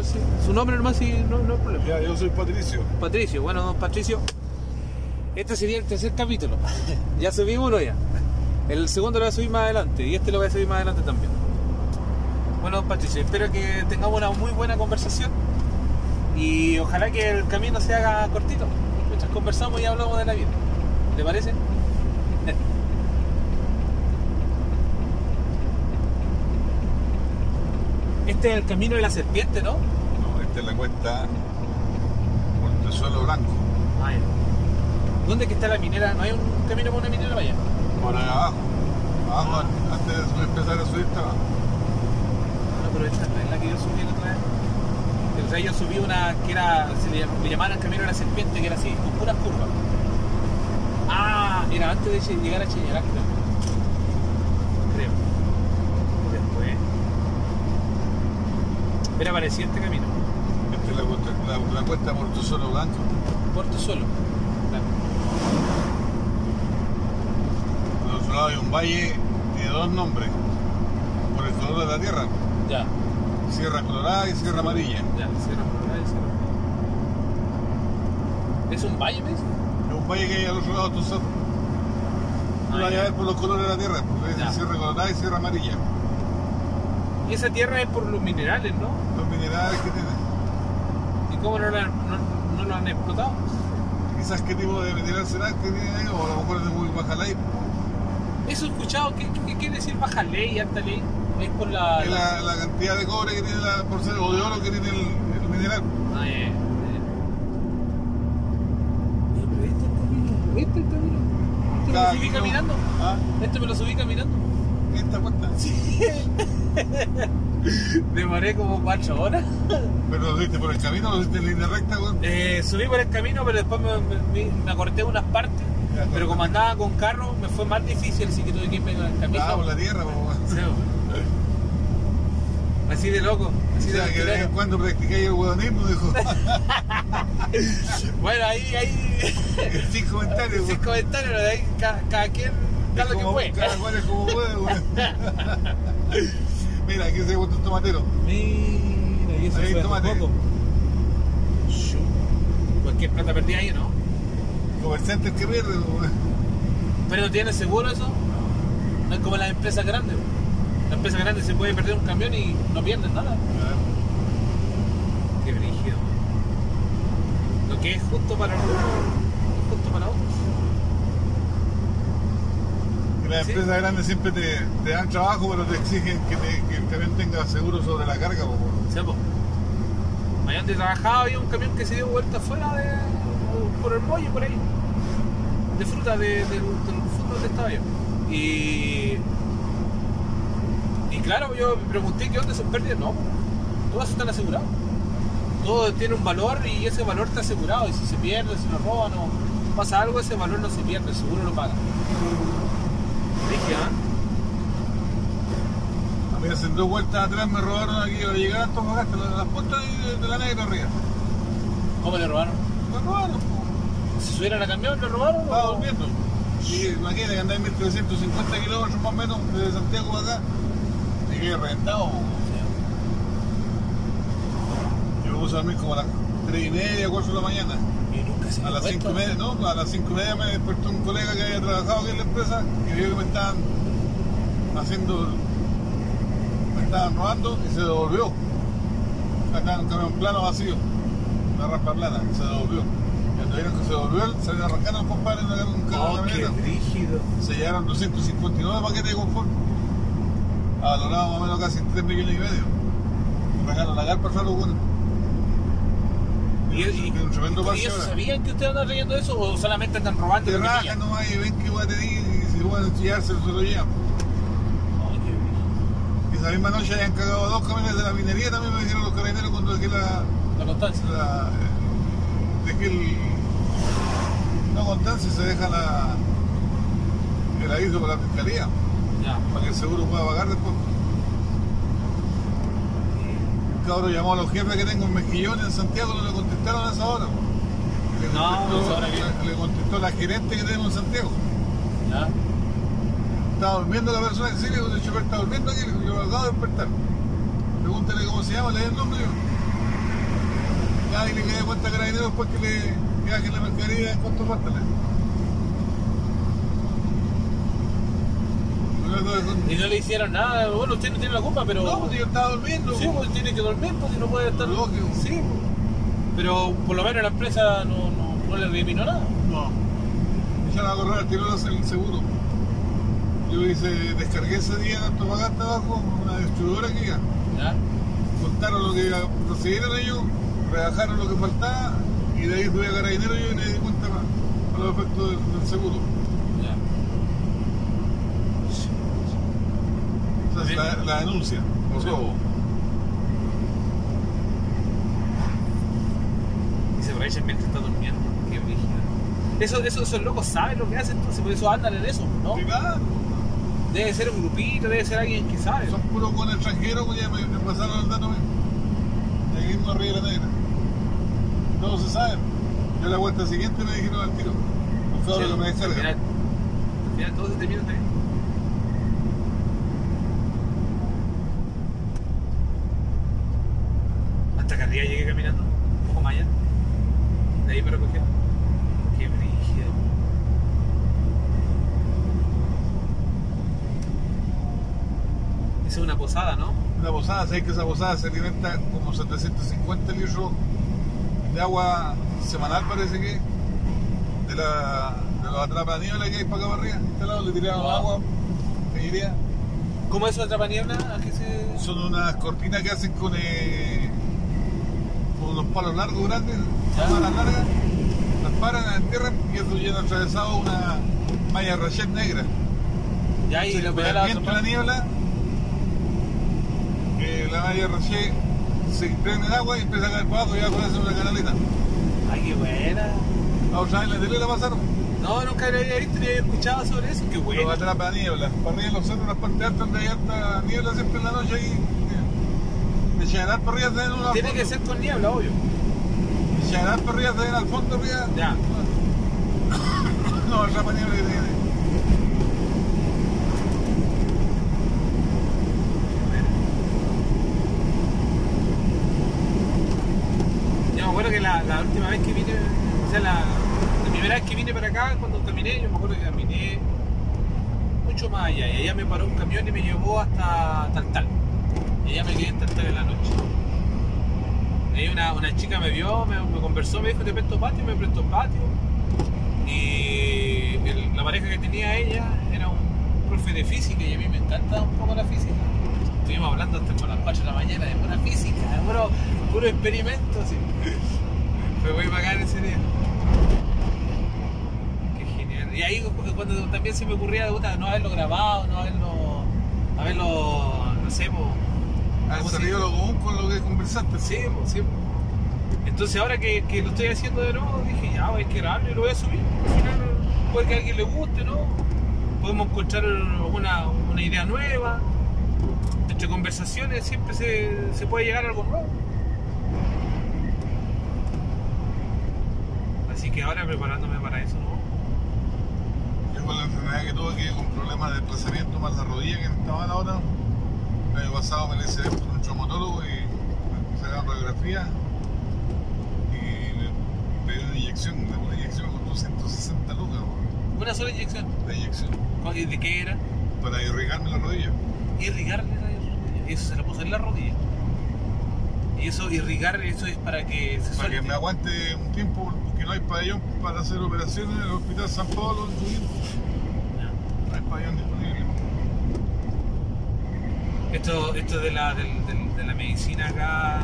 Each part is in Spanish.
presentarse. Su nombre nomás y no, no hay problema. Ya, yo soy Patricio. Patricio, bueno, don Patricio. Este sería el tercer capítulo. ya subimos uno ya. El segundo lo voy a subir más adelante y este lo voy a subir más adelante también. Bueno, don Patricio, espero que tengamos una muy buena conversación y ojalá que el camino se haga cortito. Mientras conversamos y hablamos de la vida. ¿Le parece? Este es el camino de la serpiente, ¿no? No, esta es la cuesta Montesuelo Blanco. Ah, ya. ¿Dónde que está la minera? ¿No hay un camino por una minera para allá? Por ahí abajo. Abajo, Ah. antes de empezar a subir. No, pero esta no es la que yo subí la otra vez. O sea, yo subí una que era, se le, le llamaban el camino de la serpiente, que era así, con puras curvas. Ah, era antes de llegar a Cheñarac, creo. Creo. Después. Era parecido este camino. Esta es la, cuesta- la, la cuesta Montesuelo Blanco. Puerto Solo. Claro. Por otro lado hay un valle de dos nombres. Por el color de la tierra. Ya, Sierra Colorada y Sierra Amarilla. ya, Sierra Colorada y Sierra Colorada. ¿Es un valle, me dice? Es un valle que hay al otro lado de. Tú lo vas a ver por los colores de la tierra. Porque es Sierra Colorada y Sierra Amarilla. Y esa tierra es por los minerales, ¿no? Los minerales que tiene. ¿Y cómo no lo han, no, no lo han explotado? Quizás qué tipo de mineral será que tiene ahí, o a lo mejor es de muy baja ley. Eso he escuchado, ¿qué, qué quiere decir baja ley, alta ley? Es por la... Es la, la cantidad de cobre que tiene la por ser, o de oro que tiene el, el mineral. Ah. Oye, pero este camino, este camino. ¿Este me lo subí caminando? ¿Ah? ¿Este me lo subí caminando? Esta cuenta. Demoré como cuatro horas. Pero lo viste por el camino, lo viste en línea recta, weón. Eh, subí por el camino, pero después me, me, me acorté unas partes. Ya, Pero como andaba con carro, me fue más difícil, así que tuve que irme con el camino. Ah, por la tierra, weón. Sí. Así de loco, así O sea, de que de vez en cuando practicáis el huevonismo, dijo. Bueno, ahí, ahí, Sin comentarios, sin comentarios, de ahí ca- cada, quien da lo que puede. Cada cual es como puede, weón. Mira, aquí se gusta el tomatero. Mira, eso Ahí, hace tómate. poco. Cualquier plata perdida ahí, ¿no? Comerciante el que pierde, weón. Pero no tiene seguro eso. No es como las empresas grandes. bo. La empresa grande se puede perder un camión y no pierden nada. Qué brígido. Lo que es justo para uno, es justo para otros. Las Sí. empresas grandes siempre te, te dan trabajo, pero te exigen que, te- que el camión tenga seguro sobre la carga, po. Sí, po. Allá donde trabajaba había un camión que se dio vuelta fuera de. por el muelle, por ahí. De fruta, de, de, donde estaba yo. Y. Y claro, yo me pregunté qué onda son pérdidas. No, todas están aseguradas. Todo tiene un valor y ese valor está asegurado. Y si se pierde, si lo roban o pasa algo, ese valor no se pierde, el seguro lo paga. A mí hace dos vueltas atrás me robaron aquí al llegar a Antofagasta, las, las puertas de, de la negra arriba. ¿Cómo le robaron? Me robaron. ¿Se subieron al camión, le robaron? estaba o- durmiendo. Y imagínate que andáis 1350 kilómetros más o menos desde Santiago para acá. Quedé reventado. Yo me puse a dormir como a las 3 y media, 4 de la mañana. Y se A las. 5 y media, no, a las 5 y media me despertó un colega que había trabajado aquí en la empresa y vio que me estaban haciendo, me estaban robando y se devolvió. Acá en un camión plano vacío, una rampa plana, y se devolvió. Cuando vieron que se devolvió, salieron arrancando los compadres en un carro Oh, de camioneta. rígido. Se llevaron 259 paquetes de confort, valorados más o menos casi 3 millones y medio. Arrancaron la carpa solo bueno. ¿Y, y, ellos sabían que ustedes andan trayendo eso o solamente están robando? Te pillan? nomás y ven que y si pueden chillarse se lo llevan. Ay, qué brígido. Y esa misma noche habían cagado dos camiones de la minería, también me dijeron los carabineros cuando dejé la. La constancia. la dejé el. No constancia, se deja la. el aviso para la fiscalía, Ya. para que el seguro pueda pagar después. Cabrón llamó a los jefes que tengo en Mejillón en Santiago, no le contestaron a esa hora. Le No, contestó, esa hora que- le, le contestó la gerente que tenemos en Santiago. Ya. Estaba durmiendo la persona que digo, el chofer está durmiendo aquí, yo lo acabo de despertar. Pregúntale cómo se llama, le di el nombre. yo. nadie le cae cuenta a carabineros después que le viaje la mercadería en cuanto falta. Y no le hicieron nada, bueno, usted no tiene la culpa, pero. No, pues yo estaba durmiendo. Sí, pues tiene que dormir, porque no puede estar. Lógico. Sí, pues. pero por lo menos la empresa no, no, no le eliminó nada. No. Echaron a correr al tiro el seguro. Yo hice, descargué ese día en Antofagasta abajo, una distribuidora que ya. ¿Ya? Contaron lo que procedieron ellos, rebajaron lo que faltaba y de ahí tuve a carabinero yo y me di cuenta más para los efectos del, del seguro. Ya. La, la denuncia, por Sí. robo. Y se reír mientras está durmiendo. Qué brígido. Eso, eso, esos locos saben lo que hacen, entonces por eso andan en eso, ¿no? Debe ser un grupito, debe ser alguien que sabe. son puros con extranjeros, pues ya me, pasaron el dato. De aquí mismo arriba de la negra. No se sabe. Yo la vuelta siguiente me dijeron al tiro. Por favor, Sí, que me al final, descargan. al final todo se termina también. Hasta que arriba llegué caminando, un poco más allá. De ahí me recogieron. Qué. Esa es una posada, ¿no? Una posada, sabes que esa posada se alimenta como 750 litros de agua semanal, parece que, de, la, de los atrapaniebla que hay para acá para arriba. Este lado le tiraron Wow. agua, cañería. ¿Cómo es eso de Trapaniebla? ¿A qué se...? Son unas cortinas que hacen con, eh, con unos palos largos, grandes, Ya. malas largas, las paran, entierran y eso llena atravesado una malla rachet negra. Ya, y Se lo el la la niebla, eh, la malla rachet se prende en agua y empieza a caer abajo y ya con eso una canaleta. Ay, qué buena. La otra vez en la tele la pasaron. No, nunca lo había visto ni había escuchado sobre eso. Qué bueno. atrapa niebla. Para arriba en los cerros, las partes altas donde hay alta niebla siempre en la noche ahí. eh, De Chagarán para arriba unos al Tiene que fondo. ser con niebla, obvio. De Chagarán para arriba se ven al fondo arriba. Ya. No, atrapa niebla que tiene. Yo me acuerdo que la, la última vez que vine, o sea, la, la primera vez que vine para acá, cuando caminé, yo me acuerdo que caminé mucho más allá. Y allá me paró un camión y me llevó hasta Taltal. Y allá me quedé en Taltal en la noche. Ahí una, una chica me vio, me, conversó, me dijo, te presto patio, me prestó patio. Y la pareja que tenía ella era un profe de física y a mí me encanta un poco la física. Estuvimos hablando hasta con las 4 de la mañana de pura física, de puro, puro experimento, así. Fue muy bacán ese día. Qué genial. Y ahí cu- cuando también se me ocurría no haberlo grabado, no haberlo. haberlo. no sé, po, Han ¿cómo se salido lo común con lo que conversaste. Sí, po, sí. po. Entonces ahora que, que lo estoy haciendo de nuevo, dije, ya, hay que grabarlo y lo voy a subir. Al final puede que a alguien le guste, ¿no? Podemos encontrar una, una idea nueva. Entre conversaciones siempre se, se puede llegar a algo nuevo. Así que ahora preparándome para eso, ¿no? Yo con la enfermedad que tuve, que con problemas de desplazamiento más la rodilla que me estaban ahora. El año pasado me la hice por un traumatólogo y me sacaron radiografía y me pedí una inyección. Una inyección me costó 160 lucas, weón, Una sola inyección. la inyección, ¿Y ¿De qué era? para irrigarme la rodilla. Irrigarle la rodilla. Eso se la puso en la rodilla. Y eso, irrigar, eso es para que se Para que suelte. me aguante un tiempo, porque no hay pabellón para hacer operaciones en el Hospital San Pablo en. Ya. No hay pabellón. Esto, esto de, la, de la medicina acá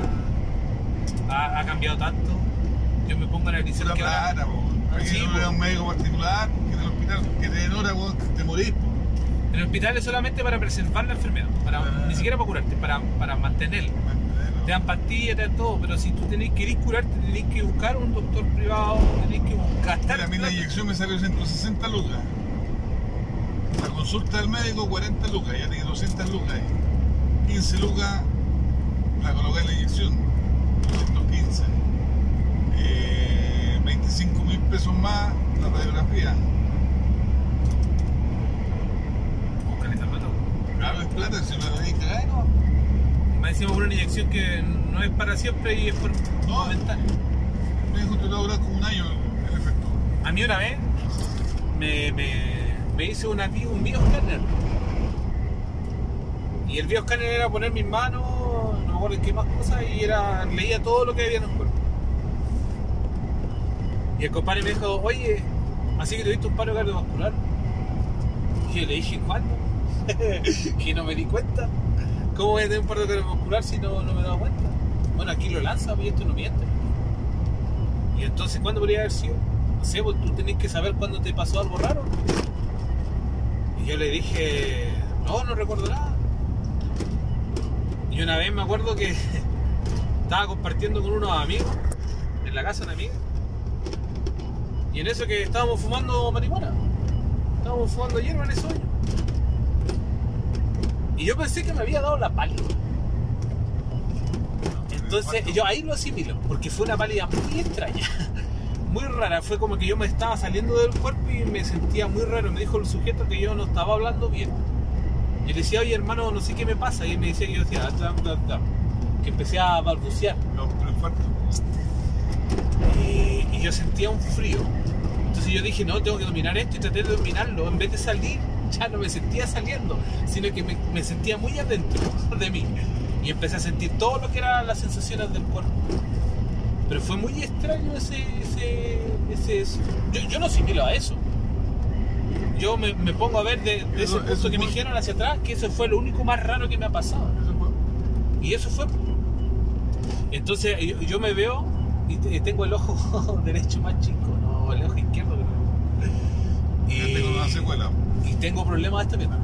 ha, ha cambiado tanto. Yo me pongo a analizar Pura que ahora- plata, po. Aquí Sí, no po. da un médico particular, que en el hospital, que te den hora, te morís, en el hospital es solamente para preservar la enfermedad, para, Ah. ni siquiera para curarte, para, para mantenerla. Te dan pastillas, te dan todo, pero si tú tenés que ir curarte, tenés que buscar un doctor privado, tenés que buscar, gastar Mira, a mí la inyección me salió 160 lucas. La consulta del médico 40 lucas, ya tiene 200 lucas. ahí. 15 lucas la coloqué en la inyección, 215. Eh, 25 mil pesos más la radiografía. Plata. Claro, es plata, si tenéis que cagar, ¿no? Encima por una inyección que no es para siempre y es por No. momentáneo. Me dijo que durar como un año el efecto. A mí una vez me, me, me hice una, un bioscanner. Y el bioscanner era poner mis manos, no en qué más cosas, y era leía todo lo que había en el cuerpo. Y el compadre me dijo, oye, así que tuviste un paro cardiovascular. Y yo le dije, ¿cuándo? que no me di cuenta. ¿Cómo voy a tener un paro cardiovascular si no, no me he dado cuenta? Bueno, aquí lo lanza, y esto no miente. Y entonces, ¿cuándo podría haber sido? No sé, pues tú tenés que saber cuándo te pasó algo raro. Y yo le dije, no, no recuerdo nada. Y una vez me acuerdo que estaba compartiendo con unos amigos en la casa de una amiga. Y en eso que estábamos fumando marihuana. Estábamos fumando hierba en ese año. Y yo pensé que me había dado la pálida. Entonces yo ahí lo asimilo, porque fue una pálida muy extraña, muy rara. Fue como que yo me estaba saliendo del cuerpo y me sentía muy raro. Me dijo el sujeto que yo no estaba hablando bien. Y le decía, oye hermano, no sé qué me pasa. Y él me decía que yo decía, "Ah, bla, bla, bla", que empecé a balbucear. No. Y, y yo sentía un frío. Entonces yo dije, no, tengo que dominar esto y traté de dominarlo. En vez de salir, ya no me sentía saliendo, sino que me, sentía muy adentro de mí. Y empecé a sentir todo lo que eran las sensaciones del cuerpo. Pero fue muy extraño ese... ese, ese- yo, yo no asimilo a eso. Yo me, me pongo a ver de, de Eso- ese punto eso que me dijeron hacia atrás, que eso fue lo único más raro que me ha pasado. Eso fue. Y eso fue. Entonces yo, yo me veo y te- tengo el ojo derecho más chico, no el ojo izquierdo. creo. Ya tengo una secuela. y tengo problemas de esta pierna.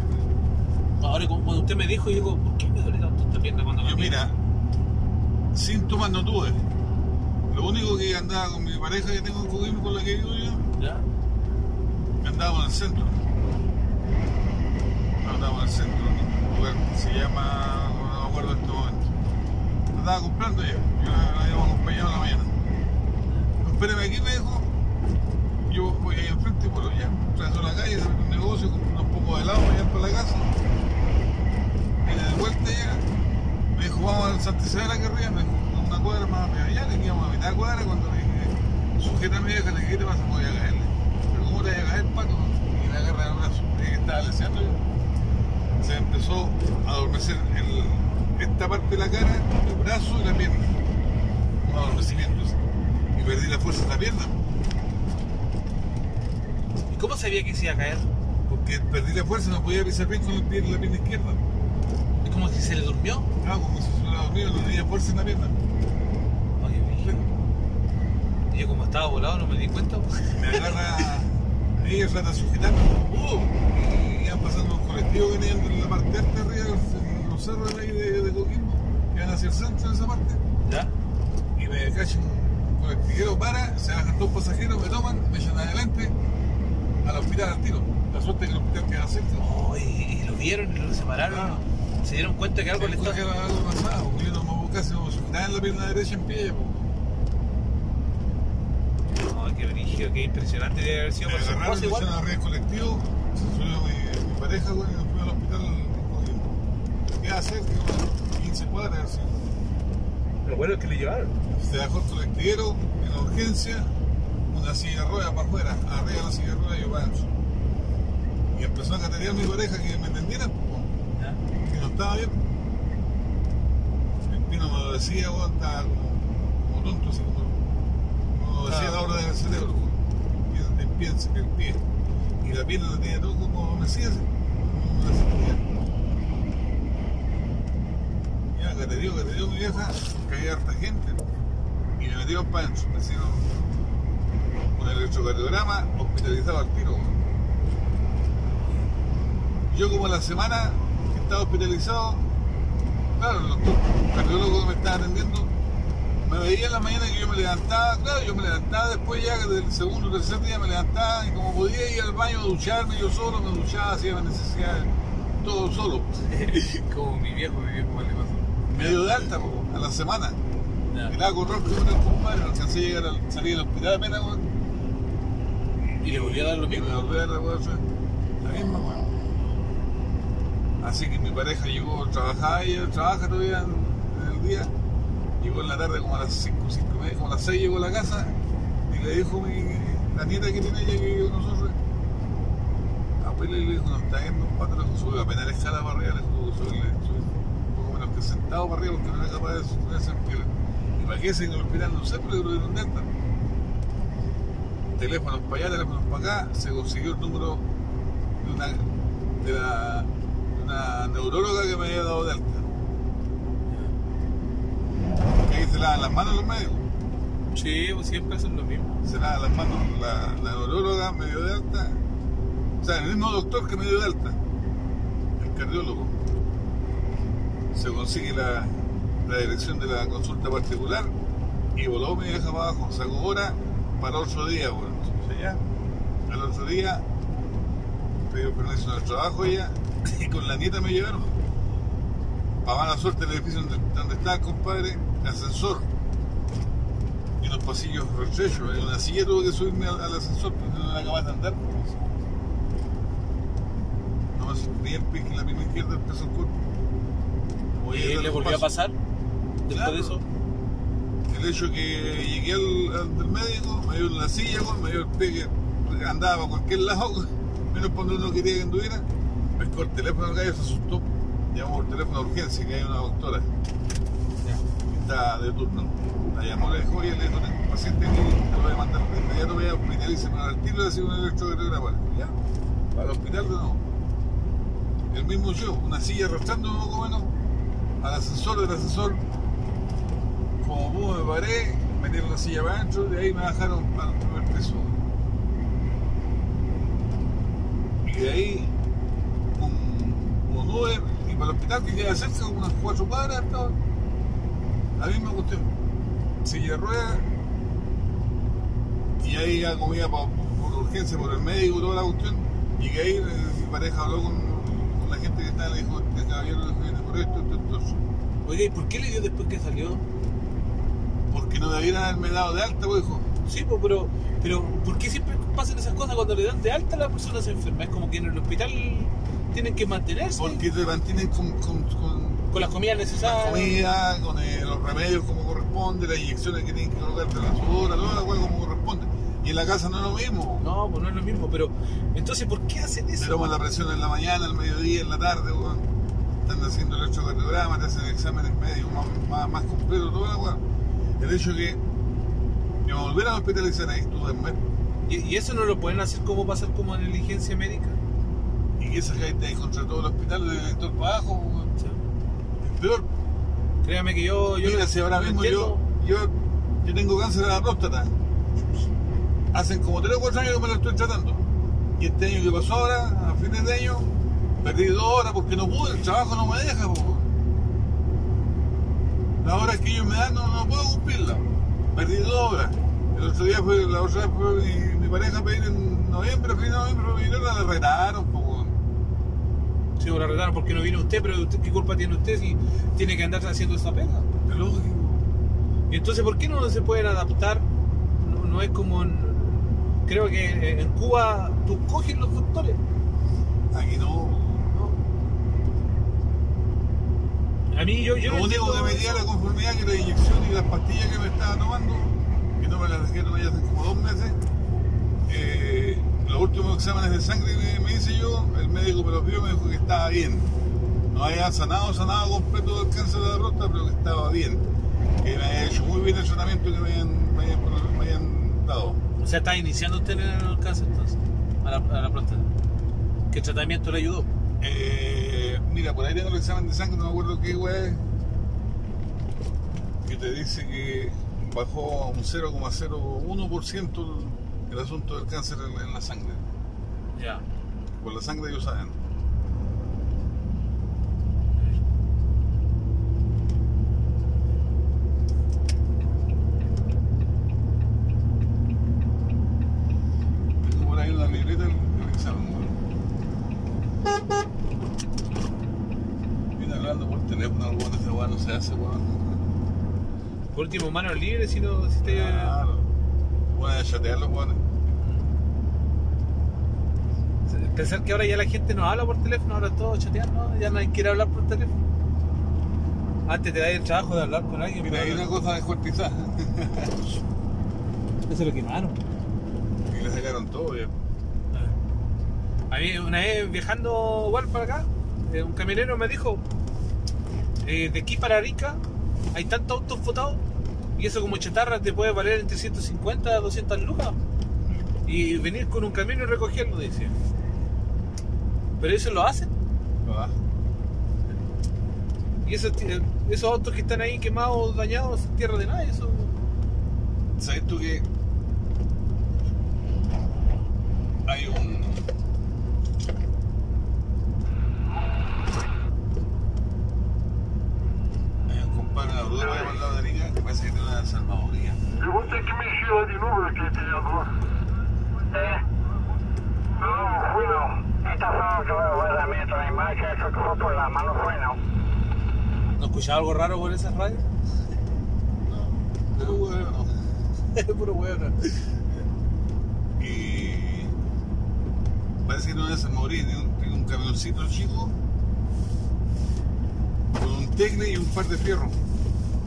Ahora cuando usted me dijo, yo digo, ¿por qué me duele tanto esta pierna cuando Yo mira, síntomas no tuve. Lo único que andaba con mi pareja que tengo en Coquimbo, con la que vivo yo, ¿Ya? Andábamos en el centro. Andábamos en el centro, en un lugar que se llama, no me acuerdo en este momento. Lo estaba comprando ya, yo la habíamos acompañado en la mañana. Espérame aquí, me dijo. Yo voy ahí enfrente por allá, trazo la calle, saco un negocio, compro un poco de helado allá para la casa. Vine de vuelta ya. Me dijo, vamos al Santa Isabel aquí arriba, me dijo, "a una cuadra más para allá, le íbamos a mitad cuadra cuando le dije, sujeta a mi vieja, le dije, ¿qué te pasa? Me voy a caerle. Pero ¿cómo te voy a caer, Paco? Y me agarra el brazo, le estaba leseando yo. Se empezó a adormecer el- esta parte de la cara, el brazo y la pierna. Un adormecimiento. Y perdí la fuerza de la pierna, ¿Y cómo sabía que se iba a caer? porque perdí la fuerza, no podía pisar bien con el pie- la pierna izquierda. Es como si se le durmió. Claro, como si se hubiera dormido, no tenía fuerza en la pierna. Oye, yo como estaba volado no me di cuenta. Me agarra ahí, trata de sujetarme, ¡uh! y iban pasando un colectivo que venían de la parte alta arriba, en los cerros de ahí de, de Coquimbo, que van hacia el centro de esa parte, ¿Ya? y me cacho un colectivero para, se bajan dos pasajeros, me toman, me echan adelante al hospital al tiro. La suerte que el hospital queda cerca. Oh, y, y lo vieron y lo separaron. Ah. Se dieron cuenta que algo le Se estaba... algo pasaba, porque yo no me puedo casi me en la pierna derecha en pie. po. Qué brígido, qué impresionante debe haber sido Me agarraron, igual. arriba del colectivo, se subió mi, mi pareja, güey, y nos fuimos al hospital en Coquimbo. ¿Qué hacer? Que, bueno, 15 cuadras, así. Lo bueno es que le llevaron. Se bajó el colectivero en urgencia, una silla de ruedas para afuera, arriba de la silla de ruedas y yo para. Y empezó a caterear mi pareja que me entendiera, ¿Ya? que no estaba bien. El pino me lo decía, güey, estaba como, como tonto, así como. Como decía la hora del cerebro. Piensa, que. Y la pierna la tenía todo como me decía, así, como una sentía. Ya, catereó, catereó mi vieja, caía harta gente. Y me metieron adentro, me hicieron un electrocardiograma hospitalizado al tiro. Yo como la semana que estaba hospitalizado, claro, el doctor cardiólogo que me estaba atendiendo, me veía en la mañana que yo me levantaba, claro, yo me levantaba después ya del segundo o tercer día me levantaba y como podía ir al baño a ducharme yo solo, me duchaba, hacía mis necesidades, todo solo. como mi viejo, mi viejo le pasó. Medio de alta, po, a la semana. Ya. El agua rojo con el compadre, alcancé a llegar al salir del hospital apenas, weón. Y le volvió a dar lo Y mismo. me volví a dar la la misma, weón. Así que mi pareja llegó, trabajaba ella, trabaja todavía en el día, llegó en la tarde como a las 5, 5 y media, como a las 6 llegó a la casa y le dijo mi, la nieta que tiene ella que vive con nosotros, abuela y le dijo, nos está yendo un pato, le sube apenas la escala para arriba, le sube, un poco menos que sentado para arriba porque no era capaz de sostenerse en pie. ¿Y para qué se en el hospital? No sé, pero le dieron delta. Teléfonos para allá, teléfonos para acá, se consiguió el número de una, de una neuróloga que me había dado de alta. Se lavan las manos los médicos. Sí, pues siempre hacen lo mismo. se lava las manos la, la neuróloga me dio de alta, o sea, el mismo doctor que me dio de alta, el cardiólogo, se consigue la, la dirección de la consulta particular y voló me deja para abajo, sacó hora para otro día, bueno, entonces ya, al otro día, pidió permiso en el trabajo ya, y con la nieta me llevaron. Para mala suerte el edificio donde, donde estaba compadre, ascensor y unos pasillos retrechos. En una silla tuve que subirme al, al ascensor porque no era capaz de andar. No me sostenía el pie que la misma izquierda empezó el cuerpo. ¿Y le los volvió a pasar? Después Claro. de eso. El hecho que llegué al, al del médico, me dio la silla, me dio el pie que andaba para cualquier lado, menos cuando uno quería que anduviera. Pescó el teléfono al gallo, se asustó. Llamó por teléfono de urgencia, que hay una doctora que de turno. La llamó, oye, le dijo, paciente aquí, te voy a mandar de inmediato, voy a hospitalizar al tiro, le hacía un electrocardiograma. Ya, para el hospital de nuevo. El mismo yo, una silla arrastrando un poco menos al ascensor del ascensor. Como pude me paré, metieron la silla para adentro, de ahí me bajaron al primer piso. Y de ahí un, un y para el hospital que queda cerca, unas cuatro cuadras, estaba la misma cuestión. Silla de ruedas y ahí ya comía por, por urgencia, por el médico, toda la cuestión. Y que ahí eh, mi pareja habló con, con la gente que estaba y le dijo, este caballero le viene por esto, esto, esto, esto. Oiga, ¿y por qué le dio después que salió? Porque no debieran haberme dado de alta, pues, hijo. Sí, pues, pero, pero ¿por qué siempre pasan esas cosas cuando le dan de alta a la persona se enferma? Es como que en el hospital tienen que mantenerse Porque te mantienen con, con, con con las comidas la necesarias. comida, con eh, los remedios como corresponde, las inyecciones que tienen que colocarte la sudora, toda la hueá como corresponde. Y en la casa no es lo mismo. No, pues no es lo mismo, pero entonces ¿por qué hacen Te eso? toman la presión en la mañana, al mediodía, en la tarde, weón. Están haciendo el electrocardiograma, te hacen exámenes médicos más, más, más completos, toda la weá. El hecho que me volvieran a hospitalizar ahí estuve en mes ¿Y, y eso no lo pueden hacer como pasar como negligencia médica? y que esa gente ahí contra todo el hospital, del director para abajo, weón. Es peor. créame que yo... yo Mira, si ahora mismo yo, yo, yo tengo cáncer de la próstata. Hacen como 3 o 4 años que me lo estoy tratando. Y este año que pasó ahora, a fines de año, perdí dos horas porque no pude, el trabajo no me deja. po. Las horas que ellos me dan no, no puedo cumplirlas. Perdí dos horas. El otro día fue, la otra vez fue mi, mi pareja a pedir en noviembre, a fin de noviembre, pero vinieron, la retaron. po, me la retaron porque no vino usted, pero usted, ¿qué culpa tiene usted si tiene que andar haciendo esa pega? Lógico. Y entonces, ¿por qué no se pueden adaptar? No, no es como en, creo que en Cuba tú coges los doctores. Aquí no. A mí yo, yo Lo no único que me eso. la conformidad que la inyección y las pastillas que me estaba tomando, que no me las tomar ya hace como dos meses, eh, los últimos exámenes de sangre que me hice yo, el médico me los vio y me dijo que estaba bien. No había sanado, sanado completo del cáncer de la próstata, pero que estaba bien. Que me había hecho muy bien el tratamiento que me habían, me habían, me habían dado. O sea, está iniciando usted en el cáncer entonces, a la, a la próstata. ¿Qué tratamiento le ayudó? Eh, mira, por ahí tengo el examen de sangre, no me acuerdo qué es, que te dice que bajó a un 0,01% el, el asunto del cáncer en, en la sangre. Ya. Por la sangre ellos saben. Tengo por ahí una libreta del, del examen. Viene hablando por teléfono, algo de esa weá no se hace, weón. Por último, manos libres si no si te... Claro. Bueno, a chatear los weones. Pensar que ahora ya la gente no habla por teléfono, ahora todo chateando, ya nadie quiere hablar por teléfono. Antes te da el trabajo de hablar con alguien. Mira, hay una cosa descuartizada. Eso lo quemaron. y le sacaron todo. ya. A mí una vez viajando igual para acá, eh, un camionero me dijo, eh, de aquí para Arica hay tantos autos votados y eso como chatarra te puede valer entre 150 a 200 lucas. Y venir con un camión y recogerlo, dice. Pero eso lo hacen. Ah, Y esos, esos autos que están ahí quemados, dañados, es tierra de nadie. Eso. ¿Sabes tú que hay un. Hay un compadre en la rueda por al lado de Arica que parece que tiene una salvadoría. Je moet ik misschien die nummer kijken, ja, hoor. Eh. No, fui no. Esta zona que voy a la metro y más que eso que fue por la mano fue no. ¿No escuchaba algo raro por esas radios? Pero bueno. Puro huevo. Y. Parece que no es morir, tiene un, tiene un camioncito chico con un tecne y un par de fierros.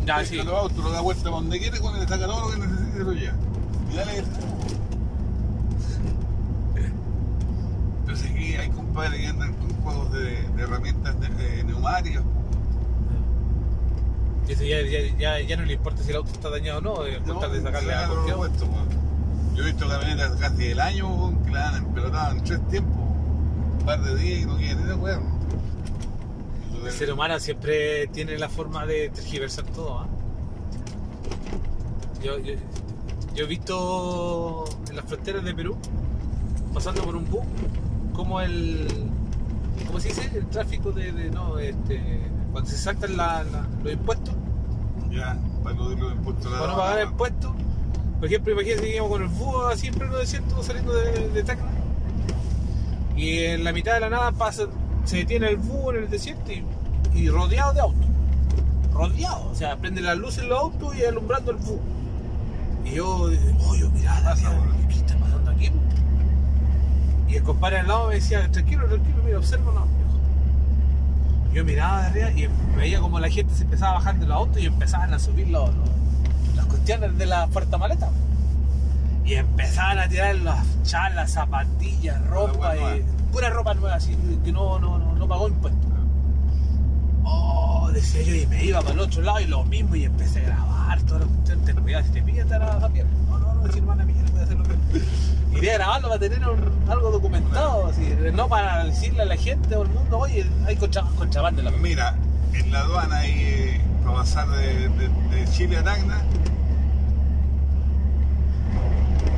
Ya, Pesca sí. los autos, lo da vuelta para donde quiere, cuando le saca todo lo que necesite se lo lleva. Y dale. Entonces aquí hay compadres que andan con juegos de, de herramientas de, de neumáticas. Eso ya, ya, ya, ya no le importa si el auto está dañado o no, es contar de sacarle a Sacarlo cuestión. puesto, weón. Yo he visto camionetas casi del año weón, que la dan empelotada en tres tiempos, un par de días y no quieren ir weón. El ser humano siempre tiene la forma de tergiversar todo. Yo, yo, yo he visto en las fronteras de Perú, pasando por un bus, como el. ¿Cómo se dice? El tráfico de. de- no, este, cuando se saltan la- la- los impuestos, Ya, para no los impuestos para no pagar impuestos. Por ejemplo, imagínense que íbamos con el bus así en pleno desierto saliendo de, de Tacna. Y en la mitad de la nada pasa, se detiene el bus en el desierto y, y rodeado de autos. Rodeado, o sea, prende las luces en los autos y alumbrando el bus. Y yo, oh, yo Pasa, miraba, bueno. ¿qué está pasando aquí? Y el compadre al lado me decía, tranquilo, tranquilo, mira, observa no. Yo miraba de arriba y veía como la gente se empezaba a bajar de los autos y empezaban a subir los, los- las cuestiones de la puerta maleta. Y empezaban a tirar las chalas, zapatillas, ropa, y, pura ropa nueva, así que no, no, no, no pagó impuestos. Oh, decía yo, y me iba para el otro lado y lo mismo, y empecé a grabar todas las cuestiones. Ten cuidado, si te pillan, te van a cambiar. No, si a voy hacer lo grabarlo para tener un- algo documentado, así, no para decirle a la gente o al mundo, oye, hay contra, contrabando en la Mira, en la aduana hay eh, para pasar de, de- de Chile a Tacna.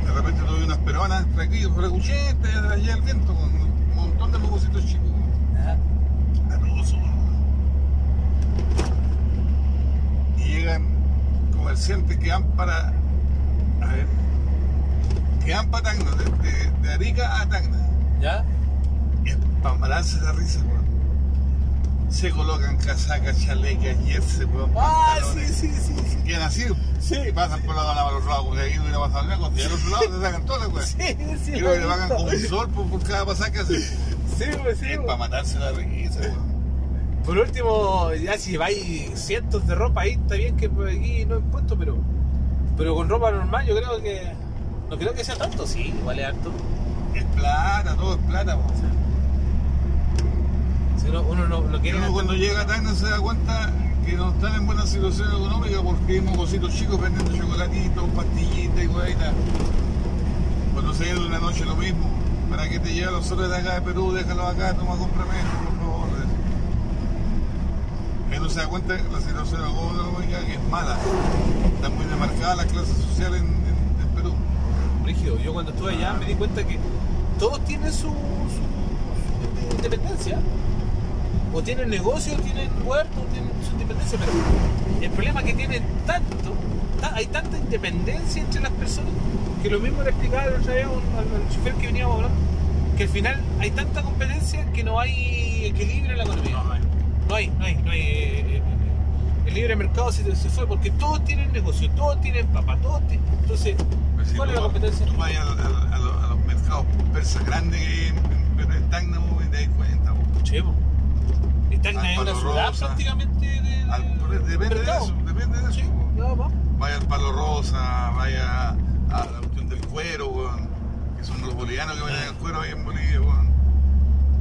De repente tuve unas peruanas tranquilos, frecuchentes, de allá el viento, con un montón de mocositos chicos. Ajá. Hermoso, Y llegan comerciantes que van para. A ver. Que van para Tacna, de, de- de Arica a Tacna. ¿Ya? Es para matarse la risa, weón. Se colocan casacas, chalecas, jersey, weón. Ah, sí, sí, sí, sí. Quedan así. Sí. Y pasan por la aduana para los lados, porque aquí no hubiera pasado nada. Y al otro lado se sacan todas, weón. Sí, sí, Y luego le pagan como un sol por, por cada que hacen. Sí, pues sí. Es para matarse la risa, weón. Por último, ya si vais cientos de ropa ahí, está bien que por aquí no impuesto, pero pero con ropa normal yo creo que no creo que sea tanto, sí, vale harto. Es plata, todo es plata. Si uno, uno no, no quiere uno cuando llega a Tacna se da cuenta que no están en buena situación económica porque hay mocositos chicos vendiendo chocolatitos, pastillitas y huevitas. Cuando se llega una noche lo mismo. ¿Para que te lleve los soles de acá de Perú? Déjalos acá, toma, cómprame esto, Que no se da cuenta que la situación económica que es mala. Están muy demarcadas las clases sociales en, en- en Perú. rígido. Yo cuando estuve allá me di cuenta que todos tienen su, su- su independencia. O tienen negocio, tienen huerto, tienen su independencia, pero el problema es que tienen tanto, ta- hay tanta independencia entre las personas, que lo mismo le explicaba el otro día al, al chofer que veníamos hablando, que al final hay tanta competencia que no hay equilibrio en la economía. No hay, no hay, no hay. eh, eh, el libre mercado se, se fue porque todos tienen negocio, todos tienen papa, todos tienen. Entonces, si ¿cuál es la competencia? Tú vas a, a- a los, a los mercados persas grandes que hay en, en, en Tacna, weón, y te das cuenta. Chevo. Y Tacna es una ciudad prácticamente de, Al- depende de eso, depende de eso. Sí, más. Vaya al palo rosa, vaya a la cuestión del cuero, weón. Que son los bolivianos que venden el cuero ahí en Bolivia, weón.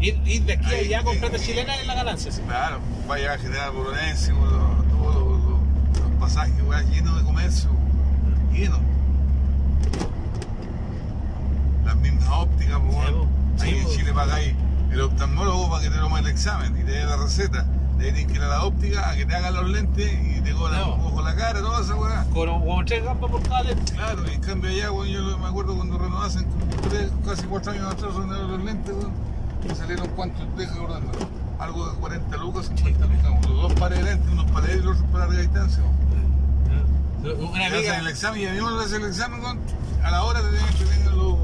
Ir, ir de aquí a allá con eh, plata eh, chilena es la ganancia, sí. Claro, vaya a General Boronense, weón, todos los, los- los pasajes, llenos de comercio, llenos. Las mismas ópticas, po. Ahí Sí, en. Chile pagáis el oftalmólogo para que te tome el examen y te dé la receta. De ahí tienes que ir a la óptica a que te hagan los lentes y te cobran No. un ojo la cara, toda esa weá. Con como tres gambas por cada lente. Claro, y en cambio allá, weón, yo me acuerdo cuando renovasen como tres, casi cuatro años atrás renovaron los lentes, me salieron cuántos, deja acordarme, algo de 40 lucas, 50 lucas, los dos pares de lentes, unos pares y los otros para larga distancia, weón. Una Te hacen el examen y a mí uno le hace el examen, a la hora te tienen que tener los,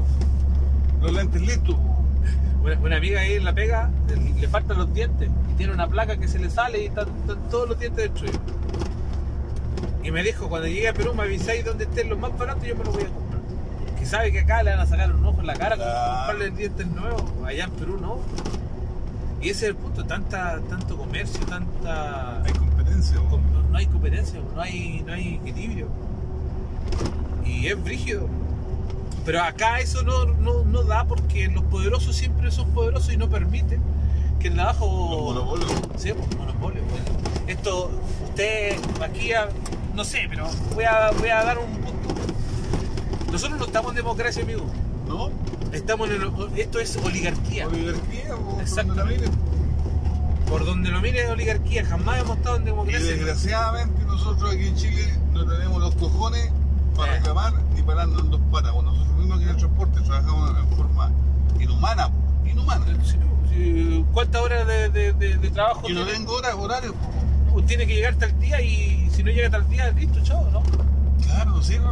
los lentes listos, una, una amiga ahí en la pega le, le faltan los dientes y tiene una placa que se le sale y están, están todos los dientes destruidos. Y me dijo, cuando llegue a Perú me avisáis dónde estén los más baratos y yo me los voy a comprar. Sabe que acá le van a sacar un ojo en la cara con Claro. comprarle dientes nuevos, allá en Perú no. Y ese es el punto, tanta, tanto comercio, tanta... Hay competencia, com- no hay competencia, no hay, no hay equilibrio. Y es brígido. Pero acá eso no, no, no da porque los poderosos siempre son poderosos y no permiten que el de Los abajo... monopolios. Sí, pues, monopolio. Esto, usted aquí, no sé, pero voy a, voy a dar un punto. Nosotros no estamos en democracia, amigo. ¿No? Estamos en el- esto es oligarquía. Oligarquía, weón, Exacto. donde la miren. Por donde lo mire es oligarquía. Jamás hemos estado en Y democracia. desgraciadamente nosotros aquí en Chile no tenemos los cojones para Eh. reclamar ni pararnos en dos patas. Bueno, nosotros mismos aquí en el transporte trabajamos en forma inhumana, inhumana. Sí, sí, ¿Cuántas horas de, de- de- de trabajo Y no tiene? tengo horas, horarios. Tiene que llegar tal día y si no llega tal día, listo, chao, ¿no? Claro, no sirve,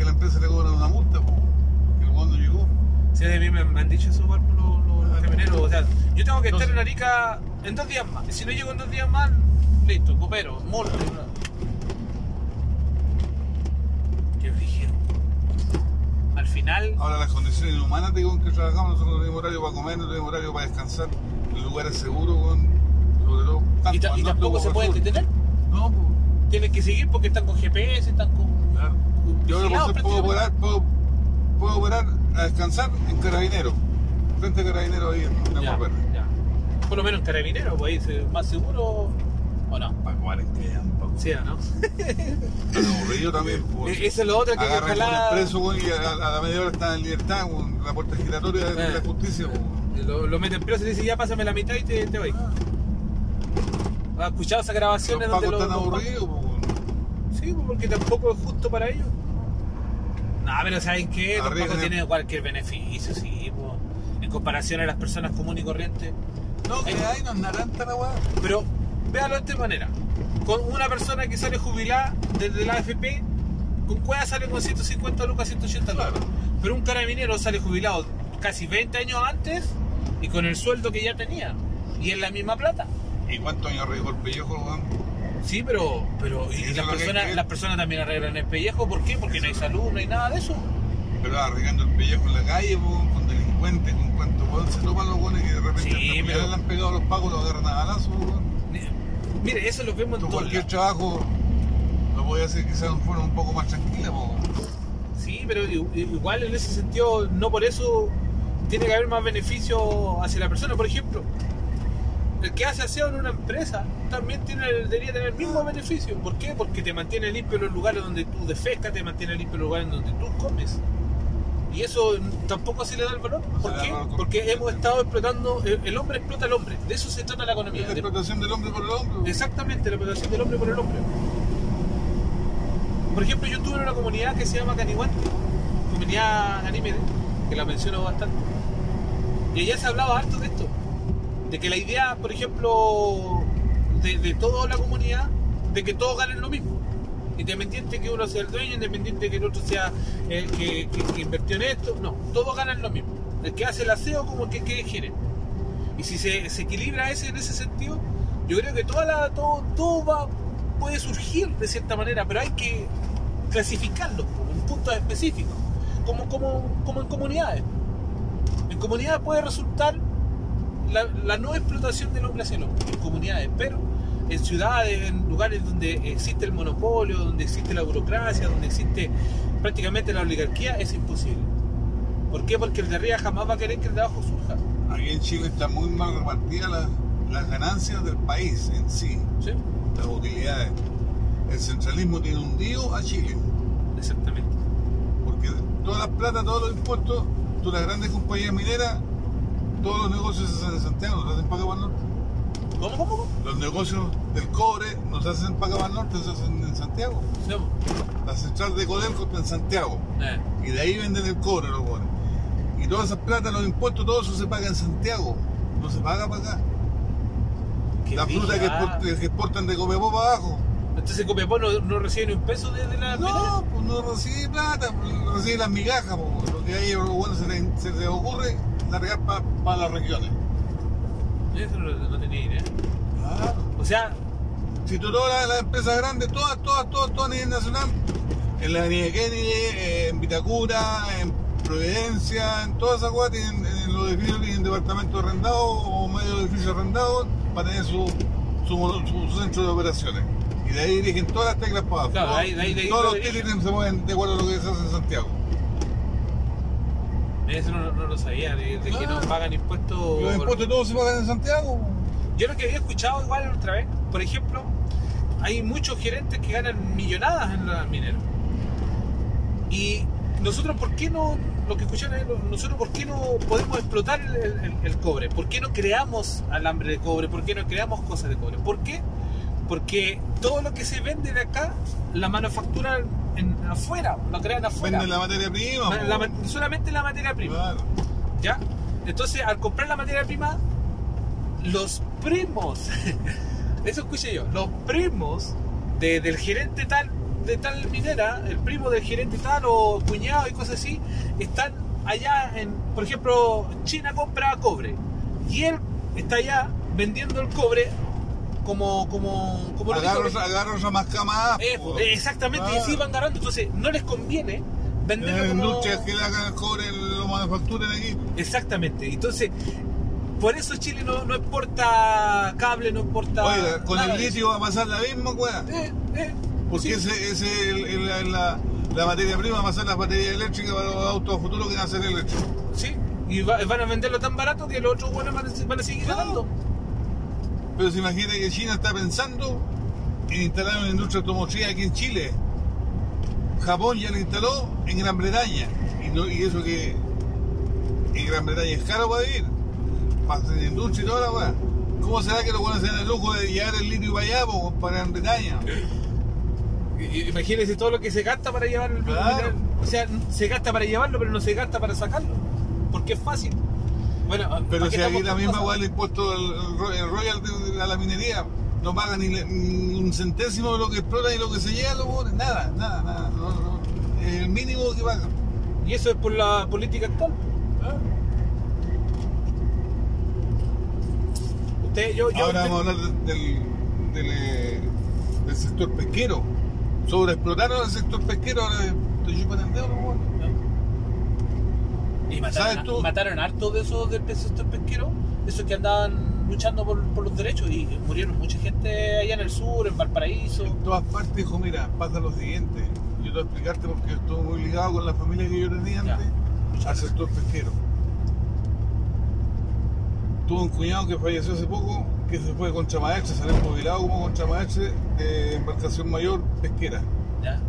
porque la empresa le cobra una multa, po, porque el no llegó. Sí, a mí me, me han dicho eso igual los, los, los Claro. camioneros. O sea, yo tengo que estar en Arica en dos días más. Y si no llego en dos días más, listo, coopero, multa. Qué brígido. Al final, Ahora las condiciones inhumanas digo, en que trabajamos, nosotros no tenemos horario para comer, no tenemos horario para descansar, el lugar es seguro, con, sobre todo tanto y, ta- y tampoco se sur. detener. No, po, Tienen que seguir porque están con GPS, están con. claro. Yo ser, puedo operar, puedo, puedo operar a descansar en Carabinero, frente a Carabinero ahí en Ya, Agua Verde. ya. Por lo menos en carabinero, pues ahí es más seguro o no. Para comer en que Sí, ¿o ¿no? aburrido también. pues. Eh, Eso es lo otro que Agarran ojalá. el preso weón, y a, a la media hora están en libertad, la puerta giratoria de Eh. la justicia. weón. Lo, lo meten preso y dice ya pásame la mitad y te, te voy. ¿Has escuchado esas Los grabaciones pacos donde están los- los aburridos. Sí, pues, porque tampoco es justo para ellos. No, pero ¿saben qué? Los pacos tienen cualquier beneficio, sí, pues, en comparación a las personas comunes y corrientes. No, que Eh. hay, no es naranja la weá. Pero véalo de esta manera. Con una persona que sale jubilada desde la AFP, con cueva sale con 150 lucas, 180 lucas. Claro. Pero un carabinero sale jubilado casi 20 años antes y con el sueldo que ya tenía. Y es la misma plata. ¿Y cuántos años arriesgó el pellejo, weón? Sí, pero, pero y Sí, las, que personas, que- las personas también arreglan el pellejo. ¿Por qué? Porque no hay salud, no hay nada de eso. Pero arriesgando el pellejo en la calle, con delincuentes, con cuántos weón se topan los weones que de repente Sí, pero- le han pegado los pagos, los agarran a balazos, weón. Mire, eso lo vemos en Tú todos cualquier trabajo lo voy a hacer de una forma un poco más tranquila, po. Sí, pero igual en ese sentido, no por eso tiene que haber más beneficio hacia la persona. Por ejemplo, el que hace aseo en una empresa también tiene, debería tener el mismo beneficio. ¿Por qué? Porque te mantiene limpio los lugares donde tú defecas, te mantiene limpio los lugares donde tú comes. Y eso tampoco se le da el valor. ¿Por qué? Porque hemos estado explotando, el, el hombre explota al hombre. De eso se trata la economía. La explotación del hombre por el hombre. Exactamente, la explotación del hombre por el hombre. Por ejemplo, yo estuve en una comunidad que se llama Canihuante, comunidad Ganímede, que la menciono bastante. Y allá se hablaba harto de esto. De que la idea, por ejemplo, de, de toda la comunidad, de que todos ganen lo mismo. Independiente que uno sea el dueño, independiente que el otro sea el que, que- que invirtió en esto. No, todos ganan lo mismo. El que hace el aseo como el que gerente. Y si se, se equilibra ese en ese sentido, yo creo que toda la, todo, todo va, puede surgir de cierta manera, pero hay que clasificarlo en puntos específicos, como, como, como en comunidades. En comunidades puede resultar la, la no explotación del hombre hacia el hombre, en comunidades, pero en ciudades, en lugares donde existe el monopolio, donde existe la burocracia, donde existe prácticamente la oligarquía, es imposible. ¿Por qué? Porque el de arriba jamás va a querer que el de abajo surja. Aquí en Chile está muy mal repartidas las, las ganancias del país en sí, ¿Sí? las utilidades. El centralismo tiene hundido a Chile, Exactamente. porque todas las plata, todos los impuestos, todas las grandes compañías mineras, todos los negocios se hacen en Santiago, se hacen el norte. ¿Cómo, cómo, cómo? Los negocios del cobre no se hacen el norte, se hacen en Santiago. Sí. La central de Codelco está en Santiago. Eh, Y de ahí venden el cobre los buenos. Y todas esas plata, los impuestos, todo eso se paga en Santiago. No se paga para acá. qué La fruta que, brígida. export- que exportan de Copiapó para abajo. Entonces Copiapó no, no recibe ni un peso desde la. No, pues no recibe plata, pues recibe las migajas. pues. Lo que a ellos los buenos se les, se les ocurre largar para las regiones. Eso no, no tenía idea. Claro. O sea, Si tú todas las, empresas grandes, todas, todas, todas, todas a nivel nacional, en la avenida Kennedy, eh, en Vitacura, en Providencia, en todas esas cosas tienen en los edificios tienen departamentos arrendados o medio edificios arrendados para tener su, su, su centro de operaciones. Y de ahí dirigen todas las teclas para abajo. Claro, ahí- ahí- ahí todos lo los títulos se mueven de acuerdo a lo que se hace en Santiago. Eso no, no lo sabía, de, de que Claro. no pagan impuestos. Los impuestos todos se pagan en Santiago. Yo lo que había escuchado igual otra vez, por ejemplo, hay muchos gerentes que ganan millonadas en las mineras. Y nosotros, ¿por qué no, lo que escucharon ahí, nosotros, ¿por qué no podemos explotar el, el- el cobre? ¿Por qué no creamos alambre de cobre? ¿Por qué no creamos cosas de cobre? ¿Por qué? Porque todo lo que se vende de acá, la manufacturan en, afuera, lo crean afuera. Venden la materia prima. La- po. la- solamente la materia prima. Claro. ¿Ya? Entonces, al comprar la materia prima, los primos, eso escuché yo, los primos de- del gerente tal, de tal minera, el primo del gerente tal o cuñado y cosas así, están allá en, por ejemplo, China compra cobre y él está allá vendiendo el cobre como, como, como lo dijo- Agarro, agarro esa mascama. Eh, po. exactamente, y así Claro. van ganando, entonces no les conviene venderlo Eh, como... industrias que le hagan el cobre, lo manufacturen aquí. Exactamente. Entonces, por eso Chile no, no exporta cable, no exporta. Oiga, con nada el litio va a pasar la misma, weá. Eh, eh, Porque sí. ese, ese el- el- la, la- la materia prima va a ser la batería eléctrica para los autos futuros que van a ser eléctricos. Sí, y va- van a venderlo tan barato que los otros buenos van a, van a seguir Claro. Pero se imagina que China está pensando en instalar una industria automotriz aquí en Chile. Japón ya la instaló en Gran Bretaña. Y, no, y eso que en Gran Bretaña es caro para vivir. Para hacer industria y toda la weá. ¿Cómo será que los buenos se dan el lujo de llevar el litio para allá, para Gran Bretaña? Imagínense todo lo que se gasta para llevar el Claro. O sea, se gasta para llevarlo, pero no se gasta para sacarlo. Porque es fácil. Bueno, Pero ¿para qué si aquí la misma weá el impuesto, el, el ro- el royalty de- a la minería, no paga ni, le- ni un centésimo de lo que explota y lo que se lleva, los buenos. nada, nada, nada. no, no. El mínimo que pagan. Y eso es por la política actual. Usted, yo, yo, Ahora vamos a hablar del, del, eh, del sector pesquero. Sobreexplotaron el sector pesquero, ahora te chupan el dedo, los buenos. Y ¿Sabes mataron, tú? mataron harto de esos del sector pesquero, esos que andaban luchando por, por los derechos y murieron mucha gente allá en el sur, en Valparaíso. En todas partes dijo, mira, pasa lo siguiente. Yo te voy a explicarte porque estuve muy ligado con la familia que yo tenía antes al sector pesquero. Tuve un cuñado que falleció hace poco, que se fue de contramaestre, salió jubilado como contramaestre de embarcación mayor pesquera. ¿Ya?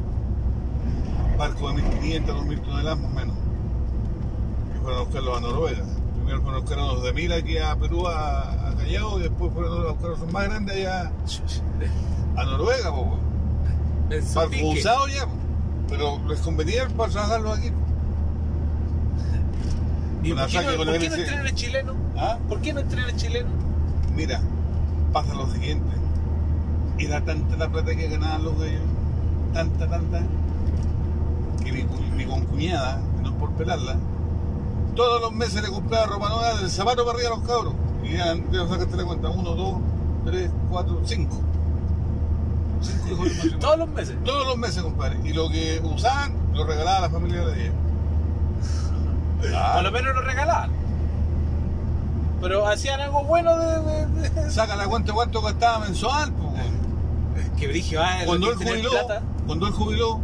barco de 1500, 2000 toneladas más o menos. Que fueron a buscarlos a Noruega. Primero fueron a buscar unos de mil aquí a Perú, a, a Callao, y después fueron los más grandes allá a Noruega, po, weón. En barco Zumbique. usado ya, pero les convenía para trabajarlos aquí. ¿Y Una por qué, no, por qué no entrenan el chileno? ¿Ah? ¿Por qué no entrenan el chileno? Mira, pasa lo siguiente. Era tanta la plata que ganaban los gallos, tanta, tanta, que mi, mi concuñada, no es por pelarla, todos los meses le compraba ropa nueva del zapato para arriba a los cabros. Y debo sacarte la cuenta, uno, dos, tres, cuatro, cinco. Cinco hijos de matrimonio. Todos los meses. Todos los meses, compadre. Y lo que usaban, lo regalaba a la familia de ella. Por lo menos lo regalaban. Pero hacían algo bueno de. de- de- Saca la cuenta cuánto gastaba mensual, po. que Brigio, ah, Cuando él jubiló, plata. cuando él jubiló,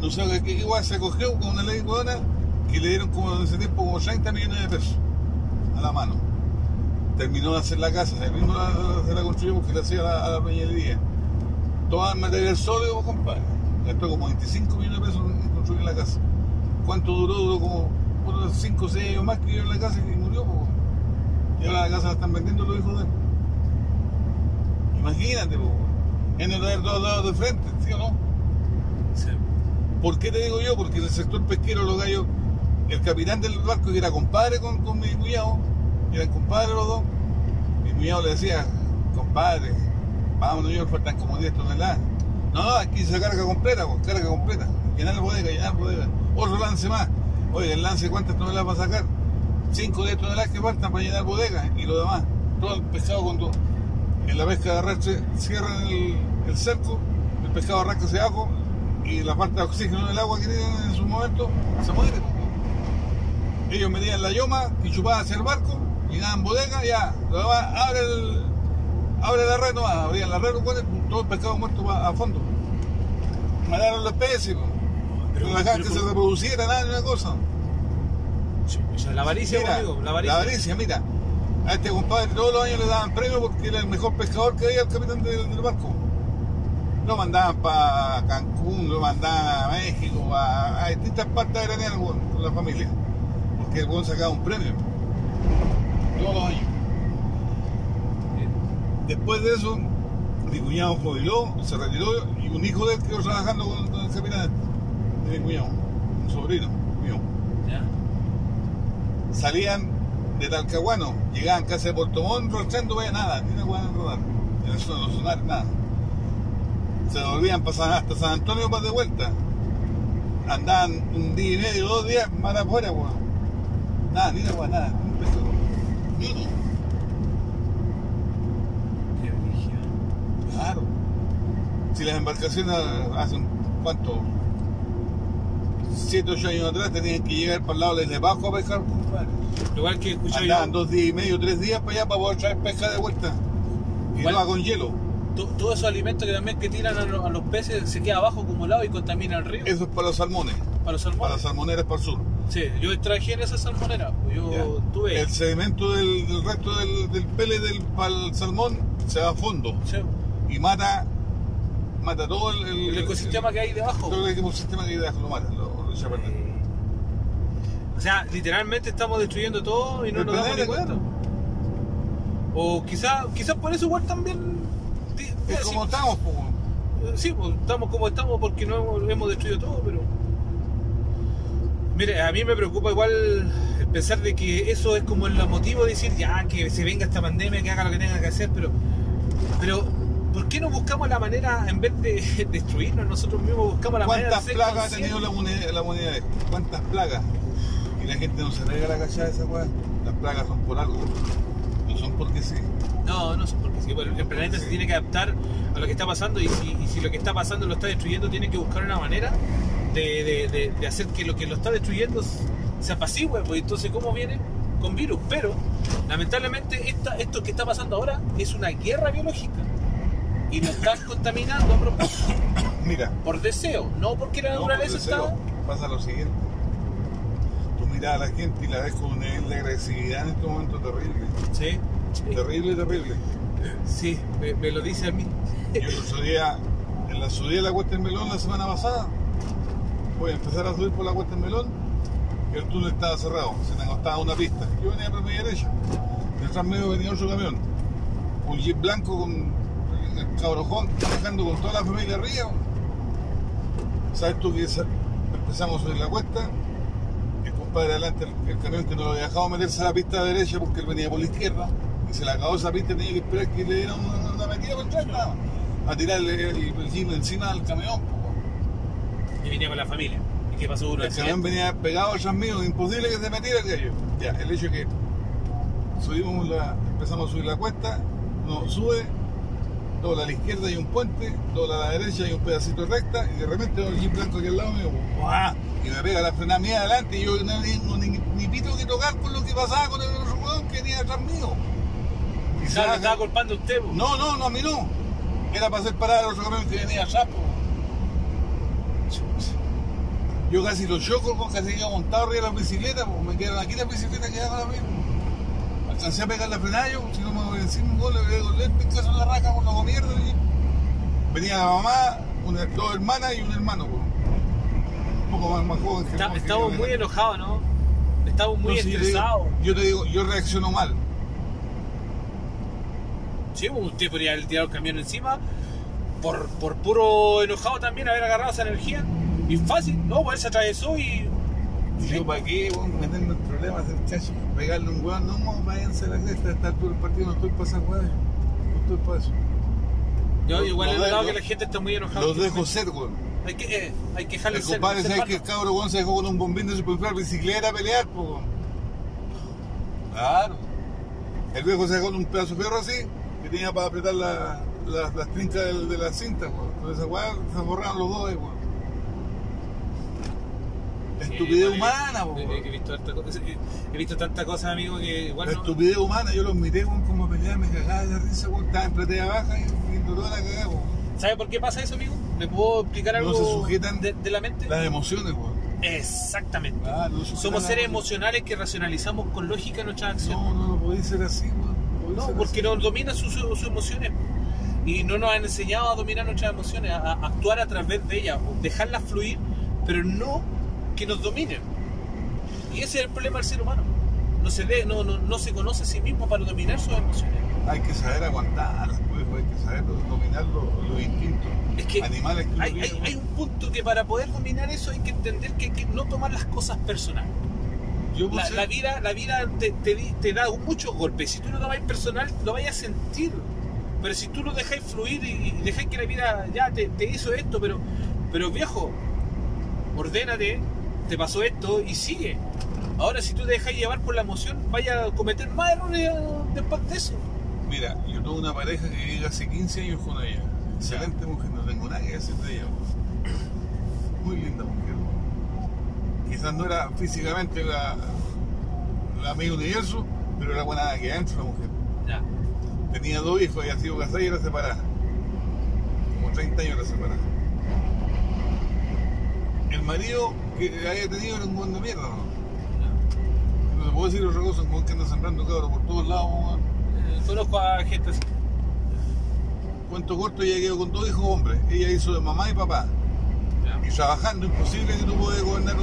no sé qué igual se acogió con una ley buena que le dieron como en ese tiempo como 30 millones de pesos a la mano. Terminó de hacer la casa, él mismo la, se la construyó porque le hacía a la, la peñería. Todo el material sólido, compadre. Gastó como 25 millones de pesos en construir la casa. ¿Cuánto duró? Duró como unos 5 o 6 años más que vivió en la casa y murió. po. Y ahora la casa la están vendiendo los hijos de él. Imagínate, po. en el de dos lados de frente, ¿sí o no? Sí. ¿Por qué te digo yo? Porque en el sector pesquero los gallos, el capitán del barco que era compadre con, con mi cuñado, eran compadres los dos, mi cuñado le decía, compadre, vamos, no faltan como 10 toneladas. No, no, aquí se carga completa, pues, carga completa. Llenar bodega, llenar bodega. Otro lance más. Oye, el lance, ¿cuántas toneladas va a sacar? 5 o 10 toneladas que faltan para llenar bodega y lo demás. Todo el pescado cuando en la pesca de arrastre cierran el, cerco, el pescado arranca hacia abajo y la falta de oxígeno en el agua que tienen en su momento se muere. Ellos metían la yoma y chupaban hacia el barco, llenaban bodega, ya, abre el, abre la red nomás, abrían la red, todo el pescado muerto va a fondo. Mataron la especie, po. Pero- pero que se reproduciera nada ni una cosa. Sí, la avaricia, Mira, amigo, la avaricia. la avaricia, mira. A este compadre todos los años le daban premio porque era el mejor pescador que había el capitán del, del barco. Lo mandaban para Cancún, lo mandaban a México, a, a distintas partes de la con con la familia. Porque el buen sacaba un premio. Todos los años. Después de eso, mi cuñado jubiló, se retiró y un hijo de él quedó trabajando con, con el capitán de mi cuñado, un sobrino mío Ya. salían de Talcahuano, llegaban casi a Puerto Montt, rochando, vaya nada, hueá en rodar, en el suelo, sonar, nada. Se volvían pasar hasta San Antonio para de vuelta. Andaban un día y medio, dos días más afuera, weón. Nada, ni una hueá, nada, Qué. Claro. Si las embarcaciones hacen, ¿cuánto? Siete, ocho años atrás tenían que llegar para el lado de Lepajo a pescar. Igual que escuchaba Andaban yo, dos días y medio, tres días para allá para poder traer pesca de vuelta. Y Igual- no con hielo. to- todos esos alimentos que también que tiran a, lo- a los peces se queda abajo acumulado y contamina el río Eso es para los salmones, para los para salmones. las salmoneras para el sur. Sí, yo trabajé en esa salmonera. pues, Yo tuve. El sedimento del, del resto del, del pele del salmón se va a fondo sí, y mata mata todo el, el- el ecosistema que hay debajo. todo el ecosistema que hay debajo lo mata, lo, lo echa a perder. O sea, literalmente estamos destruyendo todo y no nos damos ni cuenta. O quizás quizás por eso igual también. Es sí, como estamos, po. eh, Sí, pues, estamos como estamos porque no hemos, hemos destruido todo, pero. Mire, a mí me preocupa igual el pensar de que eso es como el motivo de decir ya que se venga esta pandemia, que haga lo que tenga que hacer, pero. Pero, ¿por qué no buscamos la manera, en vez de destruirnos nosotros mismos, buscamos la manera de ¿Cuántas plagas ha tenido la moneda, la moneda esta? ¿Cuántas plagas? Y la gente no se regala la cachada de esa weá. Las plagas son por algo. No son porque sí. No, no sé por qué sí. Bueno, el planeta se tiene que adaptar a lo que está pasando y si, y si lo que está pasando lo está destruyendo, tiene que buscar una manera de, de- de- de hacer que lo que lo está destruyendo se apacigüe. Pues entonces, ¿cómo viene? Con virus. Pero, lamentablemente, esta, esto que está pasando ahora es una guerra biológica. Y nos están contaminando a propósito, Mira, por deseo, no porque la no, naturaleza por está... pasa lo siguiente. Tú miras a la gente y la ves con un nivel de agresividad en este momento terrible. Sí, Terrible, terrible. sí, me, me lo dice a mí. Yo en la subida de la Cuesta del Melón la semana pasada, voy a empezar a subir por la Cuesta del Melón el túnel estaba cerrado, se me acostaba una pista. Yo venía por mi derecha, detrás mío venía otro camión, un jeep blanco con el cabrojón manejando con toda la familia arriba. ¿Sabes tú que empezamos a subir la cuesta? El compadre adelante, el, camión que no lo había dejado meterse a la pista derecha porque él venía por la izquierda y se le acabó esa pista y tenía que esperar que le dieran una, una metida por atrás, a tirarle el, el jeep encima del camión. Venía con la familia. ¿Y qué pasó? ¿Un El camión venía pegado atrás mío, imposible que se metiera el gallo. Ya, el hecho es que subimos la, empezamos a subir la cuesta, no sube, dobla a la izquierda y un puente, dobla a la derecha y un pedacito de recta, y de repente el jeep blanco aquí al lado mío, ¡guau! y me pega la frenada mía adelante, y yo no tengo ni, ni pito que tocar con lo que pasaba con el otro hueón que venía atrás mío. Claro, baja- estaba culpando usted. po. no, no, no, a mí no. era para hacer parar al otro camión que venía atrás. po. Yo casi lo choco, po, casi iba montado arriba de la bicicleta, po. me quedaron aquí las bicicletas quedaron ahora mismo. Alcancé a pegar la frenada yo, si no me voy encima un gol, le pego el lente, caso en la raja con la mierda. y Venía la mamá, una, dos hermanas y un hermano, po. un poco más, más joven que Está- estamos muy enojados, ¿no? Estamos muy Entonces, yo te digo- estresados. Yo te digo, yo reacciono mal. Sí, pues, usted podría haber tirado el camión encima por, por puro enojado también haber agarrado esa energía. Y fácil, ¿no? Pues él se atravesó y. Y yo, ¿para qué? weón, meterme en problemas, el chacho, pegarle un weón, no, no, váyanse a la cresta, estar todo el partido, no estoy esa weá, no estoy para eso. Yo igual he notado que la gente está muy enojada. Los dejo ser, weón. Hay que, eh, hay que dejarle El ser. compadre, ¿sabes que el cabro weón se dejó con un bombín de superfluar bicicleta a pelear, po, weón? Claro. El viejo se dejó con un pedazo de perro así, que tenía para apretar la- la- las trincas del- de, la cinta, weón. Entonces, weá se borraron los dos, weón. Sí, estupidez igual he- humana, po, he, weón. he visto cosa- he visto tantas cosas, amigo, que igual La no. estupidez humana, yo los miré weón, como pelear, me cagaba de la risa, weón, estaba en platea baja y viendo toda la cagada, weón. ¿Sabe por qué pasa eso, amigo? ¿Me puedo explicar No algo se sujetan de, de la mente? Las emociones, weón. Exactamente. Ah, no Somos las seres emocionales que racionalizamos con lógica nuestras acciones. No, no, no podéis ser así, weón. No, No, porque dominan sus, sus emociones. Y no nos han enseñado a dominar nuestras emociones, a, a actuar a través de ellas, o dejarlas fluir, pero no que nos dominen. Y ese es el problema del ser humano. No se, ve, no, no, no se conoce a sí mismo para dominar sus emociones. Hay que saber aguantarlas, pues, hay que saber dominar los, los instintos Es que animales que hay, hay- hay un punto que para poder dominar eso hay que entender que hay que no tomar las cosas personales. Yo La, la vida, la vida te, te te da muchos golpes. Si tú no lo vas personal, lo vayas a sentir. Pero si tú lo dejáis fluir y, y dejáis que la vida ya te, te hizo esto, pero, pero viejo, ordénate, te pasó esto y sigue. Ahora, si tú te dejas llevar por la emoción, vaya a cometer más errores después de eso. Mira, yo tuve una pareja que vive hace 15 años con ella. Excelente mujer, no tengo nada que decir de ella. Muy linda mujer. Quizás no era físicamente la, la amiga universo, pero era buena que adentro la mujer. Ya. Tenía dos hijos, había sido casada y era separada. Como 30 años era separada. El marido que había tenido era un buen de mierda, ¿no? No se puede decir otra cosa, buen que anda sembrando cabros por todos lados, weón. Eh, conozco a gente así. Cuento corto, ella quedó con dos hijos hombres. Ella hizo de mamá y papá. Ya. Y trabajando, imposible que tú puedas gobernar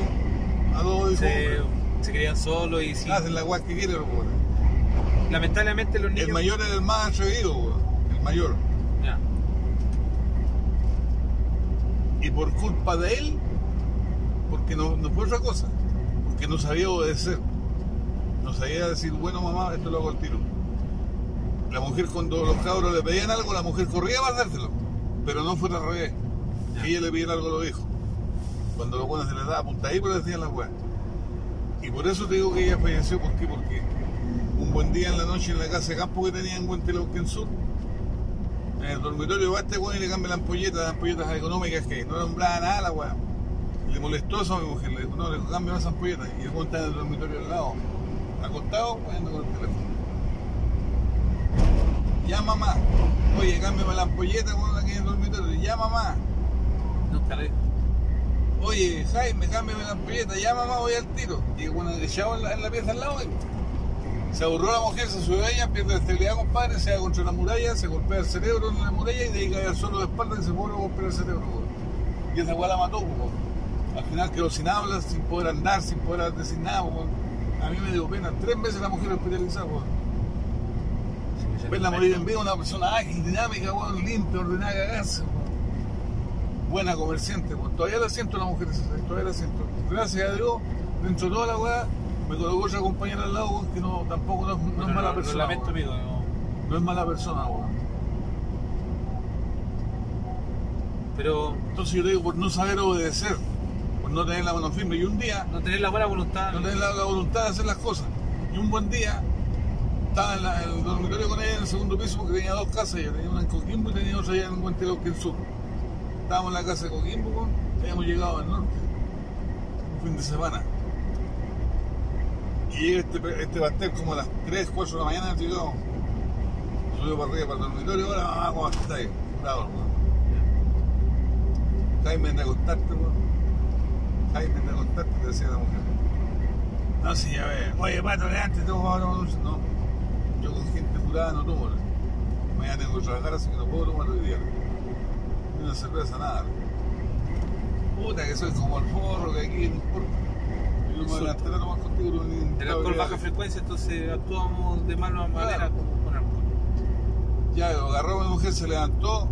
a dos hijos Se, hombres. se solos y sí. Hacen la guay que quieren los pobres. Lamentablemente los niños. El mayor era el más atrevido. El mayor. Ya. Y por culpa de él, porque no, no fue otra cosa, porque no sabía obedecer. No sabía decir, bueno mamá, esto lo hago al tiro. La mujer cuando los cabros le pedían algo, la mujer corría para dárselo. Pero no fue al revés. Ya. Ella le pedía algo a los hijos. Cuando los buenos se les daba puntadito, le decían las weas. Y por eso te digo que ella falleció, ¿por qué? Porque un buen día en la noche en la casa de campo que tenía en Huentelauquén Sur, en el dormitorio va este weón y le cambia las ampolletas, las ampolletas económicas que no nombraba nada la weá. Le molestó eso a mi mujer, le dijo, no, le cambia las ampolletas. Y el weón está en el dormitorio al lado, acostado, jugando con el teléfono. Ya mamá, oye, cámbiame la ampolleta, weón, aquí en el dormitorio. Ya mamá, Nunca le. oye, Jaime, cámbiame la ampolleta. Ya mamá, voy al tiro. Y bueno, echado en la, en la pieza al lado, se aburrió la mujer, se subió a ella, pierde la estabilidad, compadre, se da contra la muralla, se golpea el cerebro en la muralla y de ahí cae al suelo de espalda y se vuelve a golpear el cerebro. Y esa weá la mató, weón. Al final quedó sin habla, sin poder andar, sin poder decir nada, weón. A mí me dio pena. Tres veces la mujer hospitalizada. Verla morir en vida, una persona ágil, dinámica, weón, limpia, ordenada, cagarse. Buena comerciante, weón. Todavía la siento la mujer, todavía la siento. Gracias a Dios, dentro de toda la weá, me colocó otra compañera al lado, que no, tampoco no, es- no es mala persona. lamento, weón. amigo. no. Es mala persona, weón. Pero Entonces yo te digo, por no saber obedecer, por no tener la mano firme. Y un día, no tener la buena voluntad. no tener la, la voluntad de hacer las cosas. Y un buen día, estaba en, la- en el dormitorio con ella en el segundo piso porque tenía dos casas. Ella tenía una en Coquimbo y tenía otra allá en Huentelauquén Sur. Estábamos en la casa de Coquimbo, habíamos llegado al norte, un fin de semana. Y este, este pastel como a las 3, 4 de la mañana, llegamos. Subió para arriba para el dormitorio, hola mamá, ¿cómo estás? Labrador, weón. Jaime de acostarte, weón. Jaime de acostarte, te decía la mujer. No, sí, ya ve. Oye, pato, antes tengo que tomar dulce. No. Yo con gente curada no tomo. Mañana tengo que trabajar, así que no puedo tomar hoy día. Ni una cerveza, nada. Puta, que soy como el forro, que aquí no importa. Insulto. El alcohol baja frecuencia, entonces actuamos de mala manera con, alcohol. Ya, agarró a mi mujer, se levantó.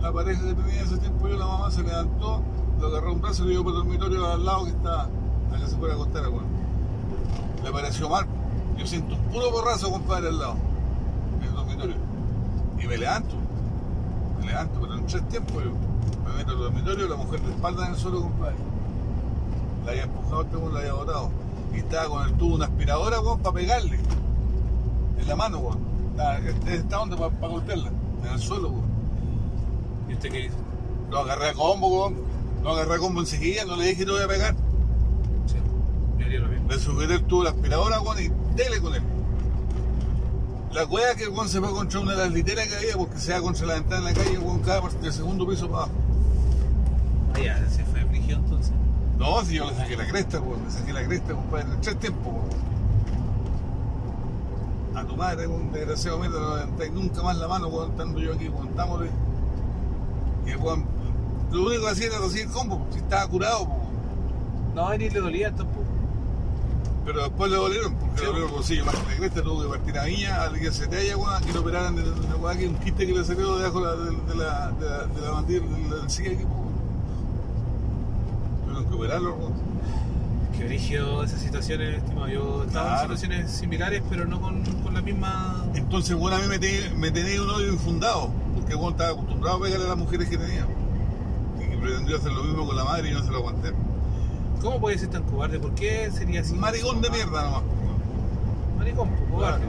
La pareja que tenía en ese tiempo, yo la mamá, se levantó, lo agarró un brazo y lo llevó para el dormitorio al lado que está, a que se pueda acostar, bueno. Le pareció mal. Yo siento un puro borrazo, compadre, al lado, en el dormitorio. Y me levanto, me levanto, pero en tres tiempos yo. Me meto al dormitorio, la mujer de espalda en el suelo, compadre. La había empujado, este weón, la había botado. Y estaba con el tubo una aspiradora, weón, para pegarle. En la mano, weón. Esta onda para golpearla. En el suelo, weón. ¿Y usted qué dice? Lo agarré a combo, weón. Lo agarré a combo enseguida, no le dije que te voy a pegar. Sí, yo haría lo mismo. Le sujeté el tubo de la aspiradora, weón, y dele con él. La es que el weón se fue contra una de las literas que había, porque se da contra la ventana en la calle, weón, cada parte del segundo piso para abajo. Ah, ya, entonces. No, si yo le saqué la cresta, weón, le saqué la cresta, compadre, en tres tiempos, weón. A tu madre, un desgraciado mierda, no levantáis nunca más la mano, weón, estando yo aquí, weón, estámosle. Y el weón, lo único que hacía era recibir combo, si estaba curado, weón. No, ni le dolía tampoco. Pero después le dolieron, porque Sí. le dolieron bolsillo más que la cresta, tuvo que partir a Viña, al día se te haya, weón, que lo operaran de la weá, que un quiste que le salió debajo de la, de, de la, de la, de la mandíbula, de la encía aquí, weón. Tuvieron que operarlo. Qué brígido esas situaciones, estimado. Yo he estado en situaciones similares, pero no con, con la misma. Entonces, bueno, a mí me, te- me tenía un odio infundado, porque bueno, estaba acostumbrado a pegarle a las mujeres que tenía. Y que pretendió hacer lo mismo con la madre y no se lo aguanté. ¿Cómo puede ser tan cobarde? ¿Por qué sería así? Maricón de mierda nomás. Maricón, cobarde.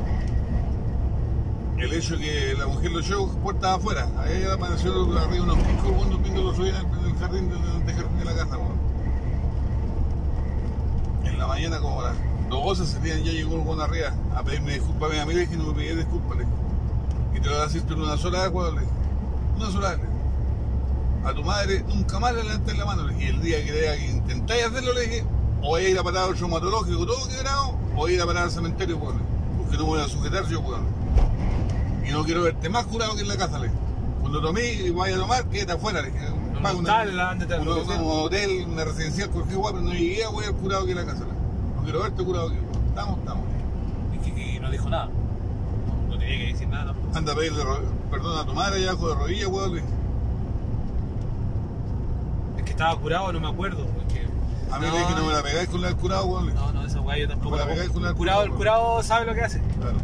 El hecho que la mujer lo echó puertas afuera. A ella apareció arriba unos picos, cuando pingo lo subían en el jardín de, de la casa, weón. En la mañana como a las 12 salían, ya llegó el arriba a pedirme disculpas a mí, le dije, no me pedí disculpas, le. Y te lo decir tú en una sola vez, le dije. Una sola le dije. A tu madre nunca más le levantes la mano, le. Y el día que, vea que intentáis hacerlo, le dije, o voy a ir a parar al traumatológico todo quebrado, o voy a ir a parar al cementerio, weón. Porque no voy a sujetar yo, weón. Y no quiero verte más curado que en la casa, le. Cuando tomé y vaya a tomar, quédate afuera, le dije. Un Paga hostal, ándate a un, que un hotel, una residencial, cualquier guay, pero no llegué a al curado que en la casa. No quiero verte curado que Estamos, estamos. Y, que- no dijo nada. No, no tenía que decir nada tampoco. Anda a pedirle perdón a tu madre allá abajo de rodillas, weón. Es que estaba curado, no me acuerdo. porque- A mí le dije, no me la pegáis con la del curado, weón. No, no, esa weá yo tampoco. No me la pegáis con la el curado, el curado, curado sabe lo que hace. Claro.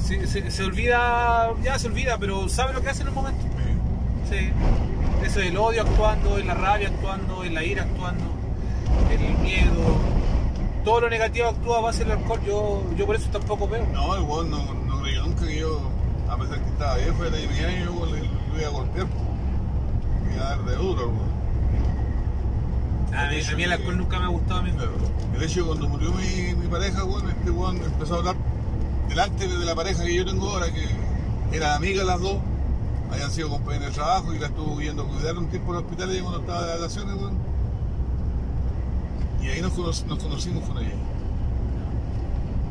Se, se- se olvida, ya se olvida, pero sabe lo que hace en un momento. Sí. Sí. Eso del odio actuando, en la rabia actuando, en la ira actuando, el miedo. Todo lo negativo actúa a base del alcohol. Yo, yo por eso tampoco veo. No, el weón no, no creyó nunca que yo, a pesar que estaba viejo, era de mi año, yo le, le iba a golpear. Me iba a dar de duro, el weón. A mí, a mí el alcohol nunca me ha gustado a mí. Claro. El hecho de cuando murió mi, mi pareja, weón, este weón empezó a hablar delante de la pareja que yo tengo ahora, que eran amigas las dos, habían sido compañeras de trabajo y la estuvo yendo a cuidar un tiempo en el hospital y cuando estaba de vacaciones. Y ahí nos, cono- nos conocimos con ella.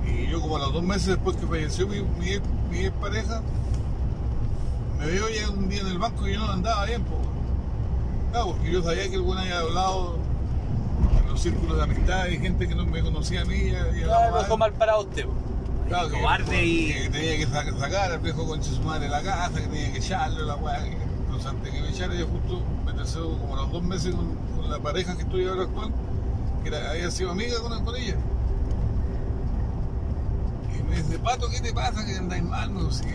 Y yo como a los dos meses después que falleció mi, mi, ex- mi ex pareja, me veo ya un día en el banco y yo no andaba bien, po. Claro, porque yo sabía que el buen había hablado en los círculos de amistad y gente que no me conocía a mí. Y, lo mal. dejó mal parado usted. Claro, que- cobarde y- que tenía que sa- sacar al viejo con su madre de la casa, que tenía que echarle la weá. Entonces, antes que me echara, yo justo me tercé como a los dos meses con, con la pareja que estoy ahora actual, que era- había sido amiga con, con ella. Y me dice, Pato, ¿qué te pasa? Que andáis mal, no sé,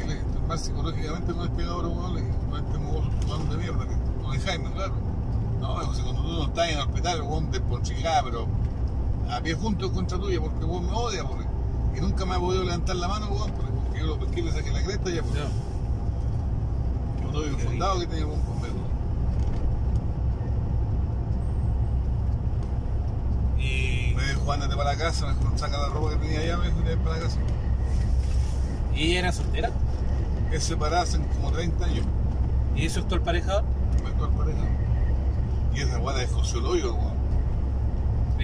mal psicológicamente con este cabrón, weón, le con este weón de mierda, que- Jaime, claro. No, sea, cuando tú no estás en el hospital, weón desponchigada, pero a pie junto en contra tuya, porque weón me odia, porque, y nunca me ha podido levantar la mano, weón, porque, yo lo pesqué y le saqué la cresta ya, porque No. yo estoy infundado que tenía un conmigo. Y, Me dijo, ándate para la casa, me dijo, saca la ropa que tenía allá, me dijo, y te vas para la casa. y era soltera. Es separada hace como 30 años. Y ¿Y eso es tu pareja? Me actual pareja. Y esa guada es José Loyo, weón.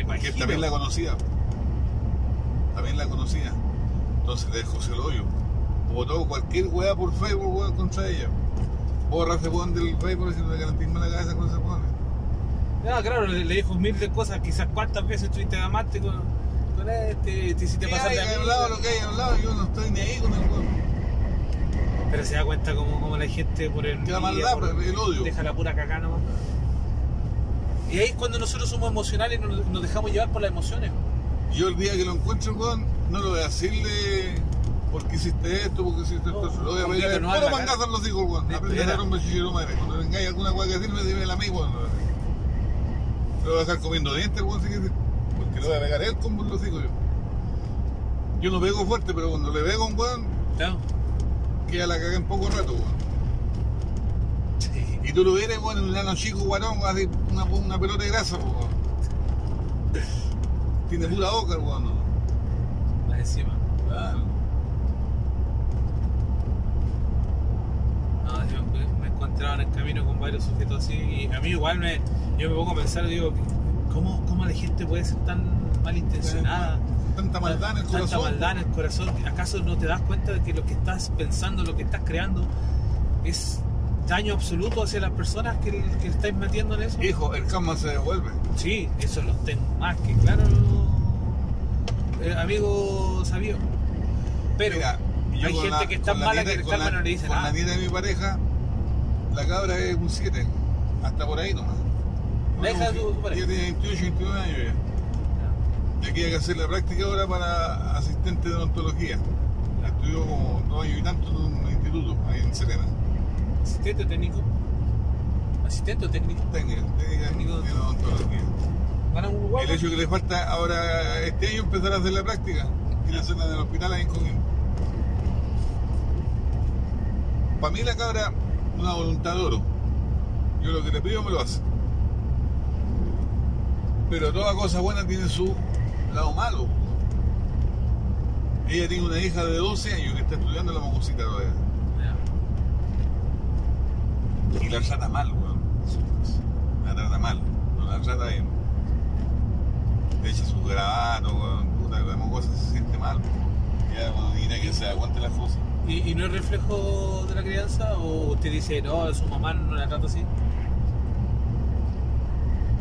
Porque también la conocía. También la conocía. Entonces le José Loyo. Votó cualquier weá por Facebook, weón, contra ella. Borra ese weón del Facebook si no le garantismo la cabeza con ese weón. Ah, claro, le, le dijo mil de cosas, quizás cuántas veces estuviste amante con, con este, te hiciste Que pasar de haya amigo. hablado lo que haya hablado, yo no estoy ni ahí con el weón. Pero se da cuenta como, como la gente por el Que la maldad, por- pues, el odio. deja la pura cagada nomás. Y ahí es cuando nosotros somos emocionales y nos, nos dejamos llevar por las emociones. Yo el día que lo encuentre, weón, no lo voy a decirle por qué hiciste esto, por qué hiciste esto. Lo voy a un pedir. mangazo en los hijos, weón. Aprende a hombre chichero madre. Cuando vengáis alguna weá que decirme, dime a mí, weón. Lo voy a dejar comiendo dientes, weón, si quieres. Porque le voy a pegar él con los hijos yo. Yo no pego fuerte, pero cuando le pego a un weón, queda la caga en poco rato, weón. Y tú lo eres, weón, en un nano chico, guarón, así, una, una pelota de grasa, weón. Tiene pura boca, el weón, ¿no? Más encima. Claro. No, yo me, encontraba en el camino con varios sujetos así y a mí igual me, yo me pongo a pensar, digo, ¿cómo, cómo la gente puede ser tan malintencionada? Tanta maldad en el Tanta corazón. maldad en el corazón. ¿Acaso no te das cuenta de que lo que estás pensando, lo que estás creando, es daño absoluto hacia las personas que, que estáis metiendo en eso? Hijo, el karma se devuelve. Sí, eso lo tengo más que claro, eh, amigo sabio. Pero Mira, hay gente la- que es tan con la mala nieta- que el karma la- no le dice Con nada. la nieta de mi pareja, la cabra es un 7. Hasta por ahí nomás. La hija de tu- tu pareja. Ella tiene 28, 29 años ya. Y aquí hay que hacer la práctica ahora para asistente de odontología. Estudió como dos años y tanto en un instituto, ahí en Serena. ¿Asistente técnico? ¿Asistente o técnico? Técnica, técnica Técnico de odontología. El hecho que le falta ahora este año empezar a hacer la práctica y la hacerla en el hospital ahí en Coquimbo. Para mí la cabra una voluntad de oro. Yo lo que le pido me lo hace. Pero toda cosa buena tiene su lado malo. Ella tiene una hija de 12 años que está estudiando la mocosita todavía. Y la trata mal, weón. La trata mal, no la trata bien. Le echa sus grabatos, weón. Puta, la mocosa se siente mal. Ya, bueno, mira que se aguante las cosas. ¿Y, ¿Y no es reflejo de la crianza? ¿O usted dice, no, su mamá no la trata así?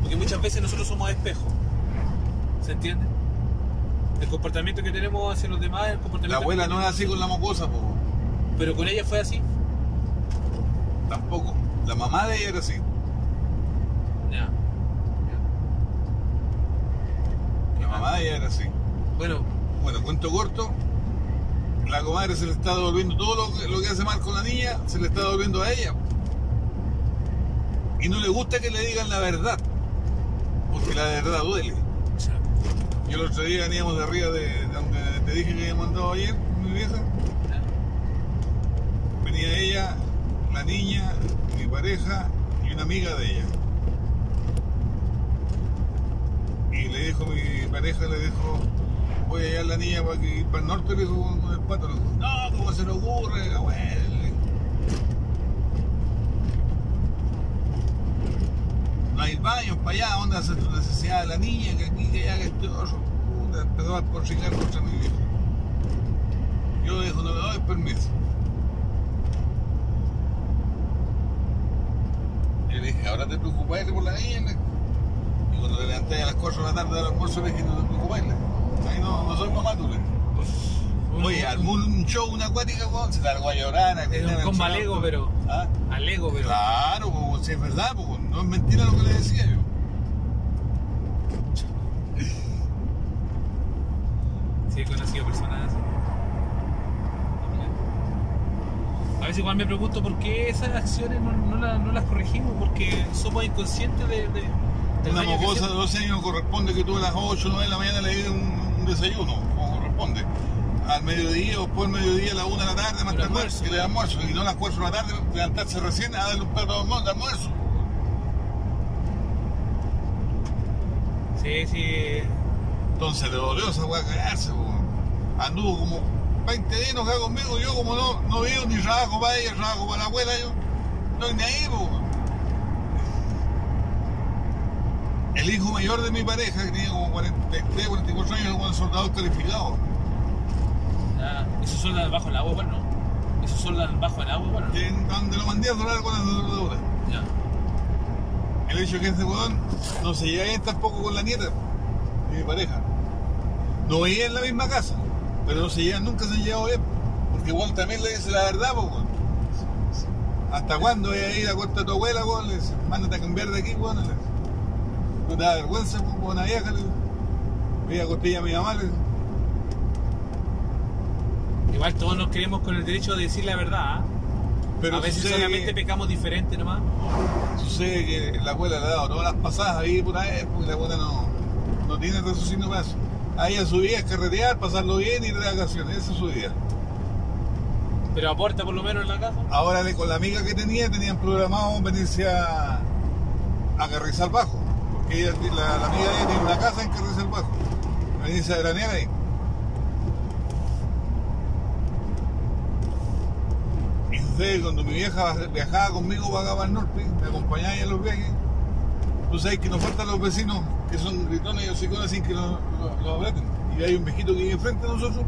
Porque muchas veces nosotros somos espejo. ¿Se entiende? El comportamiento que tenemos hacia los demás es el comportamiento. La abuela no es así con la mocosa, po. Pero con ella fue así. Tampoco. La mamá de ella era así. Ya. La mamá de ella era así. Bueno, Bueno, cuento corto. La comadre se le está devolviendo todo lo que, lo que hace mal con la niña, se le está devolviendo a ella. Y no le gusta que le digan la verdad. Porque la verdad duele. Yo el otro día veníamos de arriba de, de donde te dije que había mandado ayer, mi vieja. Venía ella, la niña, pareja y una amiga de ella. Y le dijo mi pareja, le dijo, voy a llevar la niña para, el norte, le dijo con, el pato. No, ¿cómo se le ocurre, abuelo? No hay baños para allá, ¿dónde hace tu necesidad de la niña? Que aquí, que allá, que esto, otro. Puta, Empezó a porcicar contra mi viejo. Yo le dijo, no le doy permiso. Yo le dije, ahora te preocupáis por la niña. Y cuando te levanté a las 4 de la tarde del almuerzo, le dije, no te preocupáis. Ahí no, no soy mamá, tú le. Oye, armó un show, una acuática, weón, se largó a llorar. a Es gritar, un a combo chorar, alego, todo. pero. ¿Ah? Alego, pero. Claro, si es verdad, no es mentira lo que le decía yo. Sí, he conocido personas así. A veces igual me pregunto por qué esas acciones no, no, las, no las corregimos, porque somos inconscientes de, de, del Una mocosa de hacemos. 12 años corresponde que tú a las 8 o 9 de la mañana le des un, un desayuno, como corresponde. Al mediodía o después del mediodía a la 1 de la tarde, más tarde, almuerzo. que le dé almuerzo. Y no a las 4 de la tarde, levantarse recién a darle un plato de almuerzo. almuerzo. Sí, sí. Entonces le dolió esa weá cagarse. Anduvo como 20 días no queda conmigo, yo como no, no vivo ni trabajo para ella, trabajo para la abuela yo. No hay ni ahí, po. El hijo mayor de mi pareja, que tiene como 43, 44 años, es un soldado calificado. Ya. ¿Eso soldan bajo el agua, bueno? no? ¿Eso soldan bajo el agua, bueno? no? Que en donde lo mandé a dorar con la soldadura. Ya. El hecho que ese weón no se lleva bien tampoco con la nieta de mi pareja. No veía en la misma casa, pero no se llevan, nunca se han llevado bien. Porque igual también le dice la verdad, po, weón. ¿Hasta cuándo voy a ir a corta a tu abuela, weón? Le dice, mándate a cambiar de aquí, dice. No te da vergüenza, weón, una vieja, le dice. Voy a costilla a mi mamá, le dice. Igual todos nos queremos con el derecho de decir la verdad, ¿ah? Pero a veces solamente que- pecamos diferente nomás. Sucede que la abuela le ha dado todas las pasadas ahí por ahí, porque la abuela no, no tiene raciocinio para eso. A ella su vida es carretear, pasarlo bien y ir de vacaciones, esa es su vida. Pero aporta por lo menos en la casa. Ahora con la amiga que tenía, tenían programado venirse a, a Carrizal Bajo, porque ella, la, la amiga de ella tiene una casa en Carrizal Bajo, venirse a granear ahí. Y cuando mi vieja viajaba conmigo pagaba al norte, me acompañaba ahí en los viajes, tú sabes que nos faltan los vecinos que son gritones y hocicones sin que nos lo, lo abreten. Y hay un viejito que vive enfrente de nosotros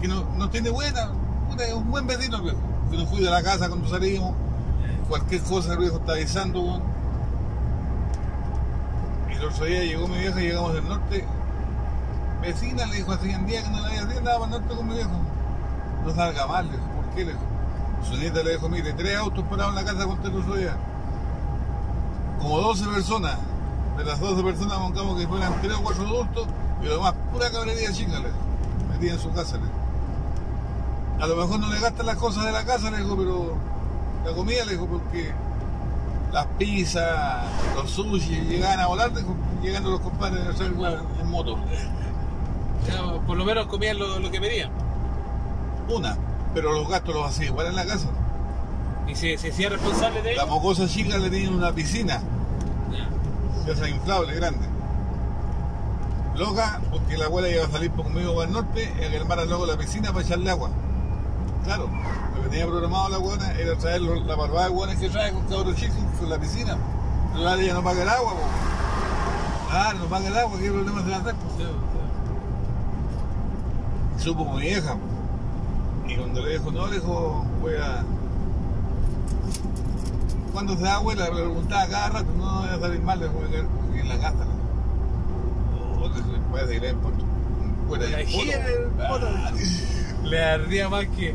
que no- nos tiene buena, es un buen vecino viejo, que nos cuida la casa cuando salimos, cualquier cosa el viejo está avisando. Y el otro día llegó mi vieja, llegamos del norte, vecina le dijo hace un día que no la había andaba para el norte con mi viejo. No salga mal, le dijo, ¿por qué? Le dijo. Su nieta le dijo, mire, tres autos parados en la casa con usted el otro día. Como 12 personas. De las 12 personas bancamos que fueran 3 o 4 adultos y lo demás pura cabrería chica, le. Metida en su casa, le. A lo mejor no le gastan las cosas de la casa, le dijo, pero la comida, le dijo, porque las pizzas, los sushi llegaban a volar, dijo, llegando los compadres en moto. Ya, por lo menos comían lo, lo que pedían. Una, pero los gastos los hacía igual en la casa. Y se, se hacía responsable de La ello. mocosa chica le tenía una piscina, Ya. De esa inflable, grande. Loca, porque la abuela iba a salir conmigo para el norte y a que armara luego la piscina para echarle agua. Claro, lo que tenía programado la buena era traer la barbada de buenas que trae con cabros chicos con la piscina. Pero ahora ella no paga el agua, po. Claro, no paga el agua, ¿qué problema se va a hacer? supo mi vieja. po. Y cuando le dijo, no, le dijo, voy a. ¿Cuándo se da abuela? Le preguntaba cada rato, no, a salir mal, le en la dijo. Oh, le puede seguir en Puerto. Fuera La de poto. Sí. Le ardía más que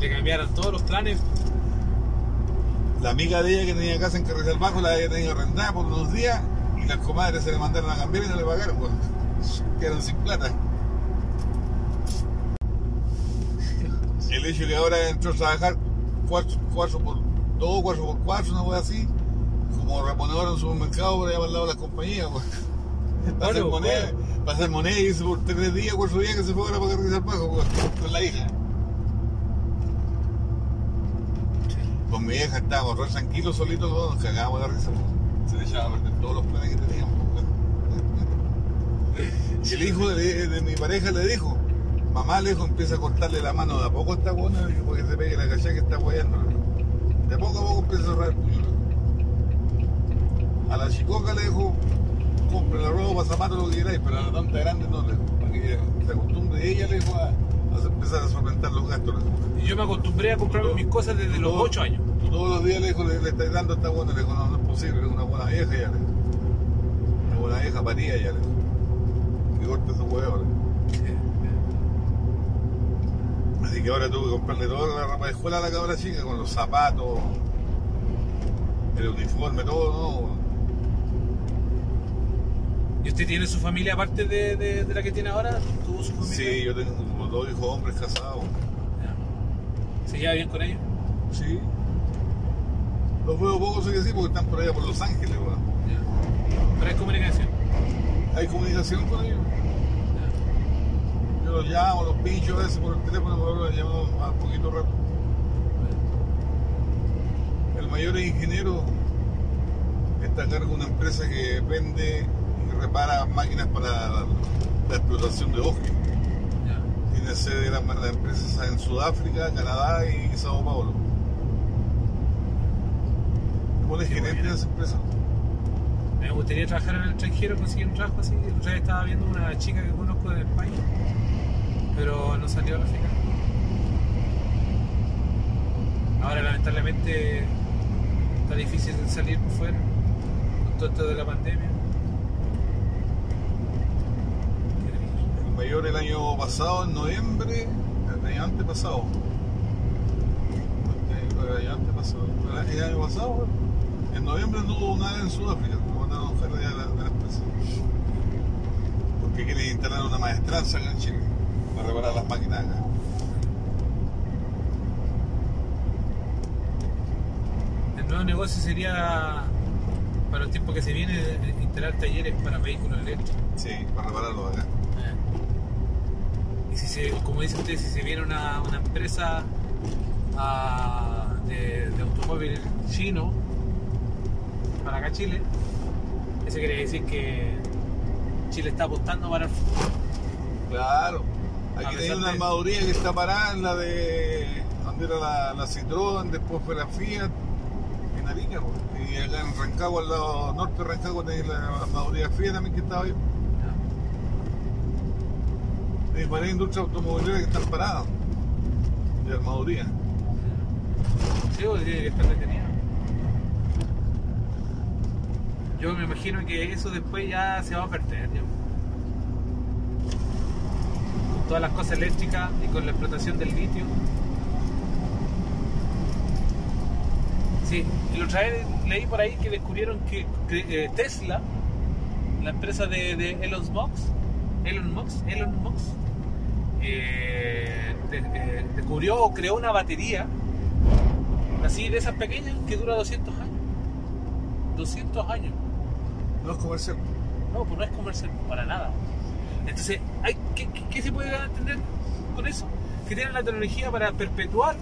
le cambiaron todos los planes. La amiga de ella que tenía casa en Carrizal Bajo la había tenido arrendada por unos días y las comadres se le mandaron a cambiar y no le pagaron, pues. Quedaron sin plata. El hecho que ahora entró a trabajar 4, por 2, 4 por 4, una cosa así, como reponedor en un supermercado por allá el lado de las compañías, pues. Para hacer moneda, para hacer moneda y dice por 3 días, 4 días que se fue ahora para Carrizal Bajo, pues, con la hija. Con mi vieja estábamos re tranquilos, solitos, todos nos cagábamos de la risa. pues. Se le echaban a perder todos los planes que teníamos. Y el hijo de, de mi pareja le dijo, mamá le dijo, empieza a cortarle la mano de a poco a esta buena, porque se pegue la calle que está guayando. De poco a poco empieza a cerrar. A la chicoca le dijo, compre la ropa, zapatos, lo que queráis, pero a la tonta grande no le para que se acostumbre. Ella le dijo a, a empezar a solventar los gastos. Y yo me acostumbré a comprarme mis cosas desde los Todo- 8 años. Todos los días le le, le estáis dando esta buena, le dijo, no, no es posible, es una buena vieja ya, le. Una buena vieja paría ya, le. Que corte su huevo, le dijo. Así que ahora tuve que comprarle toda la ropa de escuela a la cabra chica, con los zapatos, el uniforme, todo, ¿no? ¿Y usted tiene su familia aparte de, de- de la que tiene ahora? ¿Tuvo su familia? Sí, yo tengo como dos hijos hombres casados. ¿Se lleva bien con ellos? Sí. Los veo poco, sé que sí, porque están por allá por Los Ángeles. Ya. Pero hay comunicación. Hay comunicación con ellos. Yo los llamo, los pincho a veces por el teléfono, pero los llamo más poquito rato. El mayor es ingeniero, está a cargo de una empresa que vende y repara máquinas para la, la explotación de bosque. Tiene sede de la, la empresa en Sudáfrica, Canadá y Sao Paulo. pone Qué gerente buena. de esa empresa. Me gustaría trabajar en el extranjero, conseguir un trabajo así. Día estaba viendo una chica que conozco de España, pero no salió la final. Ahora, lamentablemente, está difícil salir por fuera con todo esto de la pandemia. El mayor el año pasado, en noviembre, el año antepasado. El año antepasado, el año pasado, en noviembre no hubo nada en Sudáfrica, lo mandaron a buscar allá de la, de la empresa. Porque quieren instalar una maestranza acá en Chile, para reparar las máquinas acá. El nuevo negocio sería, para el tiempo que se viene, instalar talleres para vehículos eléctricos. Sí, para repararlo acá. Y si se, como dice usted, si se viene una, una empresa ah, de, de automóvil chino para acá Chile, eso quiere decir que Chile está apostando para el futuro. Claro. Aquí pesar una armaduría que está parada, en la de. donde era la, la Citroën, después fue la Fiat, en Arica, y acá en Rancagua, al lado norte de Rancagua, tenéis la armaduría Fiat también que estaba ahí. Hay varias industrias automovileras que están paradas de armaduría. Sí, pues, tiene que estar detenido. Yo me imagino que eso después ya se va a perder. ya. Todas las cosas eléctricas y con la explotación del litio. Sí, y la otra vez leí por ahí que descubrieron que, que, eh, Tesla, la empresa de, de Elon Musk, Elon Musk, Elon Musk, eh, de- eh, descubrió o creó una batería así de esas pequeñas que dura 200 años. 200 años. No es comercial. No, pues no es comercial para nada. Entonces, hay, ¿qué, qué, qué se puede entender con eso? Que tienen la tecnología para perpetuar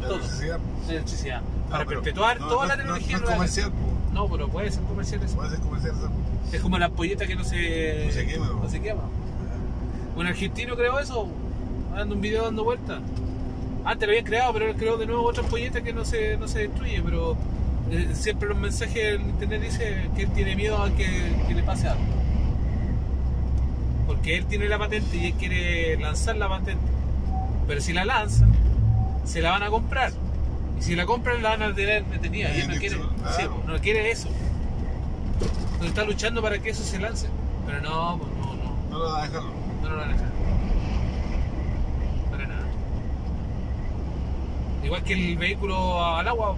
La Todo. electricidad. la electricidad. No, para perpetuar no- toda no- la no- tecnología. No, es comercial. No, pero puede ser comercial eso. puede ser comercial. esa- Es como la polleta que no se, No se quema, no se quema. Un argentino creó eso, dando un video dando vueltas. Antes lo había creado, pero él creó de nuevo otra polleta que no se, no se destruye. Pero eh, siempre los mensajes en internet dice que él tiene miedo a que, que le pase algo. Porque él tiene la patente y él quiere lanzar la patente. Pero si la lanza, se la van a comprar. Y si la compran, la van a tener detenida. Y él no quiere, Claro. sí, no quiere eso. Entonces está luchando para que eso se lance. Pero no, pues no, no. No lo van a dejarlo. No lo van a dejar. Para nada. Igual que el vehículo al agua.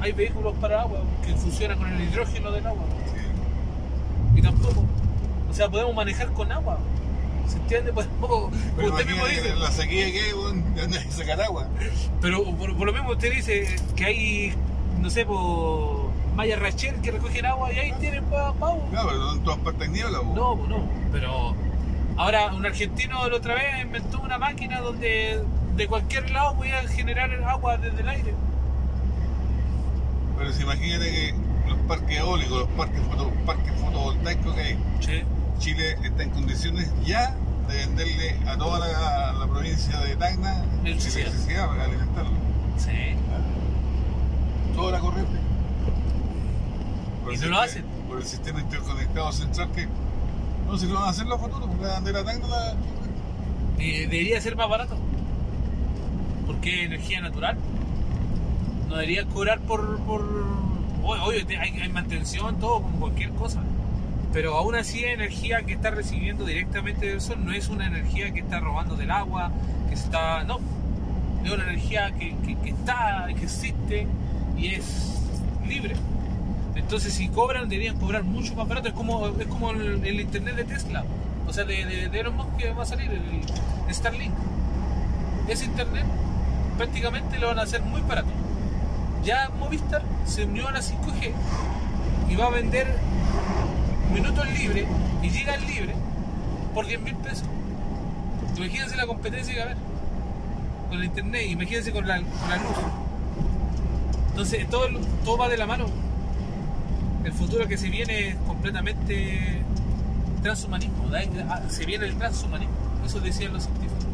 Hay vehículos para agua que funcionan con el hidrógeno del agua. Sí. Y tampoco. O sea, podemos manejar con agua. ¿Se entiende? Podemos, Pero usted mismo dice. la sequía que hay, weón, ¿de dónde hay que sacar agua? Pero por, por lo mismo usted dice que hay, no sé, por Maya Rachel que recogen agua y ahí tienen agua. Claro, pero en todas partes hay niebla. No, pues no. Pero ahora un argentino la otra vez inventó una máquina donde de cualquier lado podía generar agua desde el aire. Pero si imagínate que los parques eólicos, los parques, foto- parques fotovoltaicos que hay, Sí. Chile está en condiciones ya de venderle a toda la, la provincia de Tacna Electricidad. para alimentarlo. Sí. Toda la corriente. Por ¿Y no lo hacen? Por el sistema interconectado central que. No, si lo van a hacer los futuros, porque la bandera Tacna la. Debería ser más barato. Porque es energía natural. No deberían cobrar por. por... Obvio, hay, hay mantención, todo, como cualquier cosa. Pero aún así, es energía que está recibiendo directamente del sol. No es una energía que está robando del agua, que está. No. Es una energía que, que- está, que existe y es libre. Entonces, si cobran, deberían cobrar mucho más barato. Es como, es como el, internet de Tesla. O sea, de, de, de Elon Musk que va a salir, el Starlink. Ese internet prácticamente lo van a hacer muy barato. Ya Movistar se unió a la 5G y va a vender minutos libres y gigas libres por 10 mil pesos. Imagínense la competencia que va a haber con el internet, imagínense con la, con la luz. Entonces todo, todo va de la mano. El futuro que se viene es completamente transhumanismo. ah, Se viene el transhumanismo. Eso decían los científicos.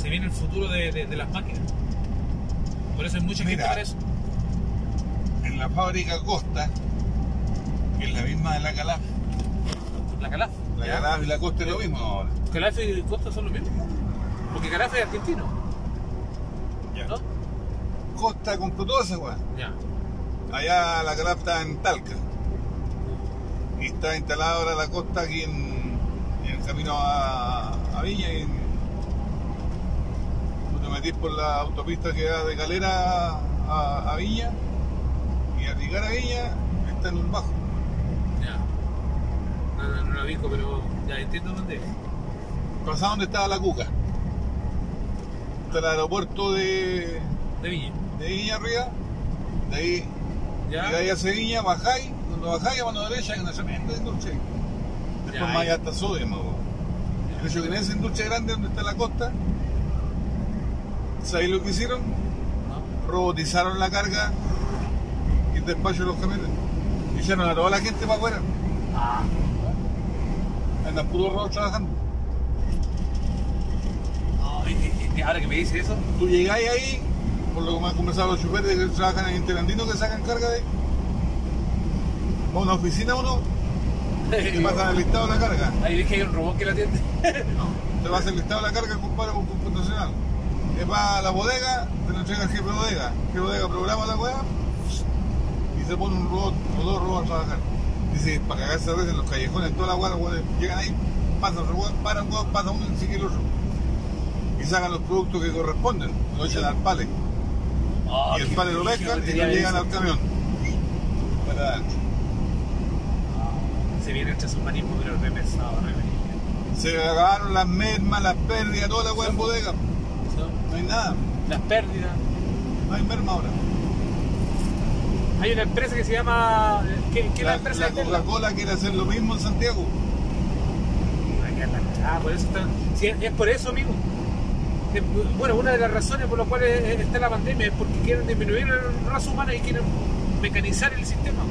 Se viene el futuro de, de- de las máquinas. Por eso hay mucha gente Mira. para eso. en la fábrica Costa, que es la misma de la Calaf. La Calaf. La ¿ya? Calaf y la Costa es lo mismo ahora. Calaf y Costa son los mismos. Porque Calaf es argentino, ¿no? Costa toda esa weá. Ya. Allá la Calaf está en Talca. Y está instalada ahora la Costa aquí en, en el camino a, a Viña. Y, te metís por la autopista que va de Calera a, a Viña. Y al llegar a Viña está en un bajo. No, no, no ubico, pero ya entiendo dónde es. Pasado donde estaba la Cuca. Está el aeropuerto de, De Viña. de Viña arriba. De ahí Ya. llegáis a Viña, bajáis. Cuando bajáis a mano derecha hay una tremenda industria. Después Ya, más ahí. allá está Sodema. De hecho, que en esa industria grande donde está la costa, ¿sabéis lo que hicieron? ¿No? Robotizaron la carga y el despacho de los camiones. Y echaron a toda la gente para afuera. Ah. Andan puros robots trabajando. No, y- ahora que me dice eso, Tú llegáis ahí, por lo que me han conversado los choferes que trabajan en Interandino que sacan carga de. A una oficina uno y pasan el listado de la carga. ahí ves que hay un robot que la atiende. Te vas el listado de la carga, compadre, con computacional. Es va a la bodega, te lo entrega el jefe de bodega. El jefe de bodega programa la weá y se pone un robot o dos robots a trabajar. Dice, para cagarse de risa en los callejones, toda la weones llegan ahí, pasan el robot, paran, weón, pasa uno y sigue el otro. Y sacan los productos que corresponden, lo echan al pale. Oh, y el pale lo pescan y lo llegan eso. al camión. Para adentro. Se viene el transhumanismo, pero re pesado, re. Se acabaron las mermas, las pérdidas, toda la weá en bodega. No hay nada, Las pérdidas. no hay merma ahora. Hay una empresa que se llama. ¿Qué, la, La? Coca-Cola quiere hacer lo mismo en Santiago. Ah, por eso está. sí, es, por eso, amigo. Es- bueno, una de las razones por las cuales está la pandemia es porque quieren disminuir la raza humana y quieren mecanizar el sistema.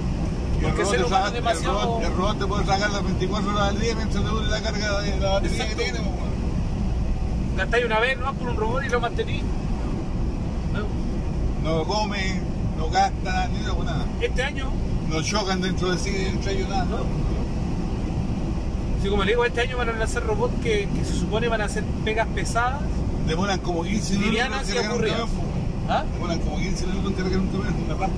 Porque el robot, saca- es el, demasiado. robot, el robot te puede sacar las 24 horas al día mientras te dure la carga de la batería Exacto. que tiene. Gastáis una vez, no por un robot y lo mantenís. No. No come, no gasta, ni nada. Este año, No chocan dentro de sí, entre ellos nada. no. Sí, como le digo, este año van a lanzar robots que, que se supone van a hacer pegas pesadas. Demoran como 15 minutos Livianas y aburridas. ¿Ah? Demoran como 15 minutos en cargar un camión, una raspa.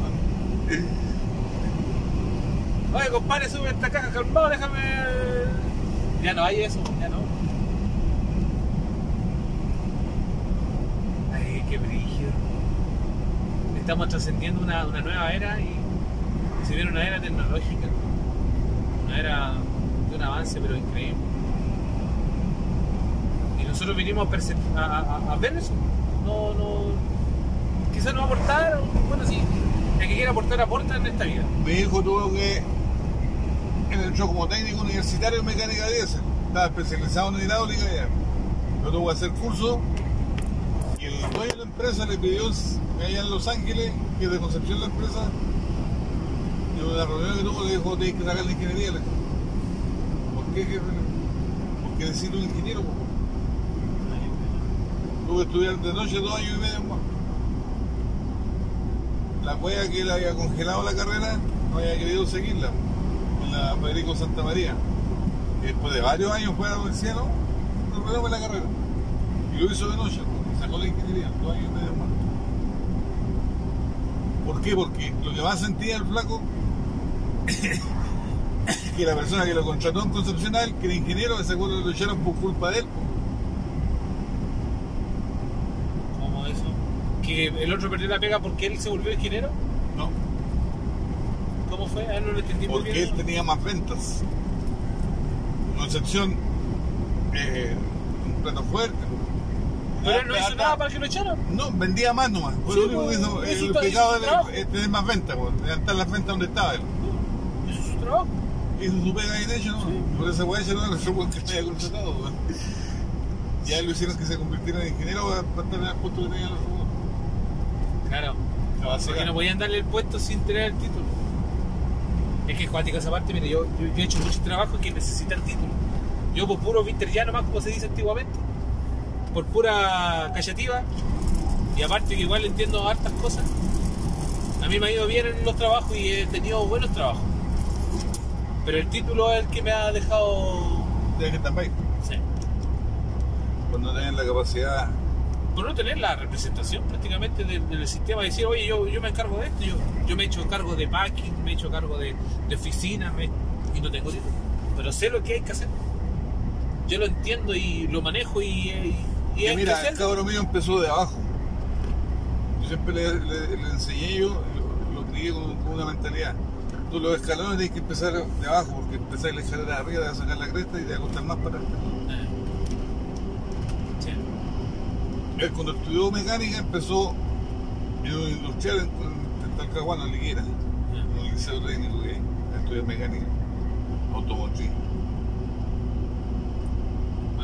Oye, compadre, sube esta caja calmado, déjame. Ya no hay eso, ya no. Ay, qué brígido. Estamos trascendiendo una, una nueva era y se viene una era tecnológica. Una era de un avance, pero increíble. Y nosotros vinimos a, ver eso. No, no. Quizás no aportar, bueno, sí. El que quiera aportar, aporta en esta vida. Mi hijo tuvo que. Entró como técnico universitario en mecánica diésel. Estaba especializado en hidráulica ya. Yo tuve que hacer curso. Y el dueño de la empresa le pidió allá en Los Ángeles, que de la empresa. En la reunión que tuvo le dijo: Tienes que sacar la ingeniería. Le ¿Por qué? Porque necesito un ingeniero. po". Tuve que estudiar de noche dos años y medio más. La wea que él había congelado la carrera no había querido seguirla en la Federico Santa María. Y después de varios años fuera del cielo, recuperamos la carrera. Y lo hizo de noche, sacó la ingeniería, dos años y medio más. ¿Por qué? Porque lo que más sentía el flaco que la persona que lo contrató en Concepción a él, que era ingeniero, ese cuando lo echaron por culpa de él. ¿Cómo eso? ¿Que el otro perdió la pega porque él se volvió ingeniero? No, ¿Cómo fue? Ah, no lo entendí porque bien. él tenía más ventas. Concepción, eh, un plato fuerte. Pero él no hizo Hasta- nada para que lo echaran. No, vendía más nomás. Fue Sí, lo único que hizo. El pecado de es tener más ventas, levantar las ventas donde estaba él. Trabajo. Hizo su pega bien hecha, ¿no? Sí. Por esa weá, no era su que se había contratado. Ya lo hicieron que se convirtiera en ingeniero para en el puesto que tenía los robots. Claro. Porque no podían darle el puesto sin tener el título. Es que es cuática esa parte, mire, yo, yo, yo he hecho mucho trabajo que necesita el título. Yo por puro Vinter ya nomás, como se dice antiguamente. Por pura callativa. Y aparte que igual entiendo hartas cosas. A mí me ha ido bien en los trabajos y he tenido buenos trabajos. Pero el título es el que me ha dejado. De que también, Sí. por no tener la capacidad. Por no tener la representación prácticamente del, del sistema, decir, oye, yo, yo me encargo de esto, yo, yo me he hecho cargo de packing, me he hecho cargo de, de oficina me- y no tengo título. Pero sé lo que hay que hacer. Yo lo entiendo y lo manejo y, y, y Que hay que mira, el cabro mío empezó de abajo. Yo siempre le, le- le enseñé yo, lo, lo crié con, con una mentalidad. Tú los escalones tienes que empezar de abajo, porque empezar la escalera de arriba, te va a sacar la cresta y te va a costar más para atrás. Eh. Sí. Él cuando estudió mecánica empezó en un industrial en, en Talcahuano, en Liguera, en un liceo técnico que hay, estudió mecánica, automotriz.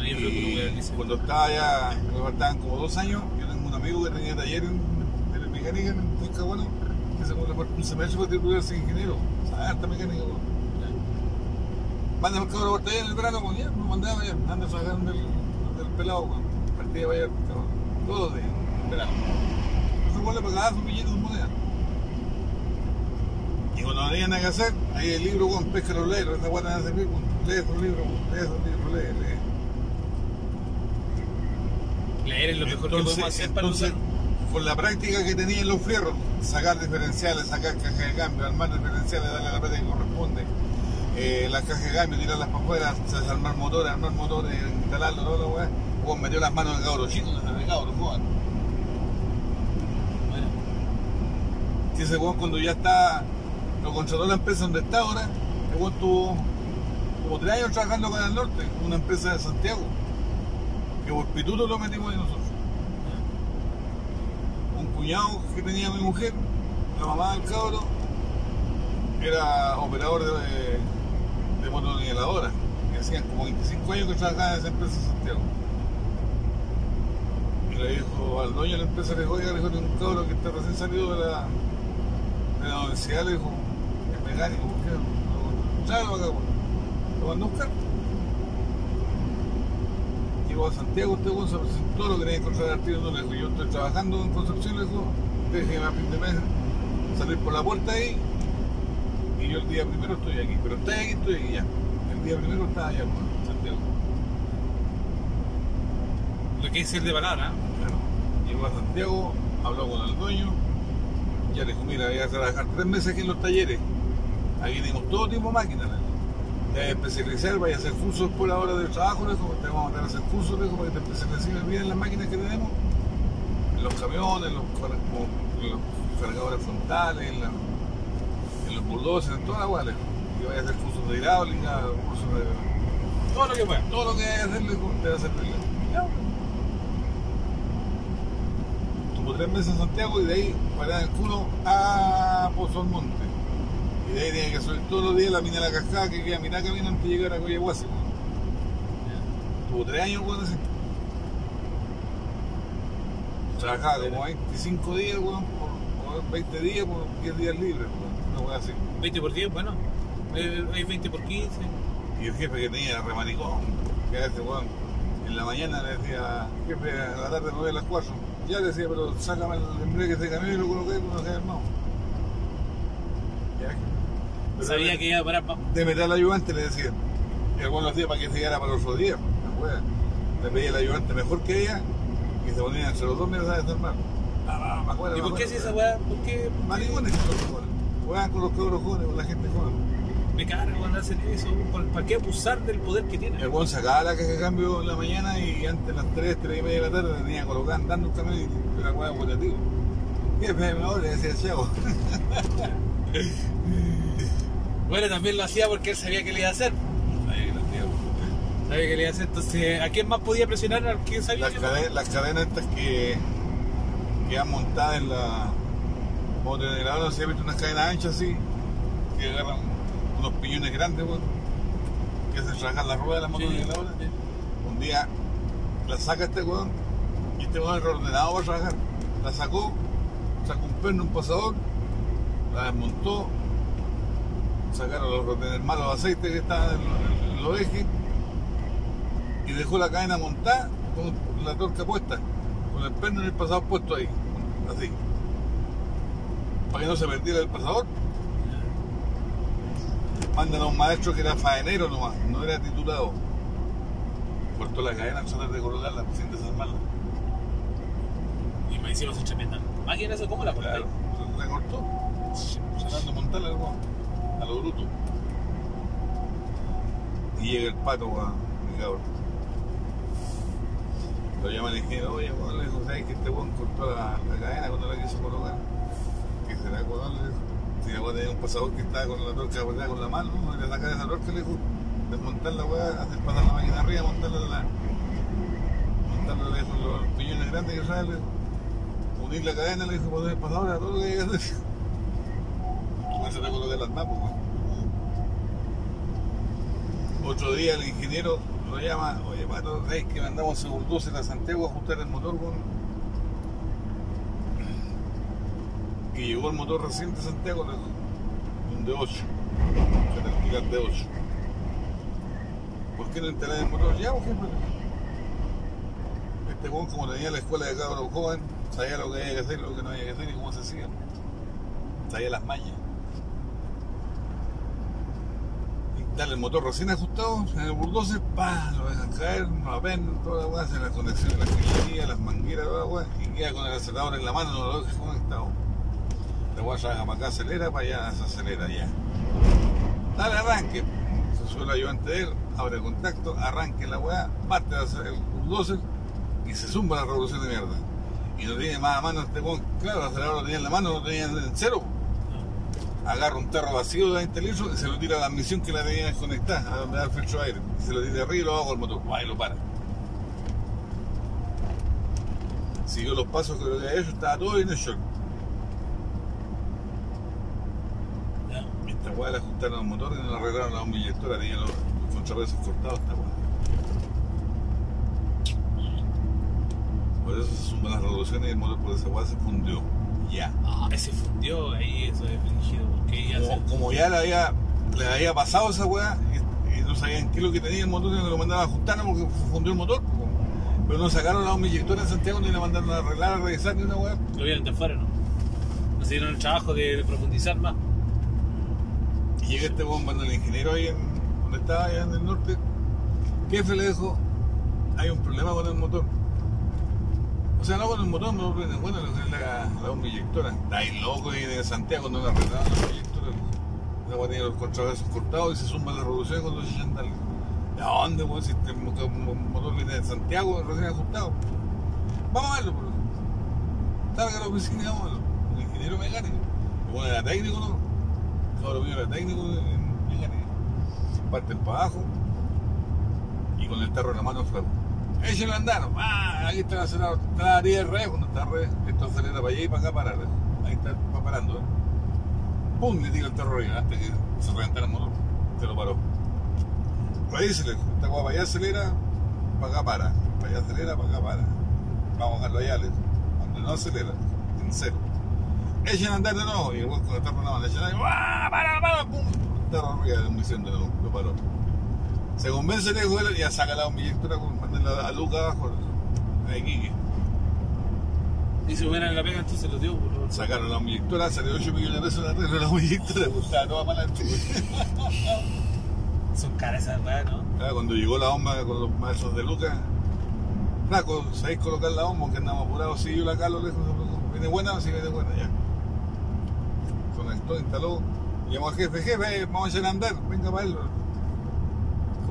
Y el cuando estaba ya, me faltaban como dos años, yo tengo un amigo que tenía taller en, de mecánica en Talcahuano, que se pone un semestre para titularse ingeniero, o sea, harta mecánica. weón. Mándame el por taller en el verano, pues ya, me mandaba ya, anda a trabajar del, del pelado, weón. partía para allá, cabrón, todos los días, en verano. Eso igual le pagaba su billete de moneda. Y cuando no había nada que hacer, ahí el libro, weón, pesca los libros, esa guata de servir, weón, lee esos libros, weón, lee esos libros, lee, lee. Leer es lo mejor que Entonces, podemos hacer para entonces, usar. Con la práctica que tenía en los fierros, sacar diferenciales, sacar cajas de cambio, armar diferenciales, darle la plata que corresponde, eh, las cajas de cambio, tirarlas para afuera, desarmar motores, armar motores, instalarlo, todo lo weá. Metió las manos el cabro chico, en el cabro, Juan. Bueno, Que ese weón cuando ya está, lo contrató la empresa donde está ahora, el weón tuvo como tres años trabajando con el norte, una empresa de Santiago, que por pituto lo metimos ahí nosotros. Cuñado que tenía mi mujer, la mamá del cabro, era operador de, de motoniveladora. Y hacían como 25 años que trabajaba en esa empresa en Santiago. Y le dijo al dueño de la empresa, le dijo, oiga, le dijo, un cabro que está recién salido de la, de la universidad, le dijo, es mecánico, ¿por qué? Tráelo acá. Lo mandó a buscar. Llegó a Santiago, usted weón, se presentó, lo quería encontrar al tiro, yo estoy trabajando en Concepción, dijo, déjeme a fin de salir por la puerta ahí, y yo el día primero estoy aquí, pero estoy aquí, estoy aquí ya. El día primero estaba allá, pues, en Santiago. lo que es el de palabra. Claro. Llegó a Santiago, habló con el dueño, ya le dijo, mira, voy a trabajar tres meses aquí en los talleres. Aquí tenemos todo tipo de máquinas. A especializar, vaya a hacer cursos por la hora del trabajo, dijo, te vamos a mandar a hacer cursos dijo, para que te especialices bien en las máquinas que tenemos, en los camiones, los, cargadores frontales, en, la- en los bulldozers, en toda la guay. le dijo. Y vaya a hacer cursos de hidráulica, cursos de Todo lo que pueda. todo lo que hay que hacer, le dijo, te va a servir. Tuvo tres meses en Santiago y de ahí para el culo a Pozo Almonte. Y de ahí tenía que subir todos los días la mina de la cascada que queda mirá camino antes de llegar a Coyahuasi. Tuvo tres años, weón, así. Trabajaba como 25 días, weón, por, por 20 días, por 10 días libres, weón. Una weá así. 20 por 10, bueno. eh, Hay 20 por 15. Y el jefe que tenía remanicón, que a ese weón, en la mañana le decía, jefe, a la tarde me voy a las 4. Ya le decía, pero sácame el embrague de camión y lo coloqué hermanos. Ya, pero Sabía de- que iba a parar pa- De meter al ayudante le decía. Y el weón lo hacía para que se llegara para los otros días. Le pedía al ayudante mejor que ella y se ponían entre los dos meses a desarmar. Ah, me acuerdo, ¿Y me por qué si esa weá? ¿Por qué? Maricones con los jóvenes. Juegan con los cabros jóvenes, con la gente joven. Me cargo cuando hacen eso. ¿Por- ¿Para qué abusar del poder que tienen? El buen sacaba la caja de cambio en la mañana y antes de las 3, 3 y media de la tarde tenía colocada andando un camión y la hueá volativo. Jefe, me ahora decía Chavo. Bueno, también lo hacía porque él sabía que le iba a hacer. Sabía que le iba a hacer. Entonces, ¿a quién más podía presionar? ¿A quién sabía? Las, que- cade- las cadenas estas que, que han montado en la moto de grado, se ha visto unas cadenas anchas así, que agarran unos piñones grandes, weón, que hacen trabajar las ruedas de la moto Sí, de grado. Un día la saca este weón y este weón es ordenado para trabajar. La sacó, sacó un perno, un pasador, la desmontó, sacaron los retener malos aceites que estaban en los, en ejes y dejó la cadena montada con la torca puesta, con el perno y el pasador puesto ahí, así. para que no se perdiera el pasador. Mandan a un maestro que era faenero nomás, no era titulado. Cortó la cadena, tratar de colocarla sin desarmarla. Y me hicimos su tremenda máquina, eso, ¿cómo la corté? Claro, se recortó. Tratando de montarla al weón, a lo bruto. Y llega el pato, weón, mi cabrón. Lo llama el ingeniero, oye, weón, le dijo, ¿sabes que este weón cortó la, la cadena cuando la quiso colocar? ¿Qué será, weón? Le dijo. Si weón tenía un pasador que estaba con la torca apretada con la mano, ¿no? le saca esa torca, le dijo, desmontar la weá, hacer pasar la máquina arriba, montarla la. montarla, le dijo, los piñones grandes que sale, unir la cadena, le dijo, poner el pasador a todo lo que hay que hacer. Con eso te coloqué las mapas, weón. Otro día el ingeniero lo llama, oye Pato, ¿sabes que mandamos a bulldozer a Santiago a ajustar el motor con. Y llegó el motor reciente a Santiago, un D8, Caterpillar D8. ¿Por qué no instalar el motor? Ya, por ejemplo. Este weón, como tenía la escuela de cabros joven, sabía lo que había que hacer, lo que no había que hacer y cómo se hacía. Sabía las mañas. Dale el motor recién ajustado en el bulldozer, pa, lo dejan caer, no apenas, toda la weá, hace la conexión de la las mangueras, toda la weá, y queda con el acelerador en la mano, no lo deja conectado. La weá trabaja para acá, acelera, para allá, se acelera ya. Dale arranque, se sube el ayudante de él, abre contacto, arranque la weá, parte el bulldozer y se zumba la revolución de mierda. Y no tiene más a mano este weón, claro, el acelerador lo tenía en la mano, lo tenía en cero agarra un tarro vacío de 20 litros y se lo tira a la admisión que la tenía desconectada, a donde da el filtro de aire. Se lo tira arriba y lo bajo al motor. ¡Guay! lo para. Siguió los pasos que lo había hecho, estaba todo bien en shock. Esta weá le ajustaron al motor y no le arreglaron la bomba inyectora, tenía los, los cortados esta weá. Por eso se suman las revoluciones y el motor por esa weá se fundió. Ya. Ah, se fundió ahí, eso es fingido. Porque ya como, se... como ya le había, le había pasado esa weá y, y no sabían qué es lo que tenía el motor y no lo mandaron a ajustar porque fundió el motor. Pero no sacaron la inyectora en Santiago ni la mandaron a arreglar, a revisar ni una weá. Lo vieron de afuera, ¿no? No se dieron el trabajo de, de profundizar más. Y llega este weón cuando el ingeniero ahí en, donde estaba, allá en el norte. Jefe le dijo, hay un problema con el motor. O sea, no con el motor, no prende bueno, la, la bomba inyectora. Está ahí loco y de Santiago no la arreglaron la inyectora. Esa weá tiene los contrapesos cortados y se zumba la revolución se echan tal. ¿De dónde, weón? Si este mo- mo- motor viene de Santiago, recién ajustado. Vamos a verlo, a la oficina vamos a verlo. El ingeniero mecánico. Weón era técnico, ¿no? Cabrón mío era técnico en mecánica. Parten para abajo y con el tarro en la mano flaco. Échenlo a andar. Ah, aquí está el acelerador. Está la área de cuando está re, esto acelera para allá y para acá para Ahí está va parando. ¿eh? Pum, le tira el arriba antes que se reventara el motor. Se lo paró. Revísele, esta guapa allá acelera, para acá para. Para allá acelera, para acá para. Vamos a dejarlo allá, le no acelera, en cero. Echen a andar de nuevo. Y el con el tarro en la mano, echen a. ¡Ah, para, para! ¡Pum! Misión de nuevo, lo paró. Se convence el hijo y ya saca la bombillera con mandarla a Luca abajo. A Iquique. Y si hubieran la pega, entonces lo dio. Por Sacaron la bombillera, salió 8 millones de pesos de de la bombillera, gustaba toda para adelante. Son caras esas weas, ¿no? Claro, cuando llegó la bomba con los maestros de Lucas, flaco, ¿sabéis colocar la bomba? Que andamos apurados, sí, yo la calo lejos, no se preocupe. ¿Viene buena? Sí, viene buena, ya. Conectó, instaló, llamó al jefe, jefe, vamos a echar a andar, venga para él.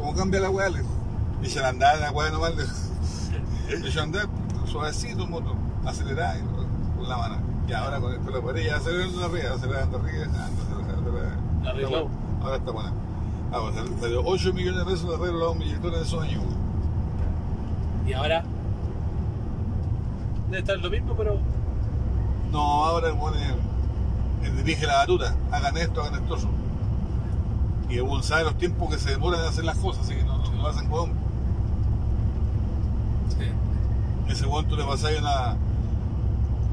¿Cómo cambia la weá? Le dijo. Echar a andar la weá nomás, le. Echó a andar, suavecito el motor, acelerar y con la mano. Y ahora con esto la pared, ya acelerando arriba, acelerando arriba, acelerando arriba. La. Ahora está buena. Ah, pues sal- salió 8 millones de pesos de arreglo la bomba inyectora en esos años. Y ahora. Debe estar lo mismo, pero. No, ahora es- él dirige la batuta. Hagan esto, hagan esto. Y el weón sabe los tiempos que se demoran en hacer las cosas, así que no, no, no lo hacen weón. Sí. Ese weón tú le pasas una,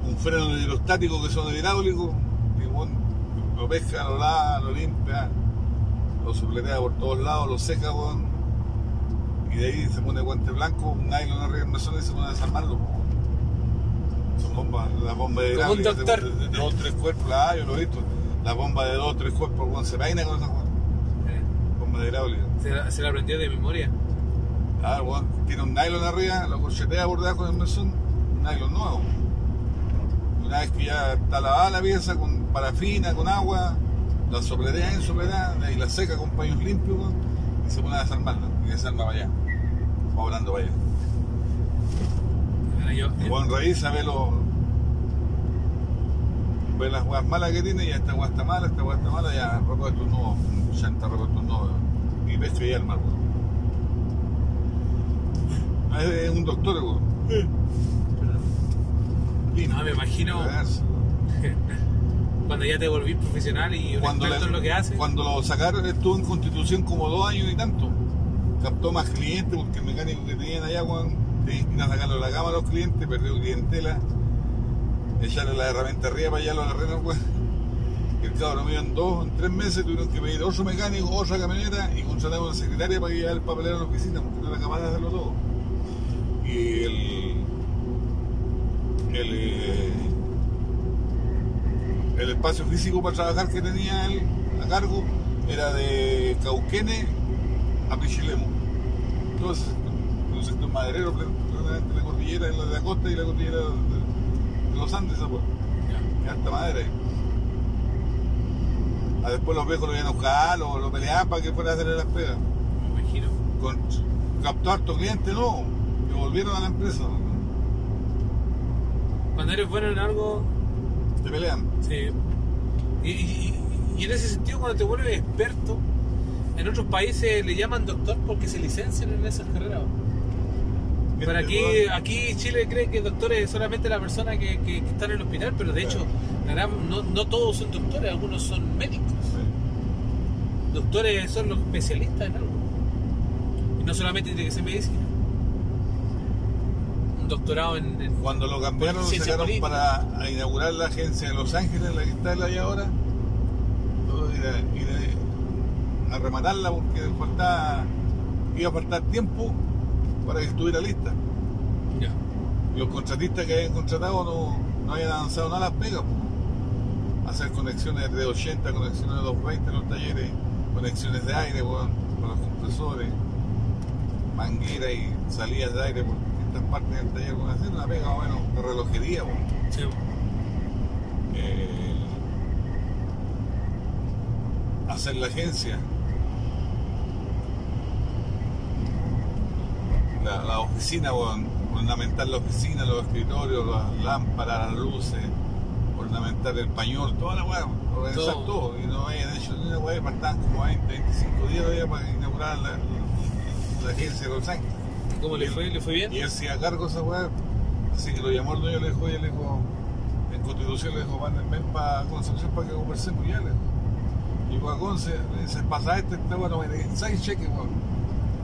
un freno hidrostático que son hidráulicos, y weón lo pesca, lo lava, lo limpia, lo supletea por todos lados, lo seca, weón. Y de ahí se pone guante blanco, un nylon arriba mesón y se pone a desarmarlo. Son bombas, las bombas de. De, de- de dos tres cuerpos, la yo lo he visto. La bomba de dos tres cuerpos, weón, se vaina con esa de hidráulica. Se, la- se la aprendió de memoria. Ah, tiene un nylon arriba, lo corchetea por debajo del mesón, un nylon nuevo. Una vez que ya está lavada la pieza con parafina, con agua, la sopletea en sopletea, y la seca con paños limpios, y se pone a desarmarla, y desarma para allá, va volando para allá. Yo- Y Juan revisa, ve los. Ve las weas malas que tiene, y esta wea está mala, esta wea está mala, ya repuesto un nuevo, llanta repuesto un nuevo, y pecho y alma, weón. Ah, Es un doctor, weón. Lindo. No, me imagino-. Cuando ya te volvís profesional y un Cuando, experto le- en lo que hace. cuando lo sacaron estuvo en constitución como dos años y tanto. Captó más clientes porque el mecánico que tenían allá, weón, tenía que ir a sacarlo de la cama a los clientes, perdió clientela, echarle la herramienta arriba para allá los arreglos, weón. Y el cabrón mío en dos, en tres meses tuvieron que pedir otro mecánico, otra camionera y contratar a una secretaria para que llevara el papelero a la oficina porque no era capaz de hacerlo todo. Y el. eh, el espacio físico para trabajar que tenía él a cargo era de Cauquene a ese sector, un sector maderero, plenamente la cordillera la, de la costa y la cordillera los Andes, esa pues. Ya. Y harta madera ahí. Ah, después los viejos lo iban a buscar, lo, lo peleaban para que fuera a hacerle las pegas. Me imagino. Con, captó harto cliente, no, que volvieron a la empresa. Cuando eres bueno en algo, Te pelean. sí. Y, y- y en ese sentido, cuando te vuelves experto, en otros países le llaman doctor porque se licencian en esas carreras. Pero aquí, aquí Chile cree que doctor es solamente la persona que, que- que está en el hospital, pero de hecho la no, no todos son doctores, algunos son médicos. Doctores son los especialistas en algo. Y no solamente tiene que ser medicina. Un doctorado en... en- Cuando lo cambiaron, lo sacaron política. para inaugurar la agencia de Los Ángeles, la que está él ahí ahora. Todo ir a, ir a- a rematarla porque faltaba, iba a faltar tiempo para que estuviera lista. Ya. Los contratistas que habían contratado no, no habían avanzado nada las pegas. Hacer conexiones de 80, conexiones de 220 en los talleres, conexiones de aire weón, con los compresores, manguera y salidas de aire por distintas partes del taller. Hacer una pega bueno, de relojería. Sí. Eh, hacer la agencia. La, la oficina, weón, ornamentar la oficina, los escritorios, las lámparas, las luces, ornamentar el pañol, toda la weá, organizar Todo. todo. Y no hayan hecho ni una weá, faltaban como 20, 25 días todavía para inaugurar la, la agencia de Los Ángeles. ¿Cómo le fue? ¿Le fue bien? Y él se a cargo esa weá. Así que lo llamó el dueño, le dijo, oye, le dijo, en Constitución le dijo, van ven para Concepción para que conversemos ya. Le dijo. A Conce, le dice, pasa este, esta weá, no me den seis cheques, weón.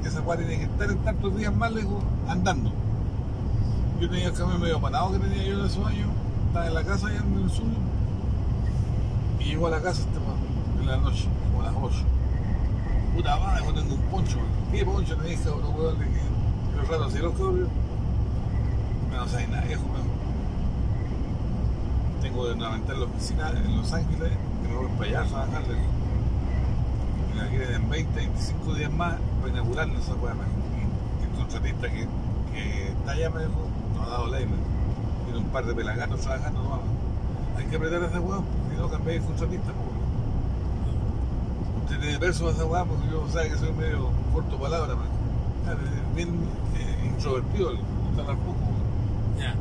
Que esa weá tiene que estar en tantos días más, le dijo, andando. Yo tenía el camión medio panado que tenía yo en esos años, estaba en la casa allá en el sur. Y llegó a la casa este en la noche, como a las 8. Puta madre, weón, tengo un poncho. ¿Qué poncho tenés, cabrón, weón? Le dije, pero rato, si los cabros. No sabes nada, viejo. Tengo de ornamentar la oficina en Los Ángeles, que me voy para allá a trabajarle. Y la quieren en 20, 25 días más para inaugurarla esa weá, el contratista que, que está allá me ha dado ley. Tiene un par de pelagatos trabajando, no Hay que apretar a ese weón, si no cambiáis el contratista, pues. Usted tiene verso a esa weá, porque yo sabe que soy medio corto palabra, man. Bien eh, introvertido, le gusta hablar poco. Ya.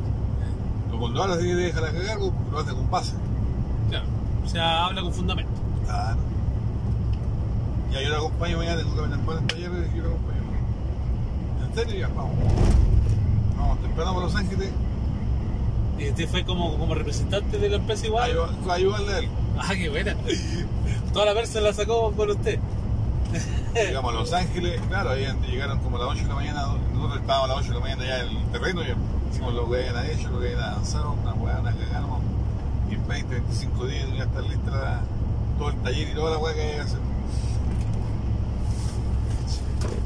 Pero cuando habla que deja la cagar, pues, lo hace con base. Claro. O sea, habla con fundamento. Claro. Ya yo lo acompaño mañana, tengo que venir para el taller y yo lo acompaño. ¿En serio? Ya, vamos. Vamos temprano para Los Ángeles Y usted fue como, como representante de la empresa igual. ayud- a ayudarle a él. Ah, qué buena. Toda la versa la sacó con usted. Llegamos a Los Ángeles, claro, ahí llegaron como a las 8 de la mañana, nosotros estábamos a las 8 de la mañana ya en el terreno, ya hicimos lo que habían hecho, lo que habían avanzado, una hueá, una cagada, y en 20, 25 días ya está lista la- todo el taller y toda la hueá que hay que hacer.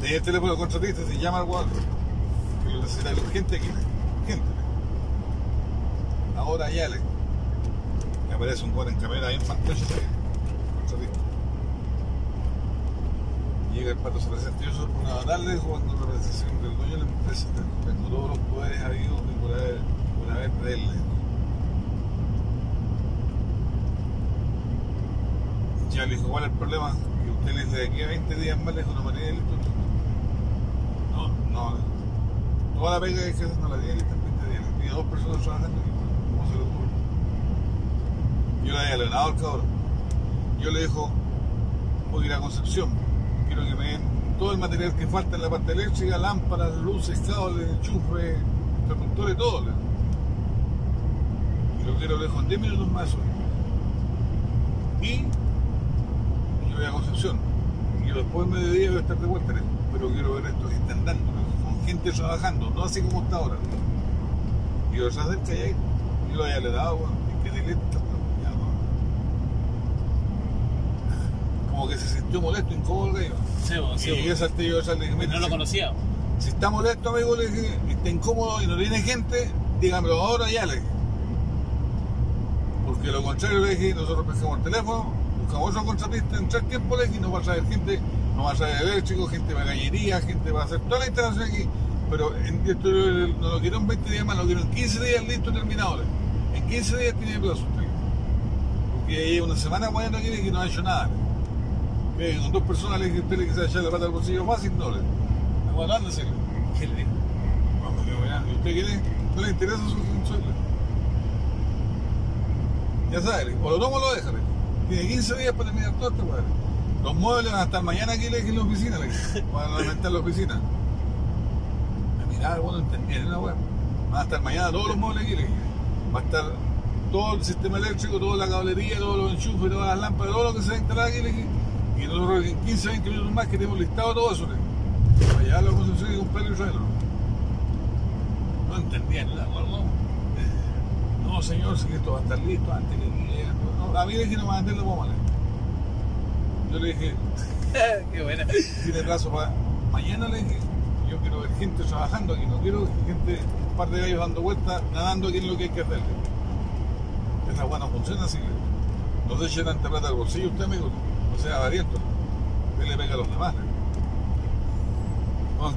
Tenía el teléfono contratista, se llama al weón, que lo necesita urgente aquí, urgente. ahora ya le. Y aparece un buen en camioneta bien fantástico. Llega el pato, se presenta. Yo soy una darle cuando la presentación del dueño de la empresa. Tengo todos los poderes habidos y por haber, por haber de él. Ya le dijo, ¿cuál es el problema? Le dice de aquí a 20 días más le dijo una manera de listo. No, no. Toda la pega que hace no la tiene lista en 20 días. Tiene dos personas trabajando aquí. ¿Cómo se le ocurre? Yo le había alentado al cabrón. Yo le dijo, voy a ir a Concepción. Quiero que me den todo el material que falta en la parte eléctrica, lámparas, luces, cables, enchufe, interruptores, todo. le- Y lo quiero lejos en 10 minutos más hoy. Y yo voy a Concepción. Y después del mediodía voy a estar de vuelta, pero quiero ver esto que están dando, con gente trabajando, no así como está ahora. Y yo se acerca y ahí, yo lo había le dado, y que dileta, ya. Como que se sintió molesto, incómodo el gallo. Sí, bo, sí, y salté yo salté, y No lo conocía. si está molesto, amigo, le dije, y está incómodo y no tiene gente, dígamelo ahora ya, le dije. Porque lo contrario, le dije, nosotros pescamos el teléfono, buscamos otro contratista en tres tiempos, y nos va a traer gente, nos va a traer eléctrico, gente para gallería, gente para hacer toda la instalación aquí. Pero en, esto no lo quiero en 20 días más, lo quiero en 15 días listo terminado. En 15 días tiene plazo usted. Porque lleva una semana bueno aquí y no ha hecho nada. Que con dos personas le dije, usted le quise echar la pata al bolsillo fácil, no le. Aguantándose. le dije. ¿Qué le? Vamos, que. ¿Y usted quiere? ¿No le interesa su sueldo? Ya sabe, o lo toma o lo deja. Tiene 15 días para terminar todo este weón. Los muebles van a estar mañana aquí en la oficina, le dije, para aumentar la oficina. Me miraba, el bueno, entendía, una weón. Van a estar mañana todos los muebles aquí. Va a estar todo el sistema eléctrico, toda la cablería, todos los enchufes, todas las lámparas, todo lo que se va a instalar aquí. Y nosotros en 15, 20 minutos más que tenemos listado todo eso. Para llevarlo a Concepción y comprarlo y traerlo. No entendían nada, no. No, señor, si esto va a estar listo antes que llegue. A mí le dije no va a meterlo como Yo le dije, Qué buena. tiene plazo para mañana, le dije. Yo quiero ver gente trabajando aquí, no quiero gente, un par de gallos dando vueltas, nadando aquí en lo que hay que hacer. le dije. Esa buena funciona así. No se eche tanta plata al bolsillo usted, amigo. No sea variento. Usted le pega a los demás.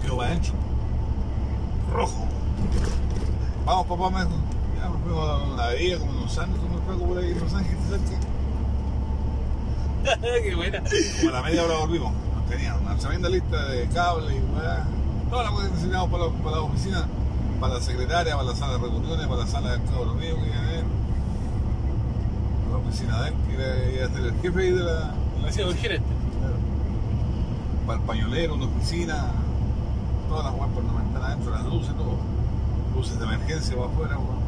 quedó para adentro. Rojo. Vamos, papá, me dijo. Ya nos fuimos a una bebida, como unos años, como el por ahí en Los Ángeles. Qué buena. Como a la media hora volvimos. Nos tenían una tremenda lista de cables y weá. Toda la cosa que para la, para la oficina, para la secretaria, para la sala de reuniones, para la sala del cabro mío que iba a ver. Para la oficina de él, que iba a ser el jefe de la. de la Sí, un gerente. para el pañolero, una oficina, todas las weas por no estar adentro, las luces, todo. Luces de emergencia para afuera, weón.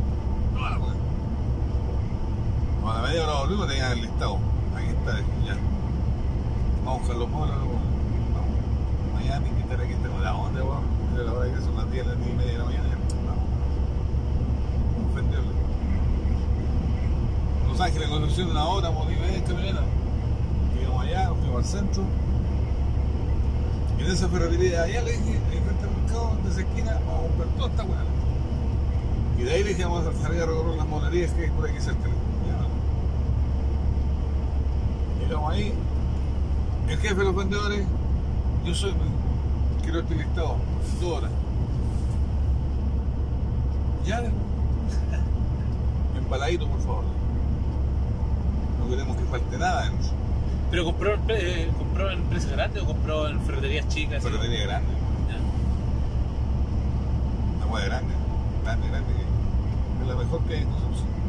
Toda la wea. A la media hora volvimos tenían el listado. Aquí está, ya. Vamos a buscar los weón. Vamos. Mañana hay que estar aquí, tengo la onda, weón. Mira la hora que son las 10, las 10 y media de la mañana. Vamos. Inofendible. Los Ángeles, conducción de una hora, hemos ido en camioneta. Llegamos allá, nos fuimos al centro. Y en esa ferretería allá le dije, ahí frente al mercado, de esa esquina, vamos a comprar toda esta weá. Y de ahí le dije, vamos a salir a recorrer las monerías que hay por aquí cerca. Llegamos ahí, el jefe de los vendedores, yo soy, quiero este listado, dos horas. Ya, empaladito por favor. No queremos que falte nada en eso. ¿Pero compró, eh, compró en precios grandes o compró en ferreterías chicas? Ferretería grande. Una hueá grande, grande, grande. Es la mejor que hay en Concepción.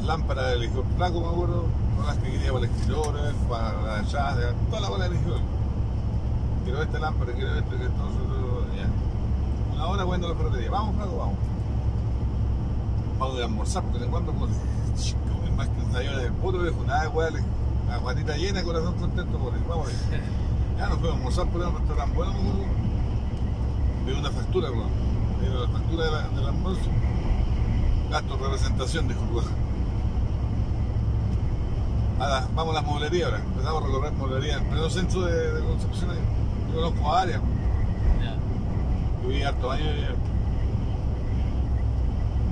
Las lámparas del hijo flaco, me acuerdo, son las que quería para el escritorio, para la jazz, toda la bola de hijo. Quiero esta lámpara, quiero esto, todo, ya. Una hora cuando la ferretería. Vamos, flaco, vamos. Vamos a almorzar, porque de cuando pues, comer más que un tallo de puro viejo, nada de le- la guatita llena, corazón contento por él. Vamos. Ya nos fuimos a almorzar por un restaurante bueno, me una factura, weón. La factura de del almuerzo. Gasto de representación, dijo el weón. Ahora, vamos a las mueblerías ahora. Empezamos a recorrer mueblerías en pleno centro de, de Concepción. Yo conozco varias. Ya. Yo viví harto años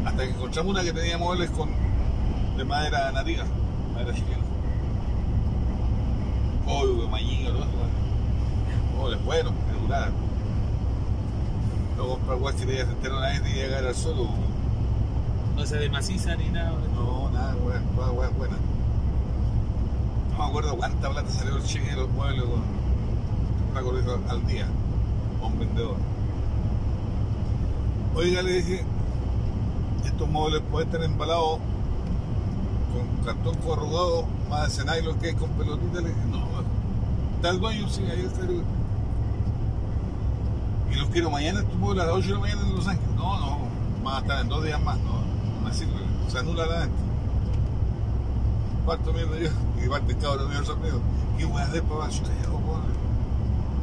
Hasta que encontramos una que tenía muebles con, de madera nativa, madera chilena. Código, mañiga, todo eso. Muebles buenos, que duraran. No comprar guas que te se entera una vez y llegar al suelo. No se de maciza ni nada. No, nada, todas weas buenas. No me acuerdo cuánta plata salió el cheque de los muebles con al día. Un vendedor. Oiga, le dije, estos muebles pueden estar embalados con cartón corrugado, más de nylon que hay con pelotita. Le dije, no, el dueño, sí, ahí está el Y los quiero mañana, estos muebles a las 8 de la mañana en Los Ángeles. No, no, van a en dos días más, no, no me sirve, se anula la venta. Parto mierda yo, y parte cabrón mío mío. ¿Qué voy a hacer para abajo?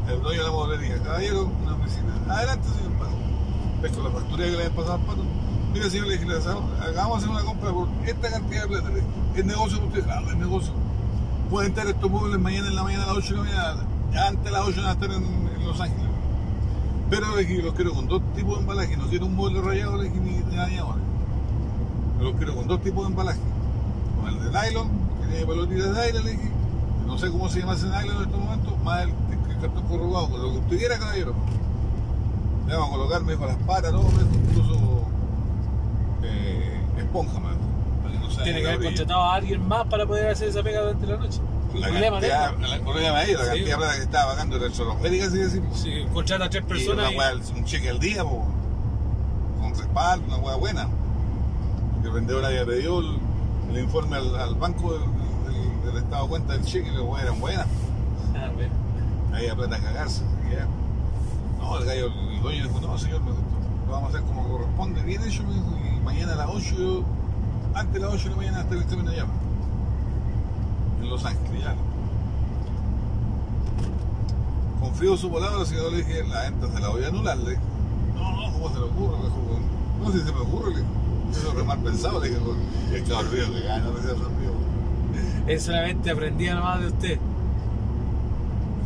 El dueño de la mueblería, caballero, una oficina. Adelante, señor Pato. Pesco la factura que le habían pasado al Pato. Mira, señor legislador, hagamos hacer una compra por esta cantidad de plata. Es negocio para usted, claro, es negocio. Pueden estar estos muebles mañana en la mañana a las 8 de la mañana, antes de las 8 van a estar en, en Los Ángeles. Pero le dije, los quiero con dos tipos de embalaje, no quiero un mueble rayado le dije, ni, dañado. Los quiero con dos tipos de embalaje. Con el de nylon, que tiene pelotitas de aire, le dije. No sé cómo se llama ese nylon en estos momentos, más el, el cartón corrugado, con lo que usted quiera, caballero. Le vamos a colocar, me dijo, las patas, todo, me dijo, incluso eh, esponja, me dijo, para que no se Tiene que haber contratado a alguien más para poder hacer esa pega durante la noche. La Problema de cantidad, la, problema la Sí. cantidad de plata que estaba pagando era exorbitante, así decimos. Si contrata a tres Y personas. una y- weá, un cheque al día, po, con respaldo, una weá buena. El vendedor había pedido el, el informe al, al banco del, del- del estado de cuenta del cheque, y las weas eran buenas. Ah, bueno. Había plata a cagarse. así que ya. No, el gallo, el dueño dijo, no señor, dijo, lo vamos a hacer como corresponde, bien hecho, me dijo, y mañana a las 8, yo, antes de las 8 de la mañana hasta el examen allá. En Los Ángeles, ya. Confío su palabra, si no le dije, la venta se la voy a anular, le dije. No, no, ¿cómo se le ocurre? Me dijo, no, si se me ocurre, le dije. Eso es re mal pensado, le dije, y el cabrón río que gana, sea sonrío. Él solamente aprendía nomás de usted.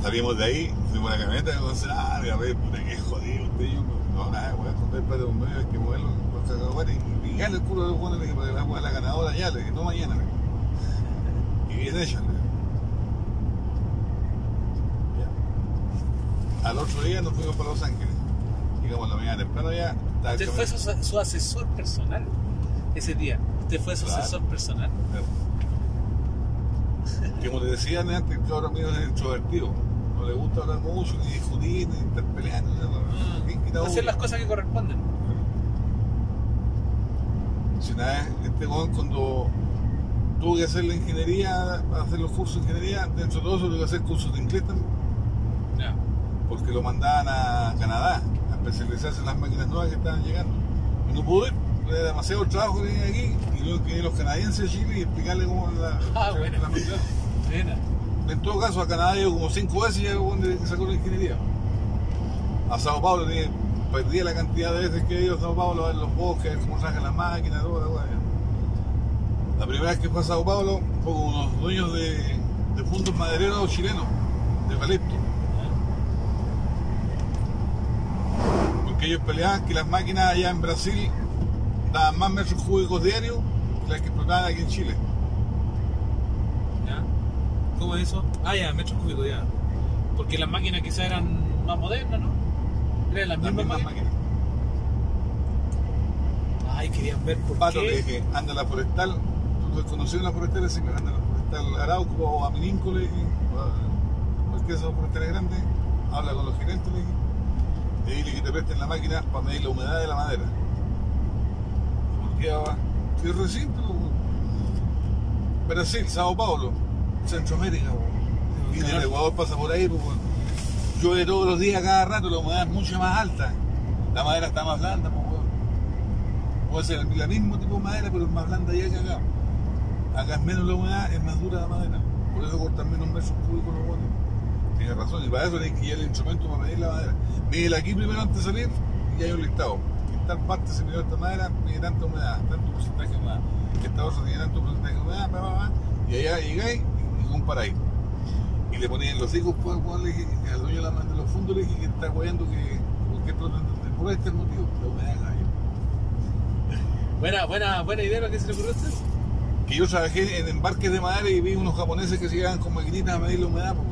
Salimos de ahí, fuimos a la camioneta y Gonzalo, ah, agarré, puta que jodido usted y yo. No, nada, voy a plata de un medio, hay que moverlo, los cacahuates y picarle el culo de los buenos, le dije, para que la jugar la ganadora ya, le dije, no mañana, le dije. Y bien hecha, le. Al otro día nos fuimos para Los Ángeles. Llegamos a la mañana temprano ya. estaba Usted fue su, su asesor personal ese día. Usted fue su Claro. asesor personal. Que como te decía antes, el cabrón mío es introvertido. No le gusta hablar mucho, ni discutir, ni no- ¿quién quita Hacer las cosas que corresponden. Si una vez, este weón cuando tuvo que hacer la ingeniería, hacer los cursos de ingeniería, dentro de todo eso tuvo que hacer cursos de inglés también, Ya. porque lo mandaban a Canadá a especializarse en las máquinas nuevas que estaban llegando. Y no pudo ir, era demasiado trabajo que tenía aquí, y luego que los canadienses Chile y explicarle cómo la, Ah, bueno. la máquina. Buena. En todo caso, a Canadá llegó como cinco veces y ya que sacó la ingeniería. A Sao Paulo tenía- perdía la cantidad de veces que he ido a Sao Paulo a ver los bosques, cómo sacan las máquinas, toda la primera vez que fue a Sao Paulo fue con unos dueños de, de fundos madereros chilenos, de eucalipto. Porque ellos peleaban que las máquinas allá en Brasil daban más metros cúbicos diarios que las que explotaban aquí en Chile. ¿Ya? ¿Cómo es eso? Ah, ya, metros cúbicos, ya. Porque las máquinas quizás eran más modernas, ¿no? Eran las Las mismas mismas máquinas. máquinas. Ay, querían ver por Pato, le qué. dije, anda la forestal, tú en la forestal, así que anda la forestal Arauco o a Mininco, le dije, o a cualquiera de esos forestales grandes, habla con los gerentes, le dije, y dile que te presten la máquina para medir la humedad de la madera. ¿Por qué va? Si es re simple, po. Brasil, Sao Paulo, Centroamérica, y el Ecuador pasa por ahí, pues, llueve todos los días, cada rato, la humedad es mucho más alta, la madera está más blanda, pues. Puede ser el mismo tipo de madera, pero es más blanda allá que acá. Acá es menos la humedad, es más dura la madera. Por eso cortan menos metros cúbicos los buenos. Tienes razón, y para eso tienes que ir al instrumento para medir la madera. Mídela aquí primero antes de salir y hay un listado. Tal parte se midió esta madera, mide tanta humedad, tanto porcentaje de humedad. Esta otra tiene tanto porcentaje de humedad, bla, bla, bla. y allá llegáis y, y comparáis. Y le ponían los hijos, pues, pues, le dije, al dueño de, la, de los fondos le dije que está guayando que, porque explotan por este motivo, la humedad gallo. Buena, buena, buena idea lo que se le ocurrió a usted. Que yo trabajé en embarques de madera y vi unos japoneses que se llegaban con maquinitas a medir la humedad. pues.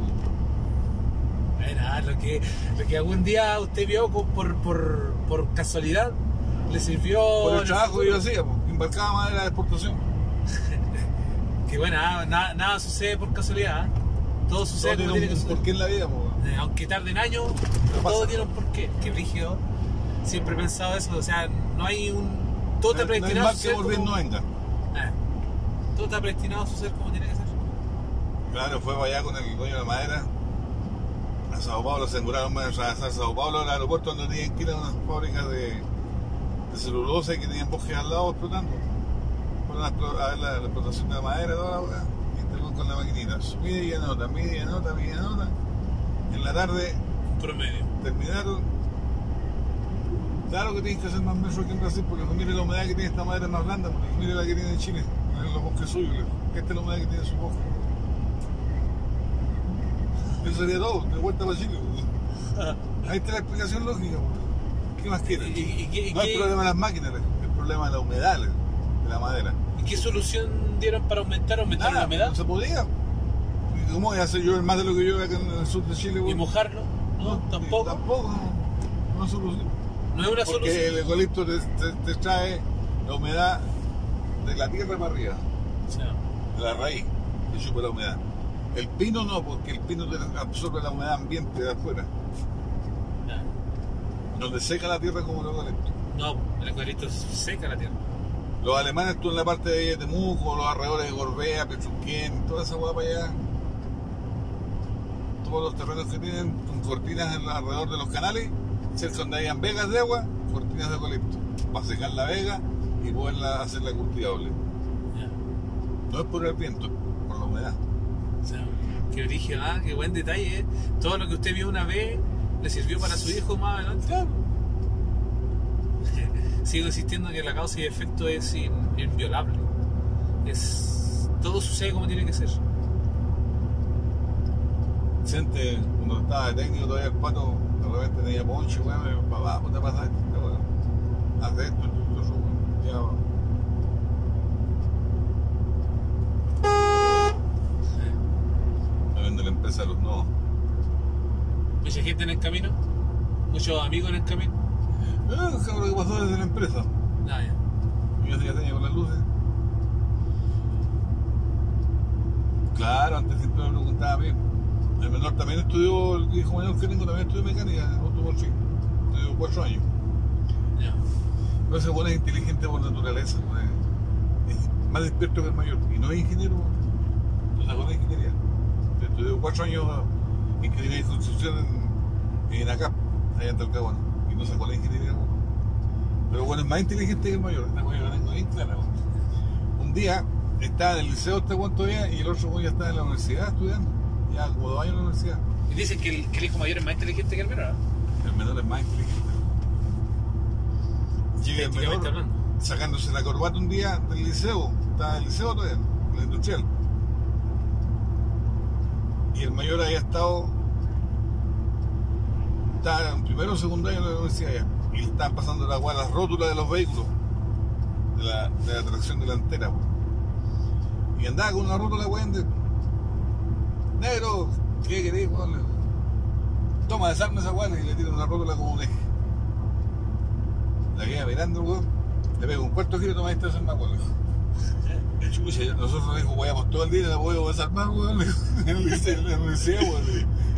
Bueno, lo que, lo que algún día usted vio por, por, por casualidad le sirvió. Por el trabajo que yo hacía, pues, embarcaba madera de exportación. Que bueno, ah, nada, nada sucede por casualidad. ¿ah? Todo sucede Todo como tiene tiene que un porqué en la vida, pues, weón. Eh, aunque tarden años, pero pasa. todo tiene un porqué. Que brígido. Siempre he pensado eso. O sea, no hay un. Todo está No predestinado a mal que suceder. bien como- no venga. Eh, todo está predestinado a suceder como tiene que ser. Claro, fue para allá con el dueño de la madera. A Sao Paulo se más en atravesar Sao Paulo, el aeropuerto donde tenían que ir a unas fábricas de, de celulosa y que tenían bosques al lado explotando. Fueron a, ver la, explotación de la madera, toda la weá. Y estuvieron con la maquinita. Mide y anota, mide y anota, mide y anota. En la tarde Promedio. terminaron. Claro que tienes que hacer más metros que en Brasil, porque no mire la humedad que tiene esta madera más blanda, porque mire la que tiene en Chile, en los bosques suyos. Esta es la humedad que tiene en su bosque. Eso sería todo, de vuelta para Chile. Ahí está la explicación lógica. pues. ¿Qué más ¿Y, quieren? y- y qué- y No es problema de las máquinas, es el problema de la humedad de la madera. y qué solución dieron para aumentar, aumentar Nada, la humedad? no se podía. ¿Y ¿Cómo voy a hacer yo más de lo que yo acá en el sur de Chile? ¿Y mojarlo? No, tampoco. Tampoco, no, es solución. No es una Porque solución. el eucalipto te, te- te trae la humedad de la tierra para arriba, de la raíz, y chupa la humedad. El pino no, porque el pino te absorbe la humedad ambiente de afuera. Donde seca la tierra como el eucalipto. No, el eucalipto seca la tierra. Los alemanes tú en la parte de Temuco, los alrededores de Gorbea, Pechuquén, toda esa para allá. Todos los terrenos que tienen con cortinas alrededor de los canales, cerca donde hayan vegas de agua, cortinas de eucalipto, para secar la vega y poderla hacerla cultivable. No es por el viento, por la humedad. O sea, qué origen, ah, qué buen detalle. ¿eh? Todo lo que usted vio una vez le sirvió para su hijo más adelante. Sigo insistiendo que la causa y efecto es in- inviolable. Es, todo sucede como tiene que ser. Vicente, cuando estaba de técnico todavía el pato, de repente tenía ponche, weón, dijo, papá, ¿cómo te pasa esto? Weón. Haz esto, esto, esto, weón. Ya. Me vende la empresa de los nuevos. Mucha gente en el camino, muchos amigos en el camino. Eh, cabrón, ¿qué pasó desde la empresa? Nada, ya. Yo ya tenía con las luces. Claro, antes siempre me preguntaba a mí. El menor también estudió, el hijo mayor que tengo también estudió mecánica en automotriz. Estudió cuatro años. ya. Pero ese bueno es inteligente por naturaleza, pues. es más despierto que el mayor. Y no es ingeniero, no la ingeniería. Estudió cuatro años ingeniería de construcción en, en ACAP, allá en Talcahuano. Y no sacó la ingeniería. Pero bueno, es más inteligente que el mayor, esta yo la tengo bien clara. Un día estaba en el liceo este cuánto día y el otro ya estaba en la universidad estudiando. Ya como dos años en la universidad. Y dicen que el, que el hijo mayor es más inteligente que el menor. ¿no? El menor es más inteligente. Llega el Científicamente menor hablando. sacándose la corbata un día del liceo, estaba en el liceo todavía, en la industrial. Y el mayor había estado, estaba en primero o segundo año de la universidad y le estaban pasando la las rótulas de los vehículos, de la, de la tracción delantera. po. Y andaba con una rótula, weón, de negro, ¿qué querés, digo, Toma, desarme esa weón y le tiran una rótula como un eje. La queda mirando, weón. Le pego un cuarto giro, toma esta desarma, weón. Y chucha, nosotros dijo, weamos todo el día y la podemos desarmar, weón. En el liceo, weón.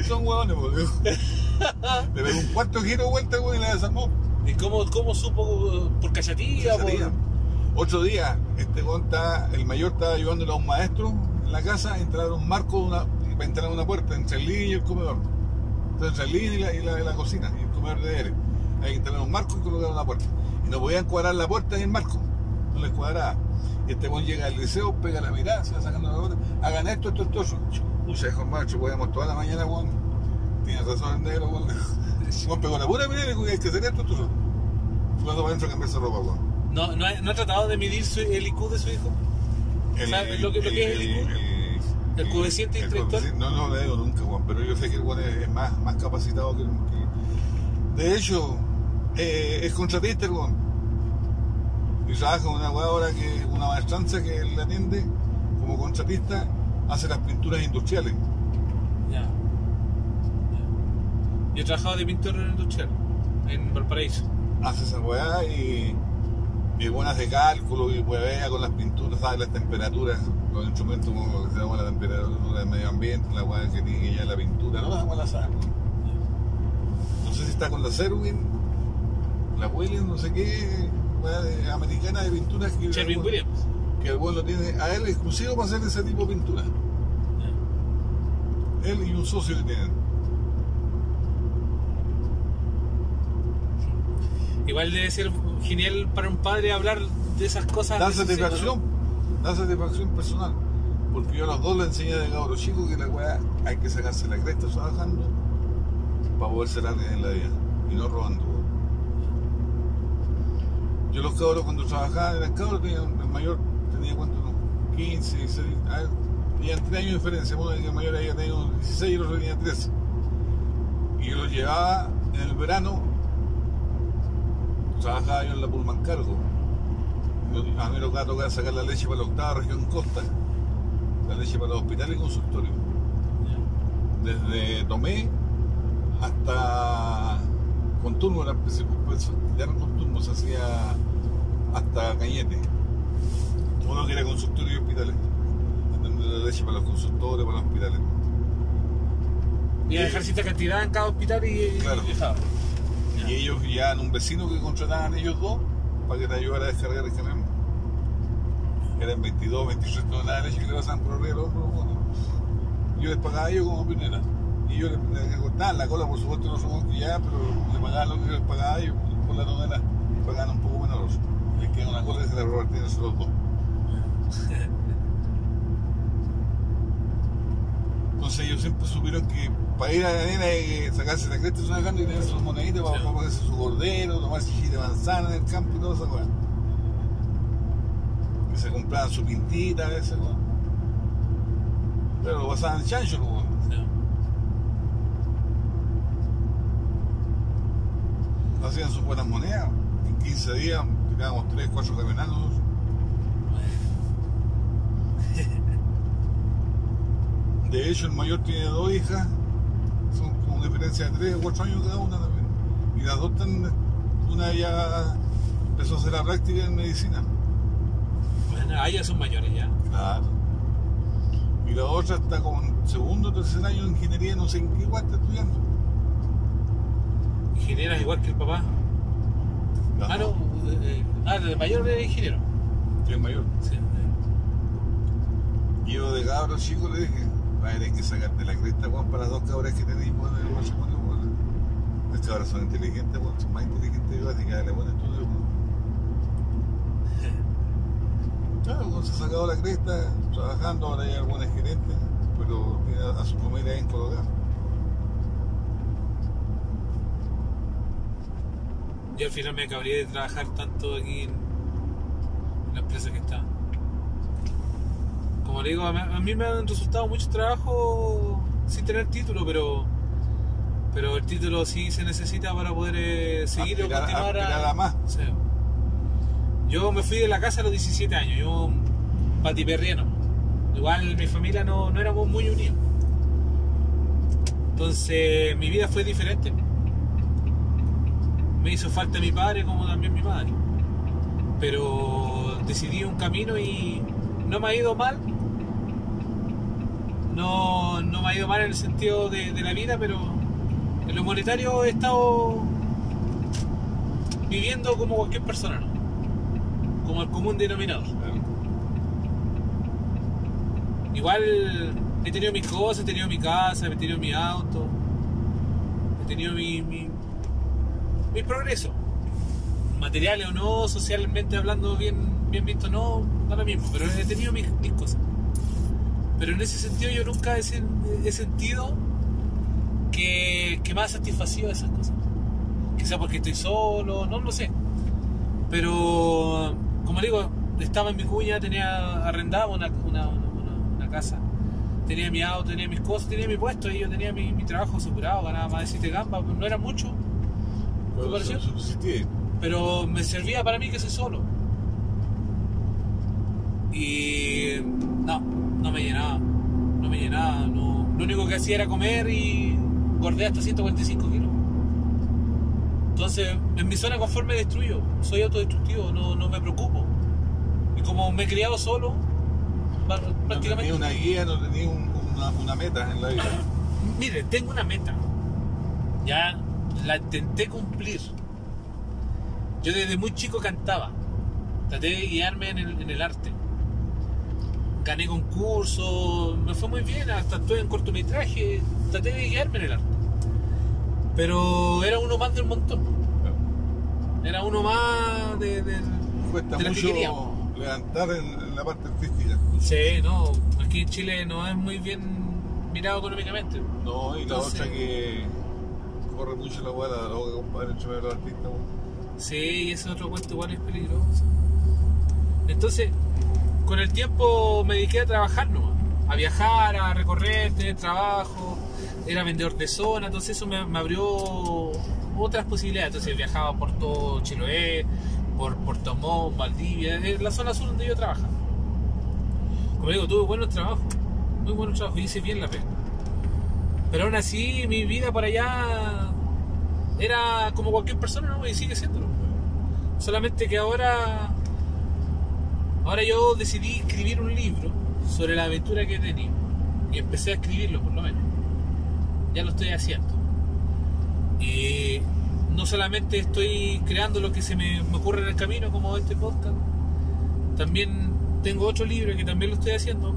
Son weones, weón. le pegó un cuarto giro, vuelta, weón, y la desarmó. ¿Y cómo, cómo supo por cachatilla? Día. Por... Otro día, este weón está, el mayor estaba ayudándole a un maestro en la casa a entrar a un marco de una, para entrar a una puerta entre el living y el comedor. Entonces, entre el living y la, y la, y la cocina, y el comedor de aire. Hay que entrar a un marco y colocar una puerta. Y no podían cuadrar la puerta y el marco. No les cuadraba. Y este weón llega al liceo, pega la mirada, se va sacando la puerta. Hagan esto, esto, esto. Pucha, hijo macho, podíamos toda la mañana, weón. Tienes razón el negro, weón. Weón pegó la pura mirada y le dijo, hay que hacer esto, esto. Cuando va adentro a cambiarse ropa, weón. ¿No, no, ha, ¿No tratado de medir su- el IQ de su hijo? ¿Sabe lo que- lo que es el IQ? El coeficiente el intelectual. coeficiente- No, no lo digo nunca, Juan, pero yo sé que el Juan es, es más, más capacitado que, que- De hecho, eh, es contratista el Juan. Y trabaja en una weá ahora que una maestranza que la atiende como contratista, hace las pinturas industriales. Ya. Ya. Yo he trabajado de pintor industrial en Valparaíso. Hace esa weá y, y buenas de cálculo y huevea con las pinturas, sabe las temperaturas, los instrumentos como lo que se llama la temperatura del medio ambiente, la weá que tiene ya la pintura, no, weá la sabe. No sé si está con la Serwin, la Williams, no sé qué, americana de pinturas que Sherwin Williams. que el weón lo tiene a él exclusivo para hacer ese tipo de pintura. Él y un socio que tienen. Igual debe ser genial para un padre hablar de esas cosas. Da satisfacción, da satisfacción personal. Porque yo a los dos le enseñé de cabro chico que la weá hay que sacarse la cresta trabajando para poder alguien en la vida y no robando. Yo los cabros cuando trabajaban eran cabros, tenían, el mayor tenía cuánto, unos 15, 16, a ver, tenían 3 años de diferencia, uno el mayor había tenido 16 y el otro tenía 13. Y yo los llevaba en el verano, trabajaba yo en la Pullman Cargo. A mí me tocaba tocar sacar la leche para la octava región costa, la leche para los hospitales y consultorios. Desde Tomé hasta con turno, era, pues, pues, con turno, se hacía hasta Cañete. Lo que era consultorio y hospitales. Atendiendo la leche para los consultorios, para los hospitales. Y a dejar cierta cantidad en cada hospital y. Claro. y ellos ya un vecino que contrataban ellos dos para que te ayudara a descargar el camión. Eran 22, 23 toneladas de leche que le pasaban por arriba los hombros, bueno. Yo les pagaba a ellos como pionera. Y yo les, les cortaban la cola, por supuesto, no somos que ya, pero le pagaban lo que yo les pagaba a ellos por la tonelada. Y pagaban un poco menos. Les queda una que se la repartían esos los dos. Entonces ellos siempre supieron que para ir a la nena hay que sacarse la cresta y tener sus moneditas para, para ponerse su cordero, tomarse chile de manzana en el campo y toda esa cosa. Que se compraban su pintita a veces. Pero lo pasaban en chancho, ¿no? Ya. hacían sus buenas monedas. En 15 días tirábamos 3, 4 camionados. De hecho, el mayor tiene dos hijas, son con diferencia de 3 o 4 años cada una también. Y las dos están, una ya empezó a hacer la práctica en medicina. Bueno, ahí ya son mayores ya. Claro. Y la otra está como en segundo o tercer año de ingeniería, no sé en qué igual está estudiando. Ingenieras igual que el papá. Ah, no. dos. eh, ah, el mayor es ingeniero. El mayor. Sí. eh. Yo de cabro chico le dije, va a tener que sacarte la cresta, Juan, para las dos cabras que tenéis, Juan, en el matrimonio, Juan. Las cabras son inteligentes, Juan, son más inteligentes que yo, así que dale buen estudio, Juan. Claro, Juan se ha sacado la cresta, trabajando, ahora hay algunas gerentes, pero tiene a su familia en colocar. Yo al final me cabría de trabajar tanto aquí en, en la empresa que está. Como le digo, a mí, a mí me han resultado muchos trabajos sin tener título, pero pero el título sí se necesita para poder eh, seguir Aspirar- o continuar a más. Yo me fui de la casa a los 17 años, yo patiperriano. Igual mi familia no, no éramos muy unidos. Entonces mi vida fue diferente. Me hizo falta mi padre como también mi madre. Pero decidí un camino y no me ha ido mal. No, no me ha ido mal en el sentido de, de la vida, pero en lo monetario he estado viviendo como cualquier persona, ¿no? Como el común denominador. Igual he tenido mis cosas, he tenido mi casa, he tenido mi auto, he tenido mi, mi, mis progresos. Materiales o no, socialmente hablando bien, bien visto, no, no lo mismo, pero he tenido mis, mis cosas. Pero en ese sentido yo nunca he, he sentido que, que me ha satisfacido esas cosas. Quizá porque estoy solo, no lo sé. Pero, como digo, estaba en mi cuña, tenía arrendaba una, una, una- una casa. Tenía mi auto, tenía mis cosas, tenía mi puesto y yo tenía mi, mi trabajo asegurado, ganaba más de 7 gambas, no era mucho, Pero me servía para mí que soy solo. Y no, no me llenaba. No me llenaba. No. Lo único que hacía era comer y engordé hasta 145 kilos. Entonces, en mi zona de confort me destruyo. Soy autodestructivo, no, no me preocupo. Y como me he criado solo, No prácticamente. tenía una guía, no tenía un- una, una meta en la vida. Mire, tengo una meta. Ya la intenté cumplir. Yo desde muy chico cantaba. Traté de guiarme en el, en el arte. Gané concursos, me fue muy bien, hasta estuve en cortometraje. Traté de guiarme en el arte. Pero era uno más del montón. Era uno más de, del- Cuesta de que levantar en, en la parte artística. Sí, no, aquí en Chile no es muy bien mirado económicamente. No, y la otra que corre mucho la hueá, la compadre, entre los artistas. Sí, y ese otro cuento igual es peligroso. Entonces, con el tiempo me dediqué a trabajar nomás, a viajar, a recorrer, tener trabajo, era vendedor de zona, entonces eso me, abrió otras posibilidades. Entonces viajaba por todo Chiloé, por Puerto Montt, Valdivia, es la zona sur donde yo trabajaba. Como digo, tuve buenos trabajos, muy buenos trabajos, hice bien la pena. Pero aún así, mi vida por allá era como cualquier persona. Y sigue siéndolo. Solamente que ahora. Ahora yo decidí escribir un libro sobre la aventura que he tenido. Y empecé a escribirlo, por lo menos. Ya lo estoy haciendo. Y no solamente estoy creando lo que se me, me ocurre en el camino, como este podcast. También tengo otro libro que también lo estoy haciendo.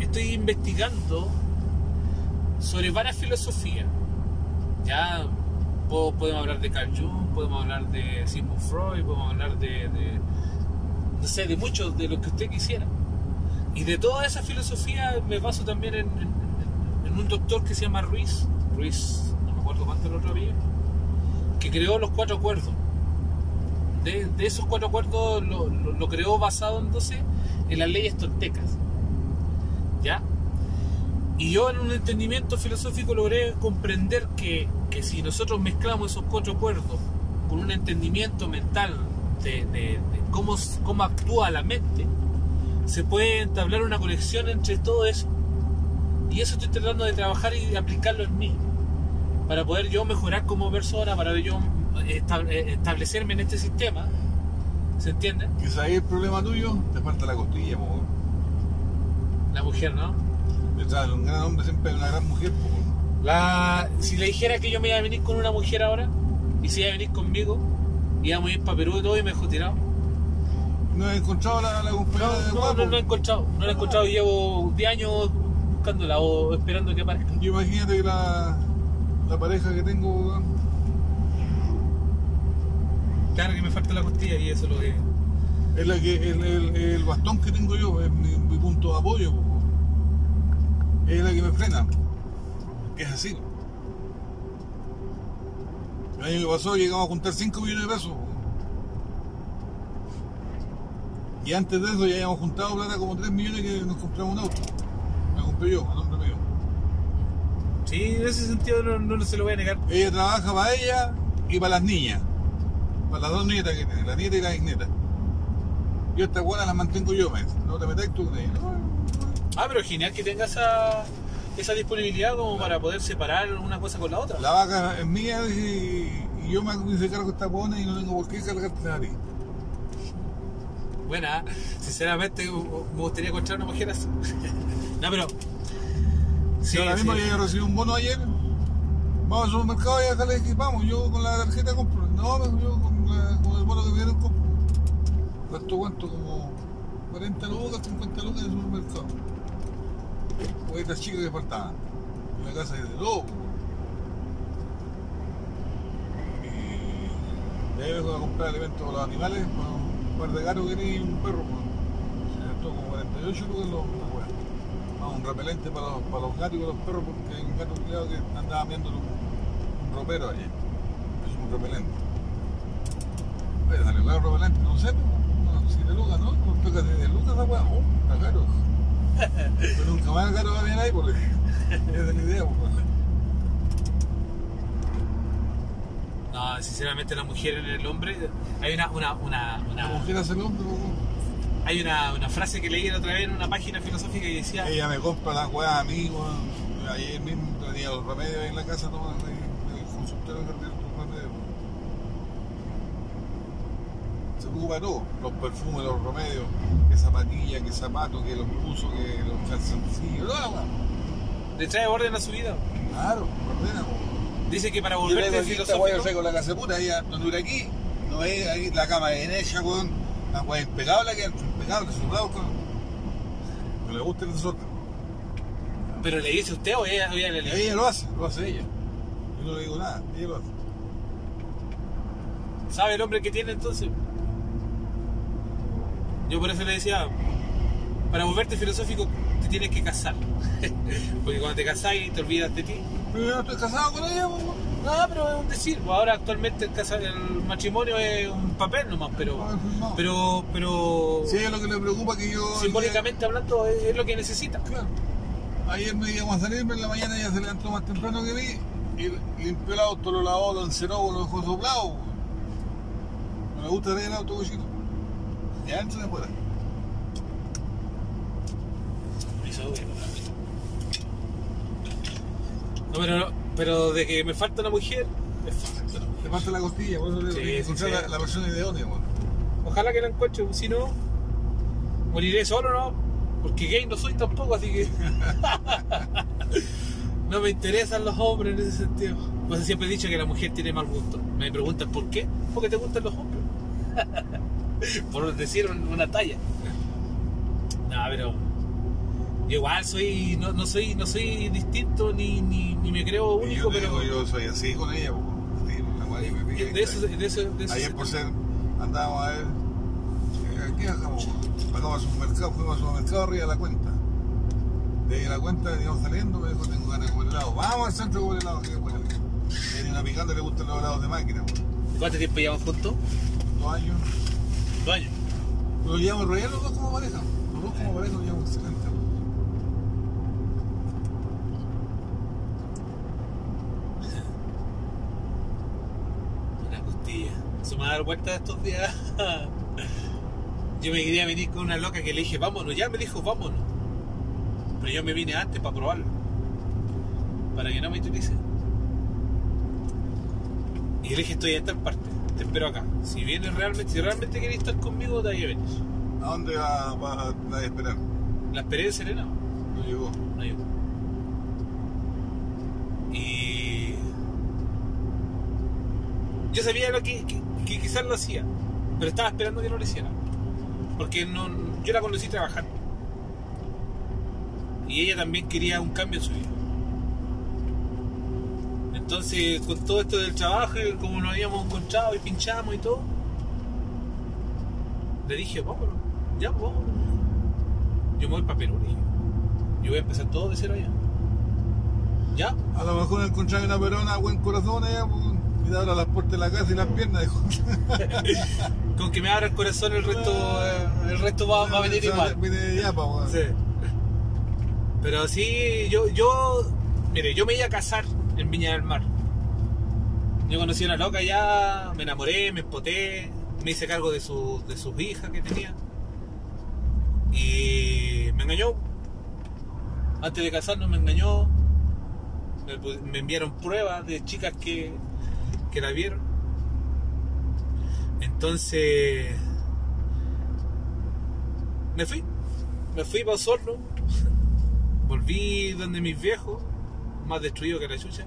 Estoy investigando sobre varias filosofías. Ya po- podemos hablar de Carl Jung, podemos hablar de Sigmund Freud, podemos hablar de, no sé, de muchos, de lo que usted quisiera. Y de toda esa filosofía me baso también en, en- un doctor que se llama Ruiz, Ruiz, no me acuerdo cuánto el otro que creó los cuatro acuerdos. De, de esos cuatro acuerdos lo, lo- lo creó basado entonces en las leyes toltecas. ¿Ya? Y yo en un entendimiento filosófico logré comprender que, que si nosotros mezclamos esos cuatro acuerdos con un entendimiento mental de, de- de cómo, cómo actúa la mente, se puede entablar una conexión entre todo eso. Y eso estoy tratando de trabajar y de aplicarlo en mí. Para poder yo mejorar como persona, para yo estab- eh, establecerme en este sistema. ¿Se entiende? Quizá ahí el problema tuyo, te falta la costilla, weón. La mujer, ¿no? Detrás de un gran hombre siempre hay una gran mujer. La, si le dijera que yo me iba a venir con una mujer ahora, y si iba a venir conmigo, íbamos a ir para Perú y todo y me dejó tirado. ¿No has encontrado la, la No, compañera de no, no, no he encontrado, no la he encontrado, llevo 10 años buscándola o esperando que aparezca. Yo imagínate que la, la pareja que tengo, Claro que me falta la costilla y eso es lo que. es la que, el, el- el bastón que tengo yo, es mi, mi punto de apoyo, po. Es la que me frena, es así. El año que pasó llegamos a juntar 5 millones de pesos. Y antes de eso ya habíamos juntado plata como 3 millones que nos compramos un auto. Me compré yo, a nombre mío. Sí, en ese sentido no, no se lo voy a negar. Ella trabaja para ella y para las niñas. Para las dos nietas que tiene, la nieta y la bisnieta. Yo estas buenas las mantengo yo, me dice. No te metas tú con ella. Ah, pero genial que tenga esa, esa disponibilidad como para poder separar una cosa con la otra. La vaca es mía y, y yo me cargo de esta buena y no tengo por qué cargarte a ti. Buena, sinceramente me gustaría encontrar una mujer así. no, pero. Si ahora mismo sí. ya recibí un bono ayer, vamos al supermercado y ya sale que vamos, yo con la tarjeta compro. No, yo con, la- con el bono que me dieron compro. ¿Cuánto cuánto? Como 40 lucas, 50 lucas en el supermercado. Estas chicas que faltaban. En la casa de todo. Y de ahí vengo a comprar alimentos para los animales, para un par de gatos que tenía y un perro. Se gastó como 48 lucas los. Ah, un repelente para los, para los gatos y para los perros porque hay un gato que andaba viendo un, ropero allí. Es un repelente. Oye, salió el repelente, no sé, no, si de lucas, ¿no? No toca de lucas weá, oh, está caro. Pero nunca más el gato va bien ahí porque es la idea, pues. No, sinceramente la mujer en el hombre. Hay una, una, una, La una- mujer hace el hombre, pues. Hay una, una frase que leí la otra vez en una página filosófica que decía, Ella me compra las weas a mí, weón. Ayer mismo tenía los remedios ahí en la casa, ahí, el consultorio que tiene los remedios. De todo, los perfumes, los remedios, que zapatilla, que zapato, que los puso, que los calzoncillos, la wea. le trae orden a su vida. Claro, ordena. Dice que para volverte wea, yo filosófico, traigo la casa de puta, ella no dura aquí, no es ahí la cama en ella, weón. La wea impecable que impecable, su lado, No le gusta el desorden. pero le dice usted o ella, o ella le dice. Ella lo hace, lo hace ella. Yo no le digo nada, ella lo hace. ¿Sabe el hombre que tiene entonces? Yo por eso le decía, para volverte filosófico te tienes que casar. Porque cuando te casas te olvidas de ti. Pero yo no estoy casado con ella, pues. No, pero es un decir. Pues ahora actualmente el, casa- el matrimonio es un papel nomás, pero, No. pero, pero Si ella lo que le preocupa es que yo. simbólicamente hablando es, es lo que necesita. Claro. Ayer me íbamos a salirme, en la mañana ella se levantó más temprano que mí y limpió el auto, lo lavó, lo enceró, lo dejó soplado. pues. No le gusta traer el auto cochino. Y antes de fuera. Eso, güey, No, pero, pero de que me falta una mujer, me falta una mujer. Te falta la costilla, por eso Sí, que sí, encontrar sí. la, la persona idónea, weón. Ojalá que la encuentre, si no, moriré solo, ¿no? Porque gay no soy tampoco, así que. no me interesan los hombres en ese sentido. Pues siempre he dicho que la mujer tiene mal gusto. Me preguntan por qué. Porque te gustan los hombres. por decir un- una talla. No, pero. Yo igual soy. No, no soy no soy distinto ni, ni, ni me creo único, yo, te pero. digo, yo soy así con ella. Así, me pide de eso, de eso, de eso Ayer por ser, andábamos a ver, ¿qué bajamos? Bajamos al supermercado, fuimos al supermercado arriba de la cuenta. De la cuenta íbamos saliendo, me dijo, tengo ganas de comer helado. Vamos al centro a comer helado, que bueno. Tiene una picante, le gustan los helados de máquina. ¿Cuánto tiempo llevamos juntos? Dos años. Dos años. Pero llevamos realidad los dos como pareja. Los dos como pareja nos llevamos excelente. weón. Una costilla. Se me va a dar vuelta estos días. Yo me quería venir con una loca que le dije, vámonos. Ya me dijo, vámonos. Pero yo me vine antes para probarlo. Para que no me utilice. Y le dije, estoy en tal parte. Te espero acá. Si vienes realmente, si realmente querés estar conmigo, te ahí venir. ¿A dónde va, va a esperar? La esperé en Serena. No llegó. No llegó. Y. Yo sabía lo que, que, que quizás lo hacía, pero estaba esperando que no lo hiciera. Porque no, yo la conocí trabajando. Y ella también quería un cambio en su vida. Entonces, con todo esto del trabajo, y como nos habíamos encontrado y pinchamos y todo, le dije, vámonos, ya, vámonos. Yo me voy para Perú, le dije. Yo voy a empezar todo de cero allá. ¿Ya? A lo mejor encontrar una perona buen corazón allá, pues, y abra las puertas de la casa y las piernas, dijo. Con que me abra el corazón el resto, eh, el resto va, va a venir igual. Sí. Pero sí, yo, yo, mire, yo me iba a casar Viña del Mar. Yo conocí a una loca ya, me enamoré, me empoté, me hice cargo de, su, de sus hijas que tenía. Y me engañó. Antes de casarnos me engañó. Me enviaron pruebas de chicas que, que la vieron. Entonces me fui. Me fui para Osorno. Volví donde mis viejos, más destruido que la chucha.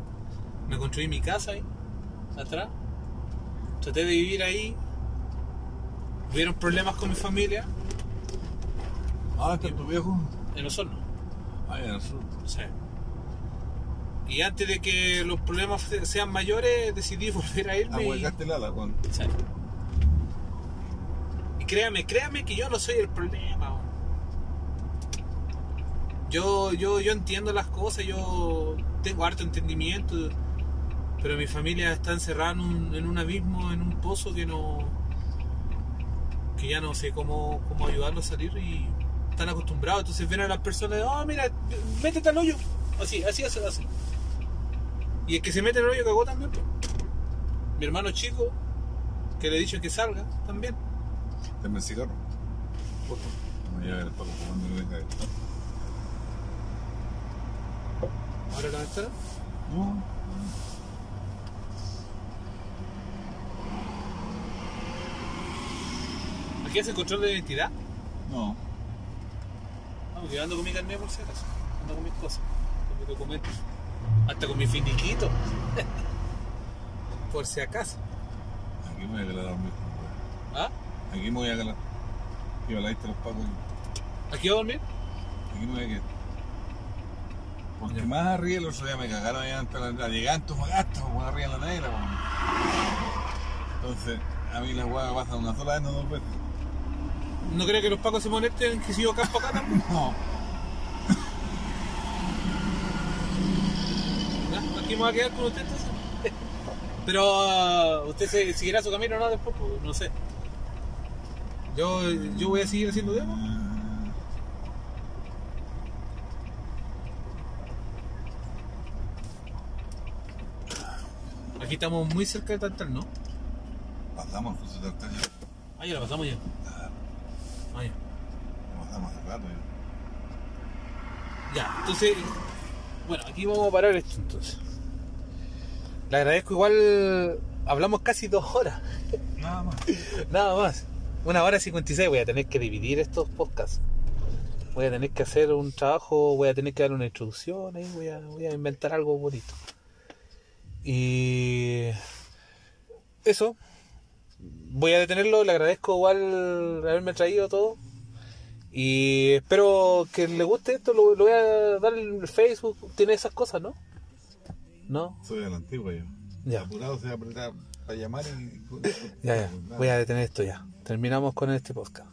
Me construí mi casa ahí, atrás. Traté de vivir ahí. Hubieron problemas con mi familia Ah, está tu viejo. en Osorno. Ah, ya, en el sur. Sí. Y antes de que los problemas se- sean mayores, decidí volver a irme. y- Ahuecaste el ala, weón. Sí. Y créame, créame que yo no soy el problema. Yo, yo, yo entiendo las cosas, yo tengo harto entendimiento, pero mi familia está encerrada en un, en un abismo, en un pozo que no. que ya no sé cómo, cómo ayudarlos a salir y están acostumbrados. Entonces ven a las personas, oh, mira, métete al hoyo. Así, así, así, así. Y el que se mete el hoyo cagó también. pues. Mi hermano chico, que le he dicho que salga también. Dame el cigarro. No me lleve el Paco fumando que venga. ¿Ahora la ventana? No. ¿Aquí hace control de identidad? No. No, porque yo ando con mi carnet por si acaso. Ando con mis cosas, con mis documentos. Hasta con mi finiquito. por si acaso. Aquí me voy a quedar a dormir. ¿Ah? Aquí me voy a a la lista de los Pacos. ¿Aquí va a dormir? Aquí me voy a quedar. Porque Ya. más arriba el otro día me cagaron allá antes de la llegada en Antofagasta, más arriba en la negra. Entonces, a mí la hueá me pasa una sola vez, no dos veces. ¿No creo que los pacos se molesten que sigo campo acá también? No. ¿Ya? Aquí me voy a quedar con usted entonces. Pero ah, usted se, seguirá su camino o no después, pues, no sé. Yo, yo voy a seguir haciendo demo. Aquí estamos muy cerca de Tantal, ¿no? Pasamos con su tartaria. Ah, ya la pasamos ya. Ah, ya. Pasamos hace rato ya. Ya, entonces, bueno, aquí vamos a parar esto entonces. Le agradezco igual, hablamos casi dos horas, Nada más. nada más. Una hora y 56, voy a tener que dividir estos podcasts. Voy a tener que hacer un trabajo, voy a tener que dar una introducción, ahí voy a, voy a inventar algo bonito. Y eso, voy a detenerlo, le agradezco igual haberme traído todo. Y espero que le guste esto, lo, lo voy a dar en el Facebook, tiene esas cosas, ¿no? ¿No? Soy de la antigua yo. Ya. Apurado se va a apretar para llamar y. Ya, ya, voy a detener esto ya. Terminamos con este podcast.